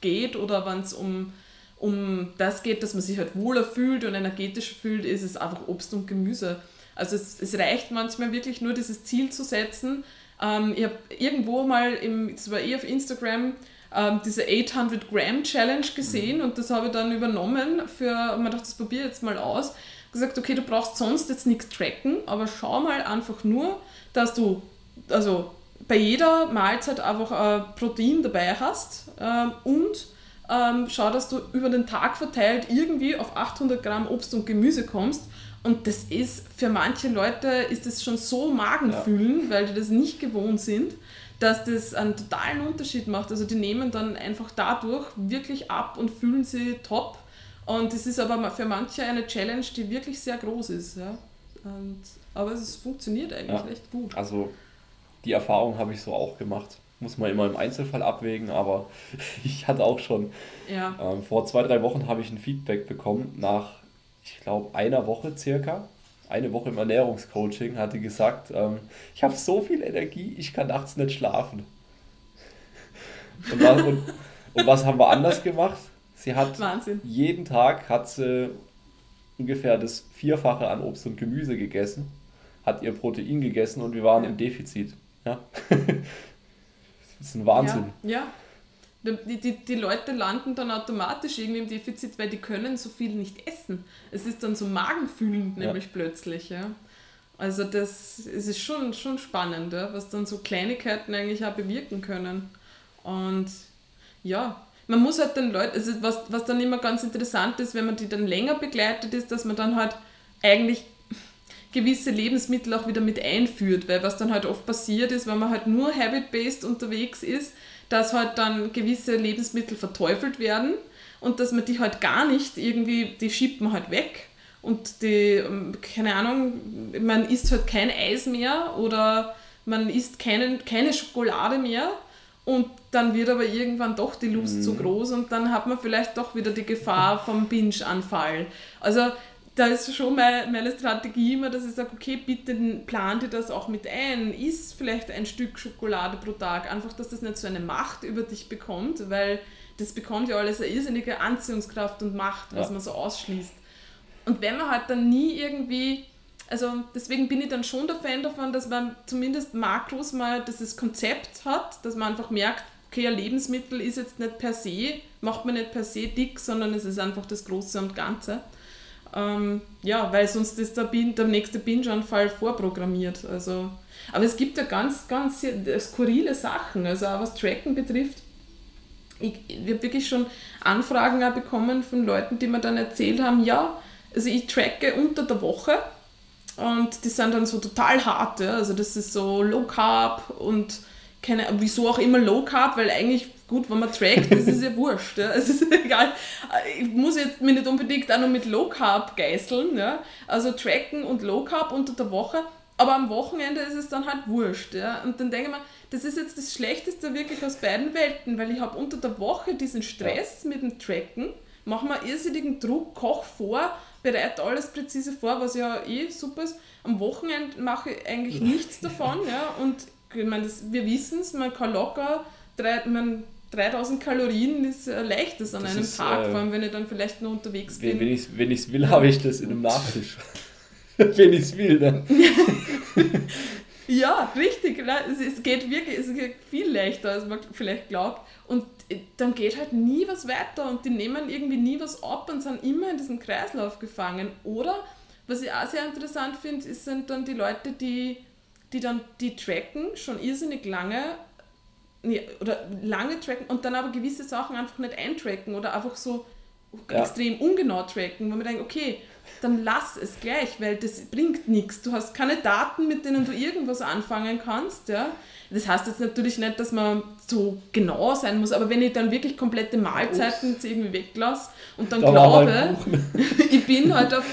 geht oder wenn es um, um das geht, dass man sich halt wohler fühlt und energetischer fühlt, ist es einfach Obst und Gemüse. Also es, es reicht manchmal wirklich nur dieses Ziel zu setzen. Ähm, ich habe irgendwo mal, im, das war eh auf Instagram, ähm, diese 800 Gramm Challenge gesehen mhm. und das habe ich dann übernommen für, man dachte, das probiere jetzt mal aus. Gesagt, okay, du brauchst sonst jetzt nichts tracken, aber schau mal einfach nur, dass du, also bei jeder Mahlzeit einfach äh, Protein dabei hast äh, und ähm, schau, dass du über den Tag verteilt irgendwie auf 800 Gramm Obst und Gemüse kommst. Und das ist für manche Leute ist das schon so Magenfühlen, ja. weil die das nicht gewohnt sind dass das einen totalen Unterschied macht. Also die nehmen dann einfach dadurch wirklich ab und fühlen sie top. Und das ist aber für manche eine Challenge, die wirklich sehr groß ist. Ja? Und, aber es funktioniert eigentlich ja. echt gut. Also die Erfahrung habe ich so auch gemacht. Muss man immer im Einzelfall abwägen, aber [laughs] ich hatte auch schon. Ja. Ähm, vor zwei, drei Wochen habe ich ein Feedback bekommen nach, ich glaube, einer Woche circa eine Woche im Ernährungscoaching, hatte gesagt, ähm, ich habe so viel Energie, ich kann nachts nicht schlafen. Und was, und, und was haben wir anders gemacht? Sie hat Wahnsinn. jeden Tag hat sie ungefähr das Vierfache an Obst und Gemüse gegessen, hat ihr Protein gegessen und wir waren ja. im Defizit. Ja. [laughs] das ist ein Wahnsinn. Ja, ja. Die, die, die Leute landen dann automatisch irgendwie im Defizit, weil die können so viel nicht essen. Es ist dann so magenfühlend nämlich ja. plötzlich. Ja. Also das es ist schon, schon spannend, ja, was dann so Kleinigkeiten eigentlich auch bewirken können. Und ja, man muss halt den Leuten, also was, was dann immer ganz interessant ist, wenn man die dann länger begleitet ist, dass man dann halt eigentlich gewisse Lebensmittel auch wieder mit einführt, weil was dann halt oft passiert ist, wenn man halt nur habit-based unterwegs ist, dass halt dann gewisse Lebensmittel verteufelt werden und dass man die halt gar nicht irgendwie, die schiebt man halt weg und die, ähm, keine Ahnung, man isst halt kein Eis mehr oder man isst keinen, keine Schokolade mehr und dann wird aber irgendwann doch die Lust mhm. zu groß und dann hat man vielleicht doch wieder die Gefahr vom Binge-Anfall. Also da ist schon meine, meine Strategie immer, dass ich sage, okay, bitte plan dir das auch mit ein. Iss vielleicht ein Stück Schokolade pro Tag. Einfach, dass das nicht so eine Macht über dich bekommt, weil das bekommt ja alles eine irrsinnige Anziehungskraft und Macht, was ja. man so ausschließt. Und wenn man halt dann nie irgendwie, also deswegen bin ich dann schon der Fan davon, dass man zumindest Makros mal dieses Konzept hat, dass man einfach merkt, okay, ein Lebensmittel ist jetzt nicht per se, macht man nicht per se dick, sondern es ist einfach das Große und Ganze. Ähm, ja, weil sonst ist der, Bin, der nächste Binge-Anfall vorprogrammiert. Also, aber es gibt ja ganz, ganz skurrile Sachen, also auch was Tracken betrifft. Ich, ich habe wirklich schon Anfragen auch bekommen von Leuten, die mir dann erzählt haben, ja, also ich tracke unter der Woche und die sind dann so total hart, ja? also das ist so Low Carb und keine, wieso auch immer Low Carb, weil eigentlich gut, wenn man trackt, das ist ja wurscht. Ja. Es ist [laughs] egal. Ich muss jetzt mir nicht unbedingt auch noch mit Low Carb geißeln. Ja. Also tracken und Low Carb unter der Woche. Aber am Wochenende ist es dann halt wurscht. Ja. Und dann denke ich mir, das ist jetzt das Schlechteste wirklich aus beiden Welten, weil ich habe unter der Woche diesen Stress mit dem Tracken, mache mir irrsinnigen Druck, koche vor, bereite alles präzise vor, was ja eh super ist. Am Wochenende mache ich eigentlich [laughs] nichts davon. Ja. Und ich meine, das, wir wissen es, man kann locker, drei, man 3000 Kalorien ist äh, leichtes an das einem ist, Tag, äh, vor allem wenn ich dann vielleicht noch unterwegs bin. Wenn ich es wenn will, [laughs] habe ich das in einem Nachtisch. [laughs] wenn ich es will, dann. [laughs] Ja, richtig. Es geht wirklich es geht viel leichter, als man vielleicht glaubt. Und dann geht halt nie was weiter und die nehmen irgendwie nie was ab und sind immer in diesem Kreislauf gefangen. Oder, was ich auch sehr interessant finde, sind dann die Leute, die, die dann die tracken, schon irrsinnig lange nee, oder lange tracken und dann aber gewisse Sachen einfach nicht eintracken oder einfach so ja. extrem ungenau tracken, wo man denkt, okay, dann lass es gleich, weil das bringt nichts. Du hast keine Daten, mit denen du irgendwas anfangen kannst. Ja? Das heißt jetzt natürlich nicht, dass man so genau sein muss, aber wenn ich dann wirklich komplette Mahlzeiten jetzt irgendwie weglasse und dann da glaube, [laughs] ich bin halt auf.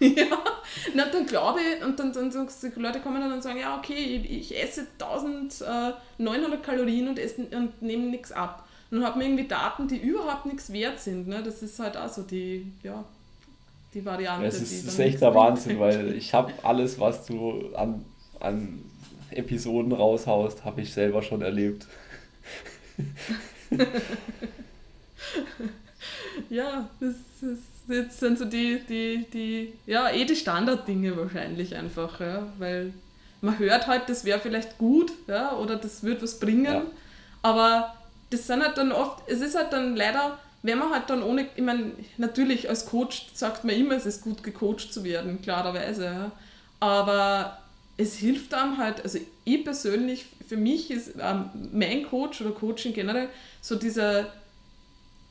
[laughs] ja, na, dann glaube ich, und dann, dann, dann die Leute kommen dann und sagen, ja, okay, ich, ich esse 1900 Kalorien und, esse, und nehme nichts ab. Und dann hat man irgendwie Daten, die überhaupt nichts wert sind. Ne? Das ist halt auch so die, ja, die Variante. Es ist, ist echt der Wahnsinn, weil ich habe alles, was du an, an Episoden raushaust, habe ich selber schon erlebt. [laughs] ja, das, das, das sind so die, die, die, ja, eh die Standarddinge wahrscheinlich einfach, ja, weil man hört halt, das wäre vielleicht gut, ja, oder das wird was bringen, ja. aber das sind halt dann oft, es ist halt dann leider wenn man halt dann ohne, ich meine, natürlich als Coach sagt man immer, es ist gut gecoacht zu werden, klarerweise, ja. aber es hilft einem halt, also ich persönlich, für mich ist ähm, mein Coach oder Coaching generell so dieser,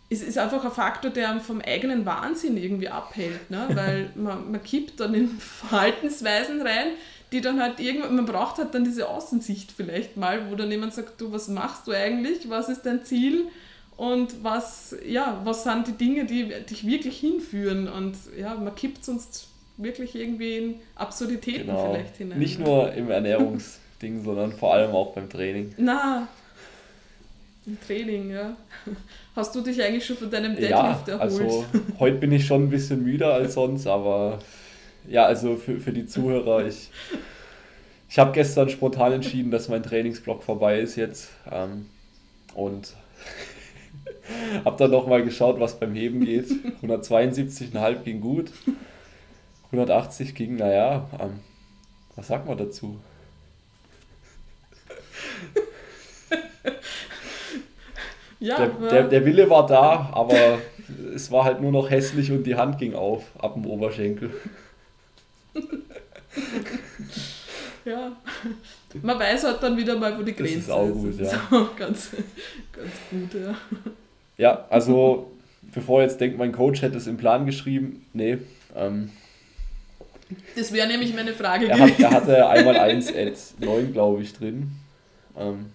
es ist einfach ein Faktor, der einem vom eigenen Wahnsinn irgendwie abhält, ne? weil [laughs] man, man kippt dann in Verhaltensweisen rein, die dann halt irgendwann, man braucht halt dann diese Außensicht vielleicht mal, wo dann jemand sagt, du, was machst du eigentlich, was ist dein Ziel? und was, ja, was sind die Dinge, die dich wirklich hinführen und ja, man kippt sonst wirklich irgendwie in Absurditäten genau. vielleicht hinein. Nicht nur im Ernährungsding, sondern vor allem auch beim Training. Na, im Training, ja. Hast du dich eigentlich schon von deinem Deadlift ja, erholt? Also heute bin ich schon ein bisschen müder als sonst, aber ja, also für, für die Zuhörer, ich, ich habe gestern spontan entschieden, dass mein Trainingsblock vorbei ist jetzt. Ähm, und [laughs] hab dann nochmal geschaut, was beim Heben geht. 172,5 ging gut. 180 ging, naja, ähm, was sagt man dazu? [laughs] ja, der, der, der Wille war da, aber es war halt nur noch hässlich und die Hand ging auf, ab dem Oberschenkel. [laughs] ja, man weiß halt dann wieder mal, wo die Grenze ist. Das ist auch gut, ist. ja. So, ganz, ganz gut, ja. Ja, also bevor jetzt denkt, mein Coach hätte es im Plan geschrieben, nee. Ähm, das wäre nämlich meine Frage er, hat, er hatte einmal 1 at 9, glaube ich, drin. Ähm,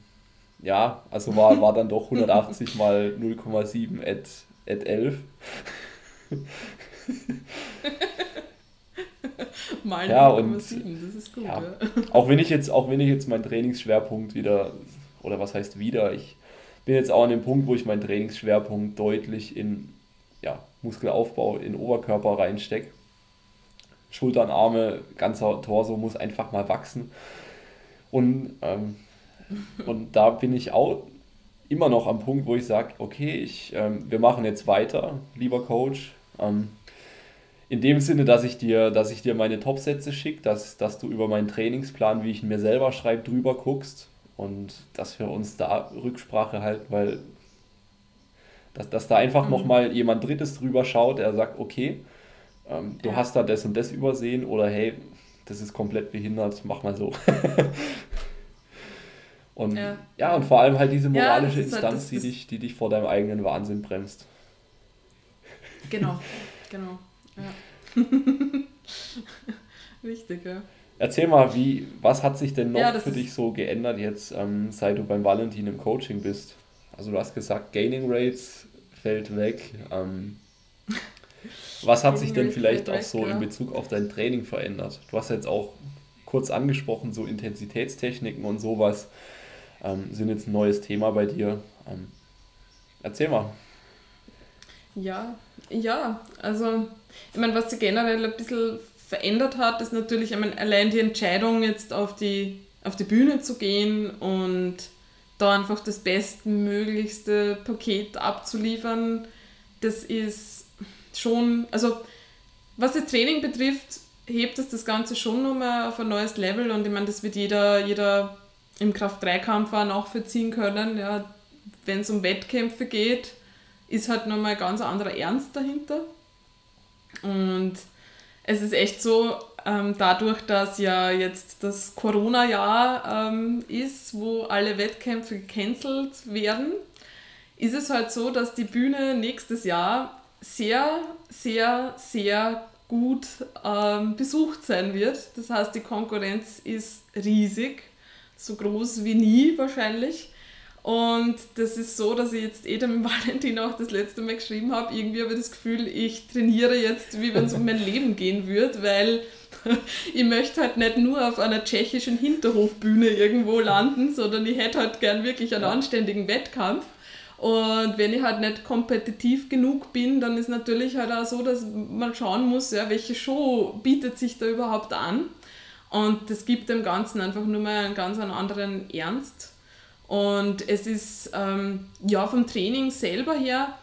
ja, also war, war dann doch 180 mal 0,7 at, at 11. [laughs] mal ja, 0,7, das ist gut. Ja. Ja. Auch, wenn ich jetzt, auch wenn ich jetzt meinen Trainingsschwerpunkt wieder, oder was heißt wieder, ich bin jetzt auch an dem Punkt, wo ich meinen Trainingsschwerpunkt deutlich in ja, Muskelaufbau, in Oberkörper reinstecke. Schultern, Arme, ganzer Torso muss einfach mal wachsen. Und, ähm, und da bin ich auch immer noch am Punkt, wo ich sage, okay, ich, ähm, wir machen jetzt weiter, lieber Coach. Ähm, in dem Sinne, dass ich dir, dass ich dir meine Top-Sätze schicke, dass, dass du über meinen Trainingsplan, wie ich ihn mir selber schreibe, drüber guckst und dass wir uns da Rücksprache halten, weil dass, dass da einfach mhm. nochmal jemand Drittes drüber schaut, der sagt, okay, ähm, du ja. hast da das und das übersehen oder hey, das ist komplett behindert, mach mal so. [laughs] und ja. ja. und vor allem halt diese moralische ja, halt Instanz, halt das, die, dich, die dich vor deinem eigenen Wahnsinn bremst. Genau, [laughs] genau. Ja. [laughs] Richtig, ja. Erzähl mal, wie, was hat sich denn noch ja, für dich so geändert jetzt, ähm, seit du beim Valentin im Coaching bist? Also du hast gesagt, Gaining Rates fällt weg. Ähm, [laughs] was hat sich denn vielleicht auch so in Bezug auf dein Training verändert? Du hast jetzt auch kurz angesprochen, so Intensitätstechniken und sowas ähm, sind jetzt ein neues Thema bei dir. Ähm, erzähl mal. Ja, ja, also ich meine, was sich generell ein bisschen verändert hat, ist natürlich ich meine, allein die Entscheidung, jetzt auf die, auf die Bühne zu gehen und da einfach das bestmöglichste Paket abzuliefern, das ist schon, also was das Training betrifft, hebt es das Ganze schon nochmal auf ein neues Level und ich meine, das wird jeder, jeder im Kraft-3-Kampf auch nachvollziehen können. Ja, Wenn es um Wettkämpfe geht, ist halt nochmal ein ganz anderer Ernst dahinter. Und es ist echt so, ähm, dadurch, dass ja jetzt das Corona-Jahr ähm, ist, wo alle Wettkämpfe gecancelt werden, ist es halt so, dass die Bühne nächstes Jahr sehr, sehr, sehr gut ähm, besucht sein wird. Das heißt, die Konkurrenz ist riesig, so groß wie nie wahrscheinlich. Und das ist so, dass ich jetzt eh dem [laughs] Valentin auch das letzte Mal geschrieben habe. Irgendwie habe ich das Gefühl, ich trainiere jetzt, wie wenn es um mein Leben gehen würde, weil [laughs] ich möchte halt nicht nur auf einer tschechischen Hinterhofbühne irgendwo landen, sondern ich hätte halt gern wirklich einen anständigen Wettkampf. Und wenn ich halt nicht kompetitiv genug bin, dann ist natürlich halt auch so, dass man schauen muss, ja, welche Show bietet sich da überhaupt an. Und das gibt dem Ganzen einfach nur mal einen ganz anderen Ernst. Und es ist ähm, ja vom Training selber her,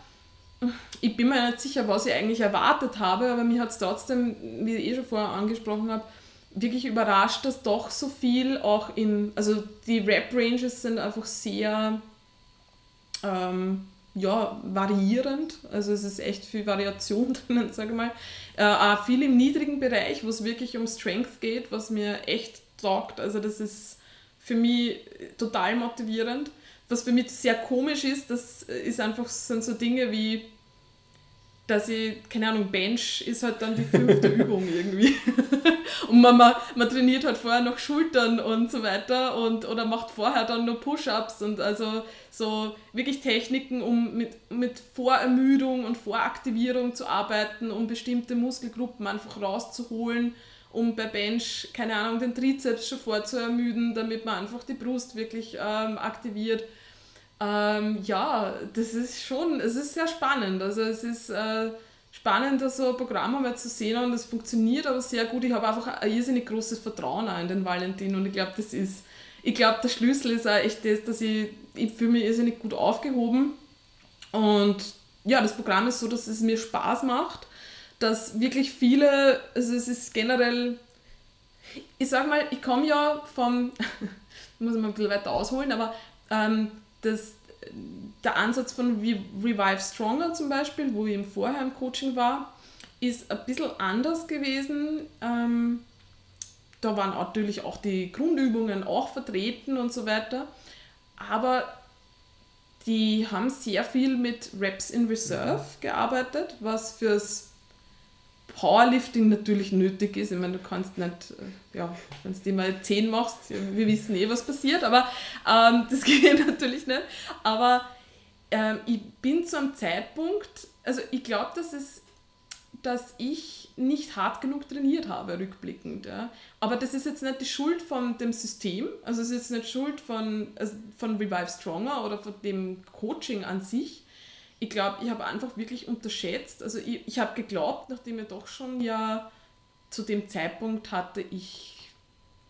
ich bin mir nicht sicher, was ich eigentlich erwartet habe, aber mir hat es trotzdem, wie ich eh schon vorher angesprochen habe, wirklich überrascht, dass doch so viel auch in, also die Rap-Ranges sind einfach sehr ähm, ja, variierend. Also es ist echt viel Variation [laughs] drinnen, sage ich mal. Äh, auch viel im niedrigen Bereich, wo es wirklich um Strength geht, was mir echt taugt. Also das ist für mich total motivierend. Was für mich sehr komisch ist, das ist einfach sind so Dinge wie dass ich, keine Ahnung, Bench ist halt dann die fünfte [laughs] Übung irgendwie. und man, man, man trainiert halt vorher noch Schultern und so weiter und oder macht vorher dann nur Push-Ups und also so wirklich Techniken, um mit, mit Vorermüdung und Voraktivierung zu arbeiten, um bestimmte Muskelgruppen einfach rauszuholen, um bei Bench, keine Ahnung, den Trizeps schon vorzuermüden, damit man einfach die Brust wirklich ähm, aktiviert ähm, ja, das ist schon, es ist sehr spannend. Also es ist äh, spannend, so ein Programm einmal zu sehen und es funktioniert aber sehr gut. Ich habe einfach ein irrsinnig großes Vertrauen in den Valentin und ich glaube, das ist, ich glaube, der Schlüssel ist auch echt das, dass ich, ich fühle mich irrsinnig gut aufgehoben und ja, das Programm ist so, dass es mir Spaß macht, dass wirklich viele, also es ist generell, ich sag mal, ich komme ja vom, [laughs] muss ich mal ein bisschen weiter ausholen, aber ähm, das, der Ansatz von Revive Stronger zum Beispiel, wo ich im vorher im Coaching war, ist ein bisschen anders gewesen. Ähm, da waren natürlich auch die Grundübungen auch vertreten und so weiter. Aber die haben sehr viel mit Reps in Reserve mhm. gearbeitet, was fürs Powerlifting natürlich nötig ist. Ich meine, du kannst nicht, äh, ja, wenn du die mal 10 machst, wir wissen eh, was passiert, aber ähm, [laughs] das geht natürlich nicht. Aber ähm, ich bin zu einem Zeitpunkt, also ich glaube, dass es dass ich nicht hart genug trainiert habe, rückblickend. Ja. Aber das ist jetzt nicht die Schuld von dem System, also es ist jetzt nicht Schuld von, also von Revive Stronger oder von dem Coaching an sich, ich glaube, ich habe einfach wirklich unterschätzt. Also ich, ich habe geglaubt, nachdem ich doch schon ja zu dem Zeitpunkt hatte ich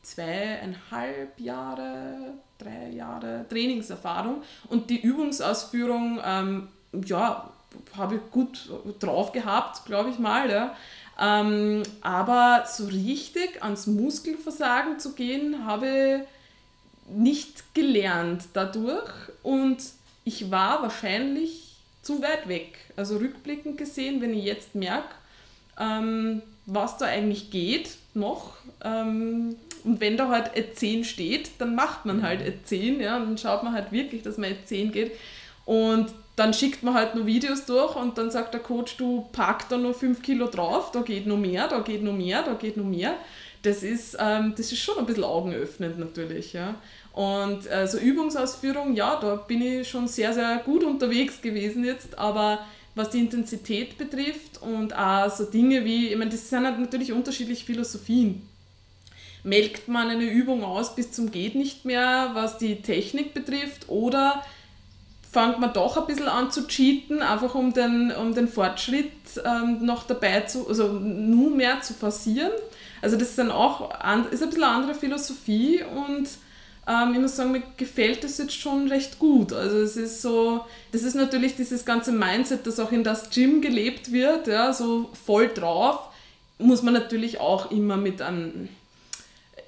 zweieinhalb Jahre, drei Jahre Trainingserfahrung und die Übungsausführung, ähm, ja, habe ich gut drauf gehabt, glaube ich mal. Ja. Ähm, aber so richtig ans Muskelversagen zu gehen, habe ich nicht gelernt dadurch und ich war wahrscheinlich zu weit weg. Also rückblickend gesehen, wenn ich jetzt merke, ähm, was da eigentlich geht noch, ähm, und wenn da halt E10 steht, dann macht man halt E10, ja, und dann schaut man halt wirklich, dass man E10 geht. Und dann schickt man halt nur Videos durch und dann sagt der Coach, du pack da noch 5 Kilo drauf, da geht noch mehr, da geht noch mehr, da geht noch mehr. Das ist, ähm, das ist schon ein bisschen augenöffnend natürlich. Ja. Und äh, so Übungsausführung, ja, da bin ich schon sehr, sehr gut unterwegs gewesen jetzt, aber was die Intensität betrifft und auch so Dinge wie, ich meine, das sind halt natürlich unterschiedliche Philosophien. Melkt man eine Übung aus bis zum geht nicht mehr, was die Technik betrifft, oder fängt man doch ein bisschen an zu cheaten, einfach um den, um den Fortschritt ähm, noch dabei zu, also nur mehr zu forcieren. Also das ist dann auch ist ein bisschen eine andere Philosophie und ähm, ich muss sagen, mir gefällt das jetzt schon recht gut. Also es ist so, das ist natürlich dieses ganze Mindset, das auch in das Gym gelebt wird, ja, so voll drauf. muss man natürlich auch immer mit einem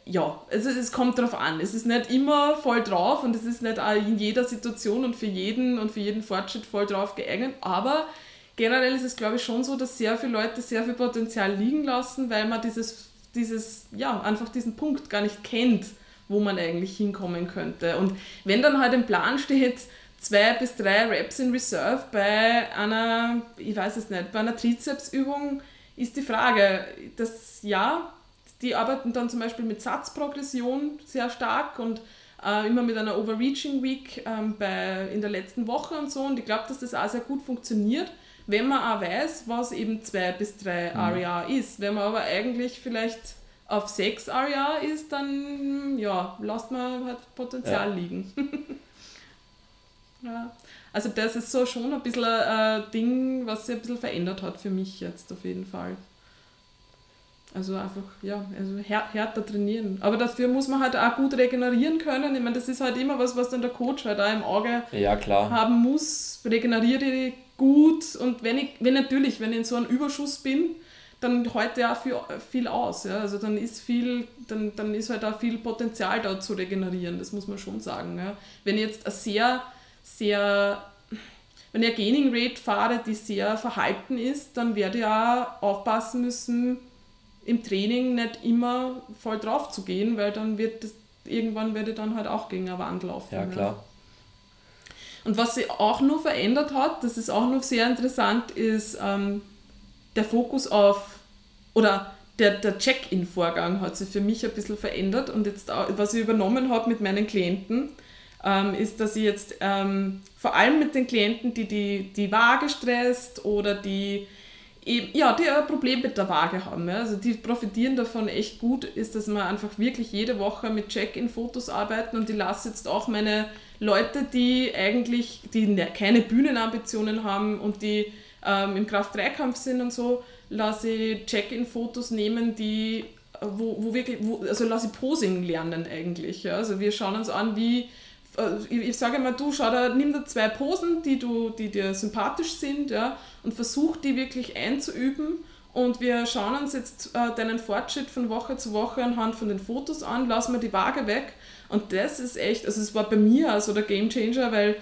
ja, also es kommt darauf an. Es ist nicht immer voll drauf und es ist nicht in jeder Situation und für jeden und für jeden Fortschritt voll drauf geeignet, aber generell ist es glaube ich schon so, dass sehr viele Leute sehr viel Potenzial liegen lassen, weil man dieses, dieses, ja, einfach diesen Punkt gar nicht kennt, wo man eigentlich hinkommen könnte. Und wenn dann halt im Plan steht, zwei bis drei Reps in Reserve bei einer, ich weiß es nicht, bei einer Trizepsübung, ist die Frage, das ja, die arbeiten dann zum Beispiel mit Satzprogression sehr stark und äh, immer mit einer Overreaching Week ähm, bei, in der letzten Woche und so. Und ich glaube, dass das auch sehr gut funktioniert, wenn man auch weiß, was eben 2 bis 3 mhm. REA ist. Wenn man aber eigentlich vielleicht auf 6 REA ist, dann ja, lasst man halt Potenzial ja. liegen. [laughs] ja. Also das ist so schon ein bisschen ein Ding, was sich ein bisschen verändert hat für mich jetzt auf jeden Fall. Also einfach, ja, also härter trainieren. Aber dafür muss man halt auch gut regenerieren können. Ich meine, das ist halt immer was, was dann der Coach halt auch im Auge ja, haben muss. Regeneriere ich gut und wenn ich, wenn natürlich, wenn ich in so einem Überschuss bin, dann heute auch viel, viel aus. Ja? Also dann ist viel, dann, dann ist halt auch viel Potenzial da zu regenerieren, das muss man schon sagen. Ja? Wenn ich jetzt ein sehr, sehr, wenn ich eine Gaining Rate fahre, die sehr verhalten ist, dann werde ich auch aufpassen müssen, im Training nicht immer voll drauf zu gehen, weil dann wird das, irgendwann werde ich dann halt auch gegen eine Wand laufen. Ja, klar. Ja. Und was sich auch noch verändert hat, das ist auch noch sehr interessant, ist ähm, der Fokus auf, oder der, der Check-in-Vorgang hat sich für mich ein bisschen verändert und jetzt, was ich übernommen habe mit meinen Klienten, ähm, ist, dass ich jetzt ähm, vor allem mit den Klienten, die die, die Waage stresst oder die ja, die ein Problem mit der Waage haben. Ja. Also die profitieren davon echt gut, ist, dass wir einfach wirklich jede Woche mit Check-in-Fotos arbeiten und ich lasse jetzt auch meine Leute, die eigentlich die ne, keine Bühnenambitionen haben und die ähm, im Kraft-3-Kampf sind und so, lasse ich Check-in-Fotos nehmen, die wo, wo wirklich, wo, also lasse ich Posing lernen eigentlich. Ja. Also wir schauen uns an, wie äh, ich, ich sage mal, du schau da, nimm da zwei Posen, die, du, die dir sympathisch sind, ja, und versuch die wirklich einzuüben. Und wir schauen uns jetzt äh, deinen Fortschritt von Woche zu Woche anhand von den Fotos an, lassen wir die Waage weg. Und das ist echt, also es war bei mir also der Game Changer, weil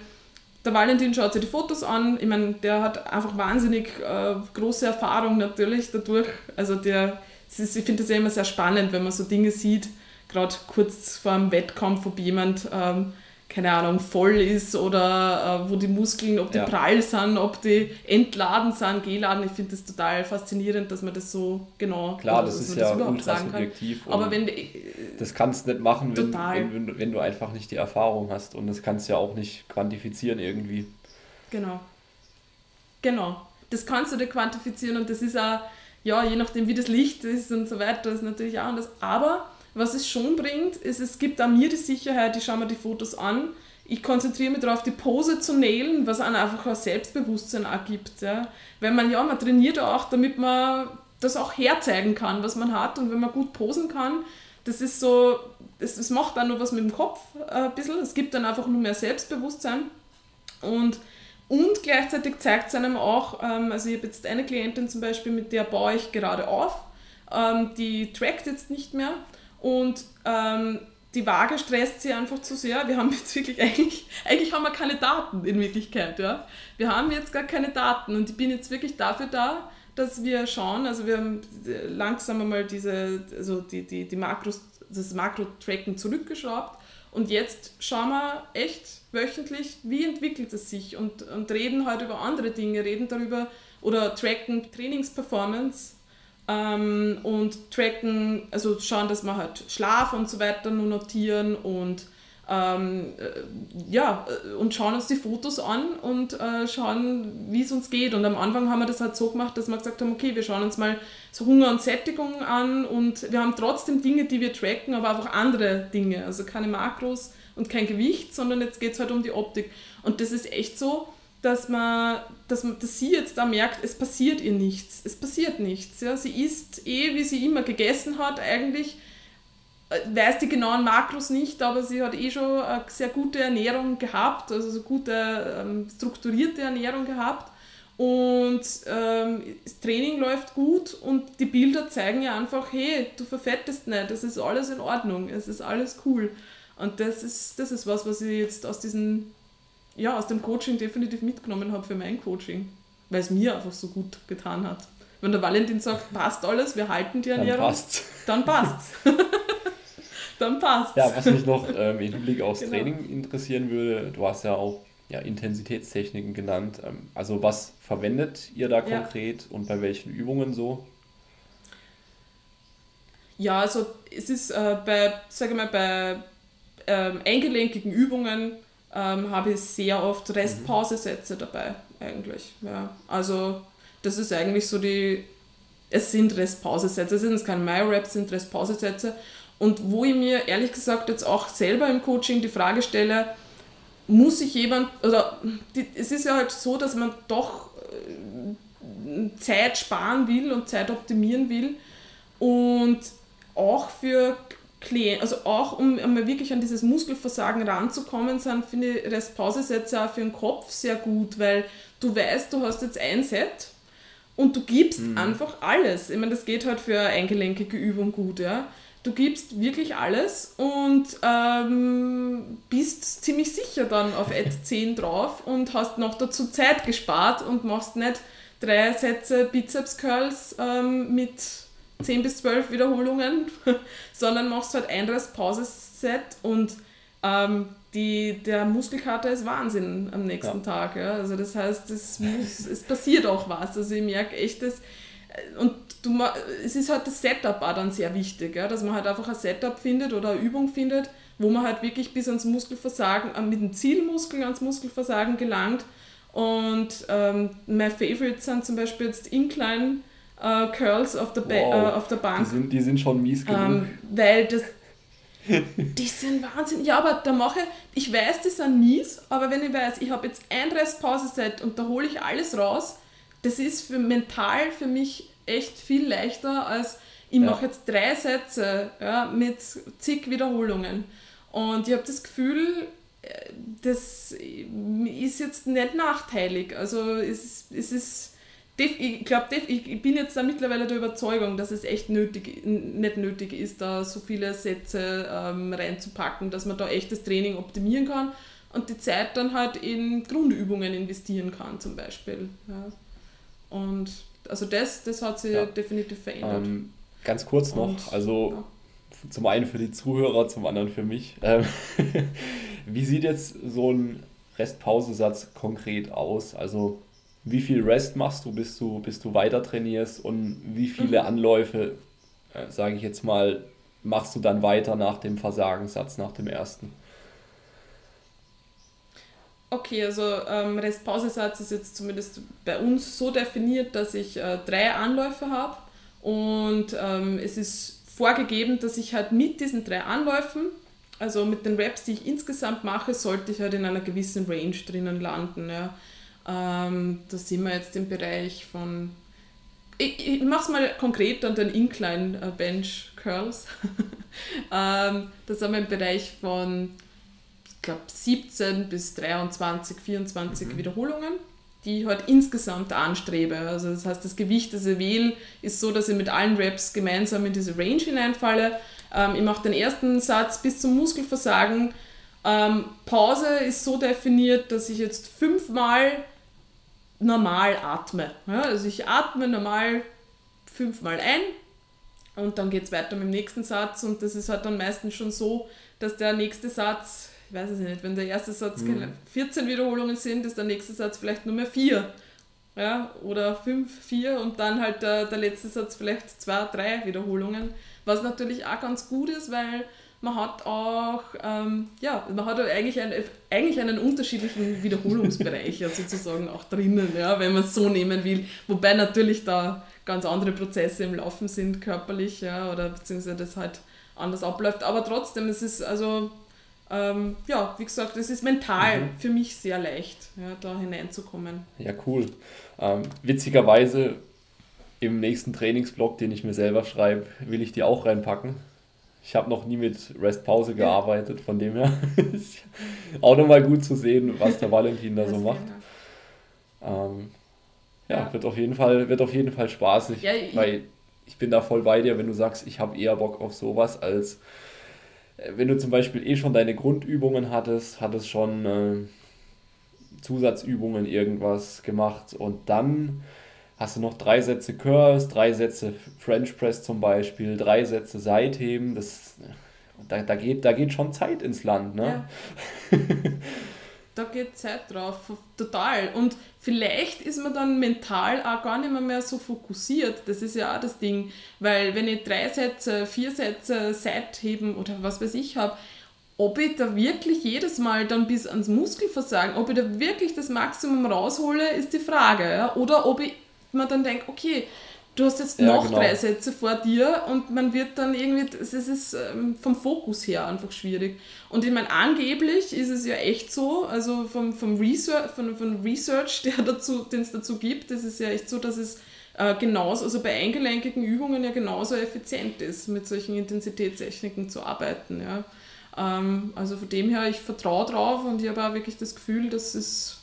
der Valentin schaut sich die Fotos an. Ich meine, der hat einfach wahnsinnig äh, große Erfahrung natürlich dadurch. Also der, ist, ich finde das ja immer sehr spannend, wenn man so Dinge sieht, gerade kurz vor einem Wettkampf, ob jemand ähm, keine Ahnung, voll ist oder äh, wo die Muskeln, ob die ja. prall sind, ob die entladen sind, geladen. Ich finde das total faszinierend, dass man das so genau Klar, das ist ja das ultra subjektiv. Aber wenn das kannst du nicht machen, wenn, wenn, wenn, du einfach nicht die Erfahrung hast und das kannst du ja auch nicht quantifizieren irgendwie. Genau. Genau. Das kannst du dir quantifizieren und das ist auch, ja, je nachdem wie das Licht ist und so weiter, ist natürlich auch anders. Aber was es schon bringt, ist, es gibt an mir die Sicherheit, ich schaue mir die Fotos an, ich konzentriere mich darauf, die Pose zu nähen, was einem einfach ein Selbstbewusstsein ergibt. Ja. Weil man, ja, man trainiert auch, damit man das auch herzeigen kann, was man hat. Und wenn man gut posen kann, das ist so, das, das macht dann nur was mit dem Kopf äh, ein bisschen, es gibt dann einfach nur mehr Selbstbewusstsein. Und und gleichzeitig zeigt es einem auch, ähm, also ich habe jetzt eine Klientin zum Beispiel, mit der baue ich gerade auf, ähm, die trackt jetzt nicht mehr und ähm, die Waage stresst sie einfach zu sehr. Wir haben [laughs] jetzt wirklich eigentlich, eigentlich haben wir keine Daten in Wirklichkeit. Ja? Wir haben jetzt gar keine Daten und ich bin jetzt wirklich dafür da, dass wir schauen, also wir haben langsam einmal diese, also die, die, die Makros, das Makro-Tracken zurückgeschraubt und jetzt schauen wir echt wöchentlich, wie entwickelt es sich und, und reden halt über andere Dinge, reden darüber oder tracken Trainingsperformance ähm, und tracken, also schauen, dass wir halt Schlaf und so weiter nur notieren und ähm, äh, ja, äh, und schauen uns die Fotos an und äh, schauen, wie es uns geht. Und am Anfang haben wir das halt so gemacht, dass wir gesagt haben, okay, wir schauen uns mal so Hunger und Sättigung an und wir haben trotzdem Dinge, die wir tracken, aber einfach andere Dinge. Also keine Makros und kein Gewicht, sondern jetzt geht es halt um die Optik. Und das ist echt so, dass man, dass man, dass sie jetzt da merkt, es passiert ihr nichts. Es passiert nichts. Ja. Sie isst eh, wie sie immer gegessen hat, eigentlich äh, weiß die genauen Makros nicht, aber sie hat eh schon eine sehr gute Ernährung gehabt, also so gute ähm, strukturierte Ernährung gehabt. und ähm, das Training läuft gut und die Bilder zeigen ja einfach, hey, du verfettest nicht, es ist alles in Ordnung, es ist alles cool. Und das ist, das ist was, was ich jetzt aus diesem, ja, aus dem Coaching definitiv mitgenommen habe für mein Coaching, weil es mir einfach so gut getan hat. Wenn der Valentin sagt, passt alles, wir halten die Ernährung, dann passt dann passt's. [laughs] dann passt Ja, was mich noch ähm, im Hinblick aufs genau. Training interessieren würde, du hast ja auch ja, Intensitätstechniken genannt. Ähm, also was verwendet ihr da konkret ja. und bei welchen Übungen so? Ja, also es ist äh, bei, sage mal, bei ähm, eingelenkigen Übungen ähm, habe ich sehr oft Restpausesätze dabei eigentlich. Ja. Also das ist eigentlich so die, es sind Restpausesätze, es sind keine My-Raps, sind Restpausesätze. Und wo ich mir ehrlich gesagt jetzt auch selber im Coaching die Frage stelle, muss sich jemand, oder die, es ist ja halt so, dass man doch äh, Zeit sparen will und Zeit optimieren will und auch für Klienten, also auch um einmal wirklich an dieses Muskelversagen ranzukommen, sind, finde ich Restpausesätze auch für den Kopf sehr gut, weil du weißt, du hast jetzt ein Set und du gibst mhm. einfach alles. Ich meine, das geht halt für eine eingelenkige Übung gut, ja du gibst wirklich alles und ähm, bist ziemlich sicher dann auf [laughs] Ad 10 drauf und hast noch dazu Zeit gespart und machst nicht drei Sätze Bizeps Curls ähm, mit 10 bis 12 Wiederholungen, [laughs] sondern machst halt ein Pauseset und ähm, die, der Muskelkater ist Wahnsinn am nächsten ja. Tag. Ja? Also das heißt, es, muss, es passiert auch was. Also ich merke echt, dass und du, es ist halt das Setup auch dann sehr wichtig, ja, dass man halt einfach ein Setup findet oder eine Übung findet, wo man halt wirklich bis ans Muskelversagen, äh, mit dem Zielmuskel ans Muskelversagen gelangt. Und ähm, meine Favorites sind zum Beispiel jetzt Incline äh, Curls auf der, wow. äh, auf der Bank. Die sind, die sind schon mies genug. Ähm, weil das, [laughs] die sind Wahnsinn. Ja, aber da mache ich, ich weiß, die sind mies, aber wenn ich weiß, ich habe jetzt ein Restpause-Set und da hole ich alles raus, das ist für mental für mich echt viel leichter als ich ja. mache jetzt drei Sätze ja, mit zig Wiederholungen. Und ich habe das Gefühl, äh, das ist jetzt nicht nachteilig. Also es, es ist, ich glaube, ich bin jetzt da mittlerweile der Überzeugung, dass es echt nötig, nicht nötig ist, da so viele Sätze ähm, reinzupacken, dass man da echt das Training optimieren kann und die Zeit dann halt in Grundübungen investieren kann zum Beispiel. Ja. Und also das, das hat sich ja. definitiv verändert. Ähm, ganz kurz noch, Und, also ja. zum einen für die Zuhörer, zum anderen für mich. Ähm, [laughs] wie sieht jetzt so ein Restpausesatz konkret aus? Also wie viel Rest machst du, bis du, bis du weiter trainierst und wie viele mhm. Anläufe, äh, sage ich jetzt mal, machst du dann weiter nach dem Versagenssatz, nach dem ersten? Okay, also ähm, Restpausesatz ist jetzt zumindest bei uns so definiert, dass ich äh, drei Anläufe habe und ähm, es ist vorgegeben, dass ich halt mit diesen drei Anläufen, also mit den Raps, die ich insgesamt mache, sollte ich halt in einer gewissen Range drinnen landen. Ja. Ähm, da sind wir jetzt im Bereich von, ich, ich mache es mal konkret an den Incline äh, Bench Curls. [laughs] ähm, da sind wir im Bereich von glaube 17 bis 23, 24 mhm. Wiederholungen, die ich halt insgesamt anstrebe. Also das heißt, das Gewicht, das ich wähle, ist so, dass ich mit allen Reps gemeinsam in diese Range hineinfalle. Ähm, ich mache den ersten Satz bis zum Muskelversagen. Ähm, Pause ist so definiert, dass ich jetzt fünfmal normal atme. Ja, also ich atme normal fünfmal ein und dann geht es weiter mit dem nächsten Satz und das ist halt dann meistens schon so, dass der nächste Satz ich weiß es nicht, wenn der erste Satz mhm. 14 Wiederholungen sind, ist der nächste Satz vielleicht nur mehr 4. Ja, oder 5, 4 und dann halt der, der letzte Satz vielleicht 2, 3 Wiederholungen. Was natürlich auch ganz gut ist, weil man hat auch, ähm, ja, man hat eigentlich, ein, eigentlich einen unterschiedlichen Wiederholungsbereich ja, sozusagen auch drinnen, ja, wenn man es so nehmen will. Wobei natürlich da ganz andere Prozesse im Laufen sind, körperlich, ja, oder beziehungsweise das halt anders abläuft. Aber trotzdem, es ist also ähm, ja, wie gesagt, es ist mental mhm. für mich sehr leicht, ja, da hineinzukommen. Ja, cool. Ähm, witzigerweise im nächsten Trainingsblock, den ich mir selber schreibe, will ich die auch reinpacken. Ich habe noch nie mit Rest-Pause gearbeitet, von dem her [laughs] auch nochmal gut zu sehen, was der Valentin da so macht. Ähm, ja, ja, Wird, auf jeden Fall, wird auf jeden Fall spaßig. Ja, ich, weil ich bin da voll bei dir, wenn du sagst, ich habe eher Bock auf sowas, als äh, wenn du zum Beispiel eh schon deine Grundübungen hattest, hattest schon äh, Zusatzübungen irgendwas gemacht und dann hast du noch drei Sätze Curls, drei Sätze French Press zum Beispiel, drei Sätze Seitheben. Das, da, da, geht, da geht schon Zeit ins Land. Ne? Ja. [laughs] da geht Zeit drauf, total. Und vielleicht ist man dann mental auch gar nicht mehr, mehr so fokussiert. Das ist ja auch das Ding. Weil wenn ich drei Sätze, vier Sätze Seitheben oder was weiß ich habe, ob ich da wirklich jedes Mal dann bis ans Muskelversagen, ob ich da wirklich das Maximum raushole, ist die Frage. Oder ob ich mir dann denke, okay, du hast jetzt ja, noch genau. drei Sätze vor dir und man wird dann irgendwie, es ist ähm, vom Fokus her einfach schwierig. Und ich meine, angeblich ist es ja echt so, also vom, vom Research, von, von Research, der [laughs] dazu, den es dazu gibt, ist es ja echt so, dass es äh, genauso, also bei eingelenkigen Übungen ja genauso effizient ist, mit solchen Intensitätstechniken zu arbeiten. Ja. Ähm, also von dem her, ich vertraue drauf und ich habe auch wirklich das Gefühl, dass es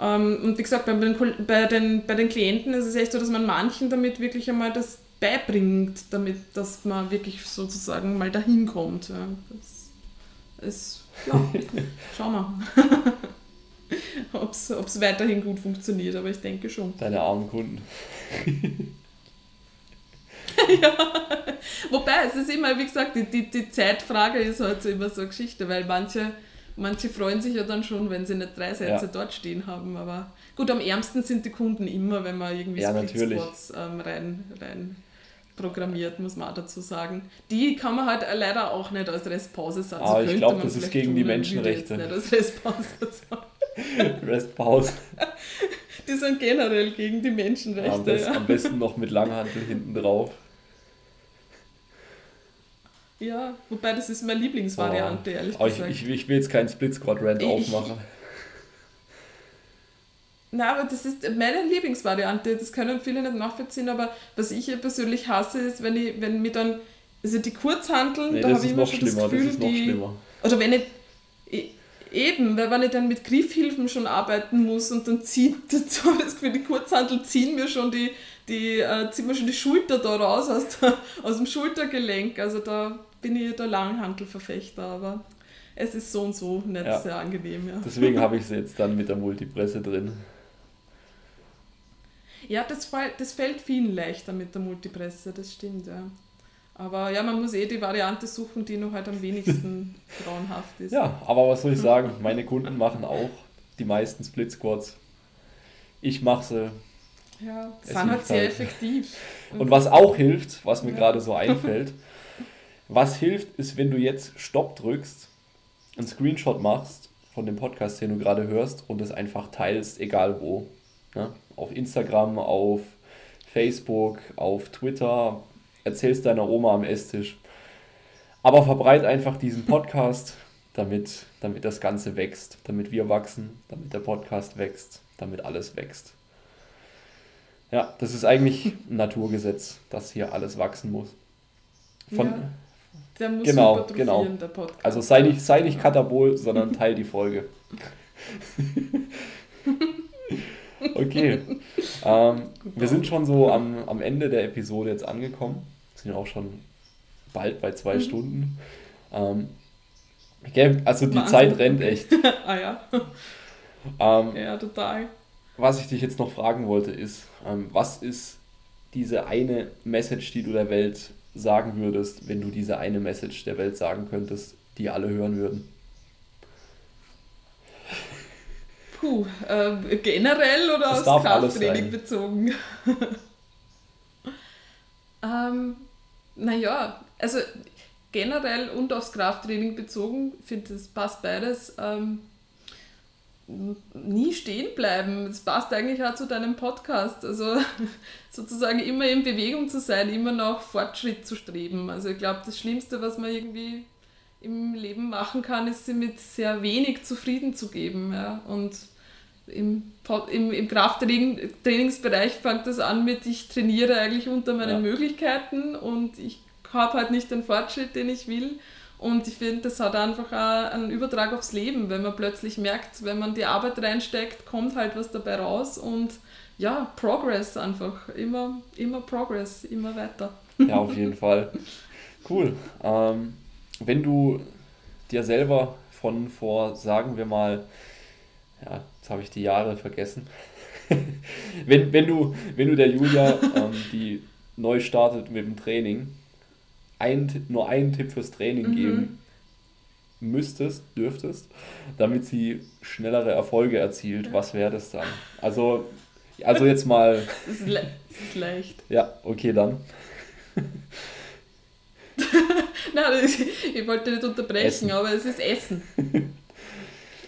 und wie gesagt, bei den, bei, den, bei den Klienten ist es echt so, dass man manchen damit wirklich einmal das beibringt, damit dass man wirklich sozusagen mal dahin kommt. Ja. Das ist, ja, [laughs] schauen wir. [laughs] ob es weiterhin gut funktioniert, aber ich denke schon. Deine armen Kunden. [laughs] ja. Wobei, es ist immer, wie gesagt, die, die, die Zeitfrage ist halt so immer so eine Geschichte, weil manche manche freuen sich ja dann schon, wenn sie nicht drei Sätze ja. dort stehen haben. Aber gut, am ärmsten sind die Kunden immer, wenn man irgendwie ja, Split ähm, rein, rein programmiert, muss man auch dazu sagen. Die kann man halt leider auch nicht als Restpause-Satz. Ah, ich glaube, das ist gegen die Menschenrechte. Nicht als Restpause [laughs] Restpause. Die sind generell gegen die Menschenrechte. Am besten, ja. am besten noch mit Langhantel hinten drauf. Ja, wobei das ist meine Lieblingsvariante, oh. ehrlich gesagt. Ich, ich, will jetzt keinen Split Squad Rant aufmachen. [laughs] Na, aber das ist meine Lieblingsvariante. Das können viele nicht nachvollziehen, aber was ich persönlich hasse, ist, wenn ich, wenn mir dann, also die Kurzhanteln, nee, da habe ich immer schon das Gefühl, das die, oder wenn ich, eben, weil wenn ich dann mit Griffhilfen schon arbeiten muss und dann zieht, [laughs] das habe ich das Gefühl, die Kurzhantel ziehen mir schon die, die, äh, ziehen mir schon die Schulter da raus aus, der, aus dem Schultergelenk. Also da bin ich der Langhantelverfechter, aber es ist so und so nicht ja. sehr angenehm. Ja. Deswegen [laughs] habe ich sie jetzt dann mit der Multipresse drin. Ja, das, das fällt vielen leichter mit der Multipresse, das stimmt, ja. Aber ja, man muss eh die Variante suchen, die noch halt am wenigsten [laughs] grauenhaft ist. Ja, aber was soll ich sagen? Meine Kunden machen auch die meisten Split Squats. Ich mache sie. Ja, sind halt sehr halt. effektiv. Und was auch hilft, was mir ja. gerade so [laughs] einfällt, Was hilft, ist, wenn du jetzt Stopp drückst, einen Screenshot machst von dem Podcast, den du gerade hörst und es einfach teilst, egal wo. Ne? Auf Instagram, auf Facebook, auf Twitter, erzählst deiner Oma am Esstisch. Aber verbreit einfach diesen Podcast, [laughs] damit, damit das Ganze wächst, damit wir wachsen, damit der Podcast wächst, damit alles wächst. Ja, das ist eigentlich ein Naturgesetz, dass hier alles wachsen muss. Von, ja. Der muss genau, genau. der Podcast. Also sei nicht, sei nicht Katabol, sondern teil die Folge. [laughs] okay. Ähm, wir sind schon so am, am Ende der Episode jetzt angekommen. Wir sind ja auch schon bald bei zwei mhm. Stunden. Ähm, okay, also die Wahnsinn. Zeit rennt echt. [laughs] ah ja. Ähm, ja, total. Was ich dich jetzt noch fragen wollte, ist, ähm, was ist diese eine Message, die du der Welt sagen würdest, wenn du diese eine Message der Welt sagen könntest, die alle hören würden? Puh, äh, generell oder das aus Krafttraining bezogen? [laughs] ähm, naja, also generell und aufs Krafttraining bezogen, finde ich, passt beides. Ähm, nie stehen bleiben. Das passt eigentlich auch zu deinem Podcast. Also [laughs] sozusagen immer in Bewegung zu sein, immer nach Fortschritt zu streben. Also ich glaube, das Schlimmste, was man irgendwie im Leben machen kann, ist sie mit sehr wenig zufrieden zu geben. Ja? Und im, im, im Krafttrainingsbereich fängt das an mit, ich trainiere eigentlich unter meinen ja. Möglichkeiten und ich habe halt nicht den Fortschritt, den ich will. Und ich finde, das hat einfach auch einen Übertrag aufs Leben, wenn man plötzlich merkt, wenn man die Arbeit reinsteckt, kommt halt was dabei raus und ja, Progress einfach. Immer, immer Progress, immer weiter. Ja, auf jeden Fall. Cool. Ähm, wenn du dir selber von vor, sagen wir mal, ja, jetzt habe ich die Jahre vergessen. [laughs] wenn, wenn, du, wenn du der Julia, ähm, die neu startet mit dem Training, ein, nur einen Tipp fürs Training mhm. geben müsstest, dürftest, damit sie schnellere Erfolge erzielt, was wäre das dann? Also, also jetzt mal. [laughs] Das ist, le das ist leicht. Ja, okay, dann. [laughs] Nein, ich wollte nicht unterbrechen, Essen. aber es ist Essen. [laughs]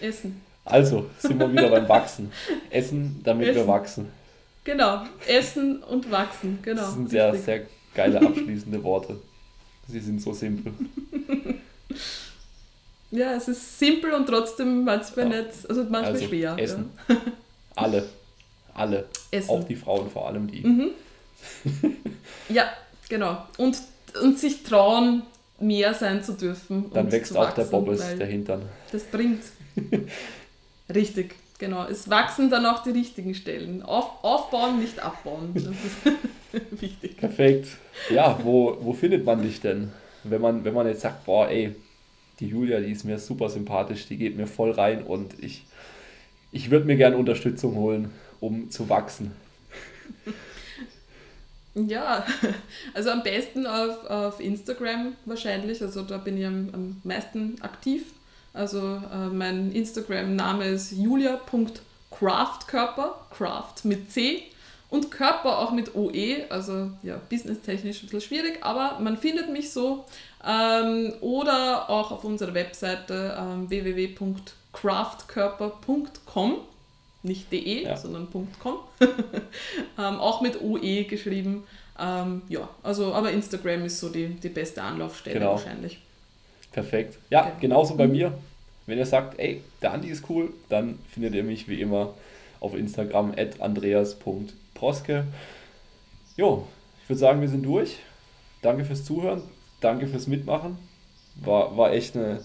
Essen. Also, sind wir wieder beim Wachsen. Essen, damit Essen. wir wachsen. Genau, Essen und Wachsen, genau. Das sind sehr, sehr geile abschließende Worte. Sie sind so simpel. [laughs] Ja, es ist simpel und trotzdem manchmal ja. nicht, also manchmal also, schwer. Essen. Ja. Alle. Alle. Essen. Auch die Frauen vor allem die. Mhm. [laughs] ja, genau. Und, und sich trauen, mehr sein zu dürfen. Dann wächst auch der Bobbes dahinter. Das bringt. [laughs] Richtig, genau. Es wachsen dann auch die richtigen Stellen. Auf, aufbauen, nicht abbauen. [laughs] Wichtig. Perfekt. Ja, wo, wo findet man dich denn? Wenn man, wenn man jetzt sagt, boah, ey, die Julia, die ist mir super sympathisch, die geht mir voll rein und ich, ich würde mir gerne Unterstützung holen, um zu wachsen. [laughs] Ja, [laughs] also am besten auf, auf Instagram wahrscheinlich. Also da bin ich am, am meisten aktiv. Also äh, mein Instagram-Name ist julia.craftkörper, Craft mit C und Körper auch mit OE, also ja, businesstechnisch ein bisschen schwierig, aber man findet mich so. Ähm, oder auch auf unserer Webseite ähm, www.craftkörper.com nicht de, ja. sondern .com. [laughs] ähm, auch mit OE geschrieben. Ähm, ja, also, aber Instagram ist so die, die beste Anlaufstelle genau. wahrscheinlich. Perfekt. Ja, okay. genauso bei mir. Wenn ihr sagt, ey, der Andi ist cool, dann findet ihr mich wie immer auf Instagram at andreas.proske. Jo, ich würde sagen, wir sind durch. Danke fürs Zuhören, danke fürs Mitmachen. War, war echt eine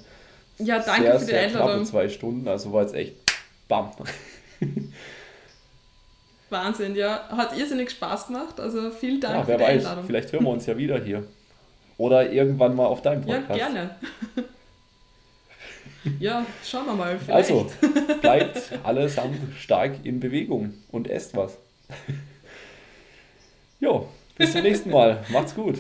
ja, danke sehr, für die sehr knappe zwei Stunden, also war jetzt echt bam. [laughs] Wahnsinn, ja. Hat irrsinnig Spaß gemacht. Also vielen Dank ja, wer für die weiß, Einladung. Vielleicht hören wir uns ja wieder hier. Oder irgendwann mal auf deinem Podcast. Ja, gerne. [laughs] ja, schauen wir mal. Vielleicht. Also, bleibt allesamt stark in Bewegung und esst was. Jo, bis zum nächsten Mal. Macht's gut.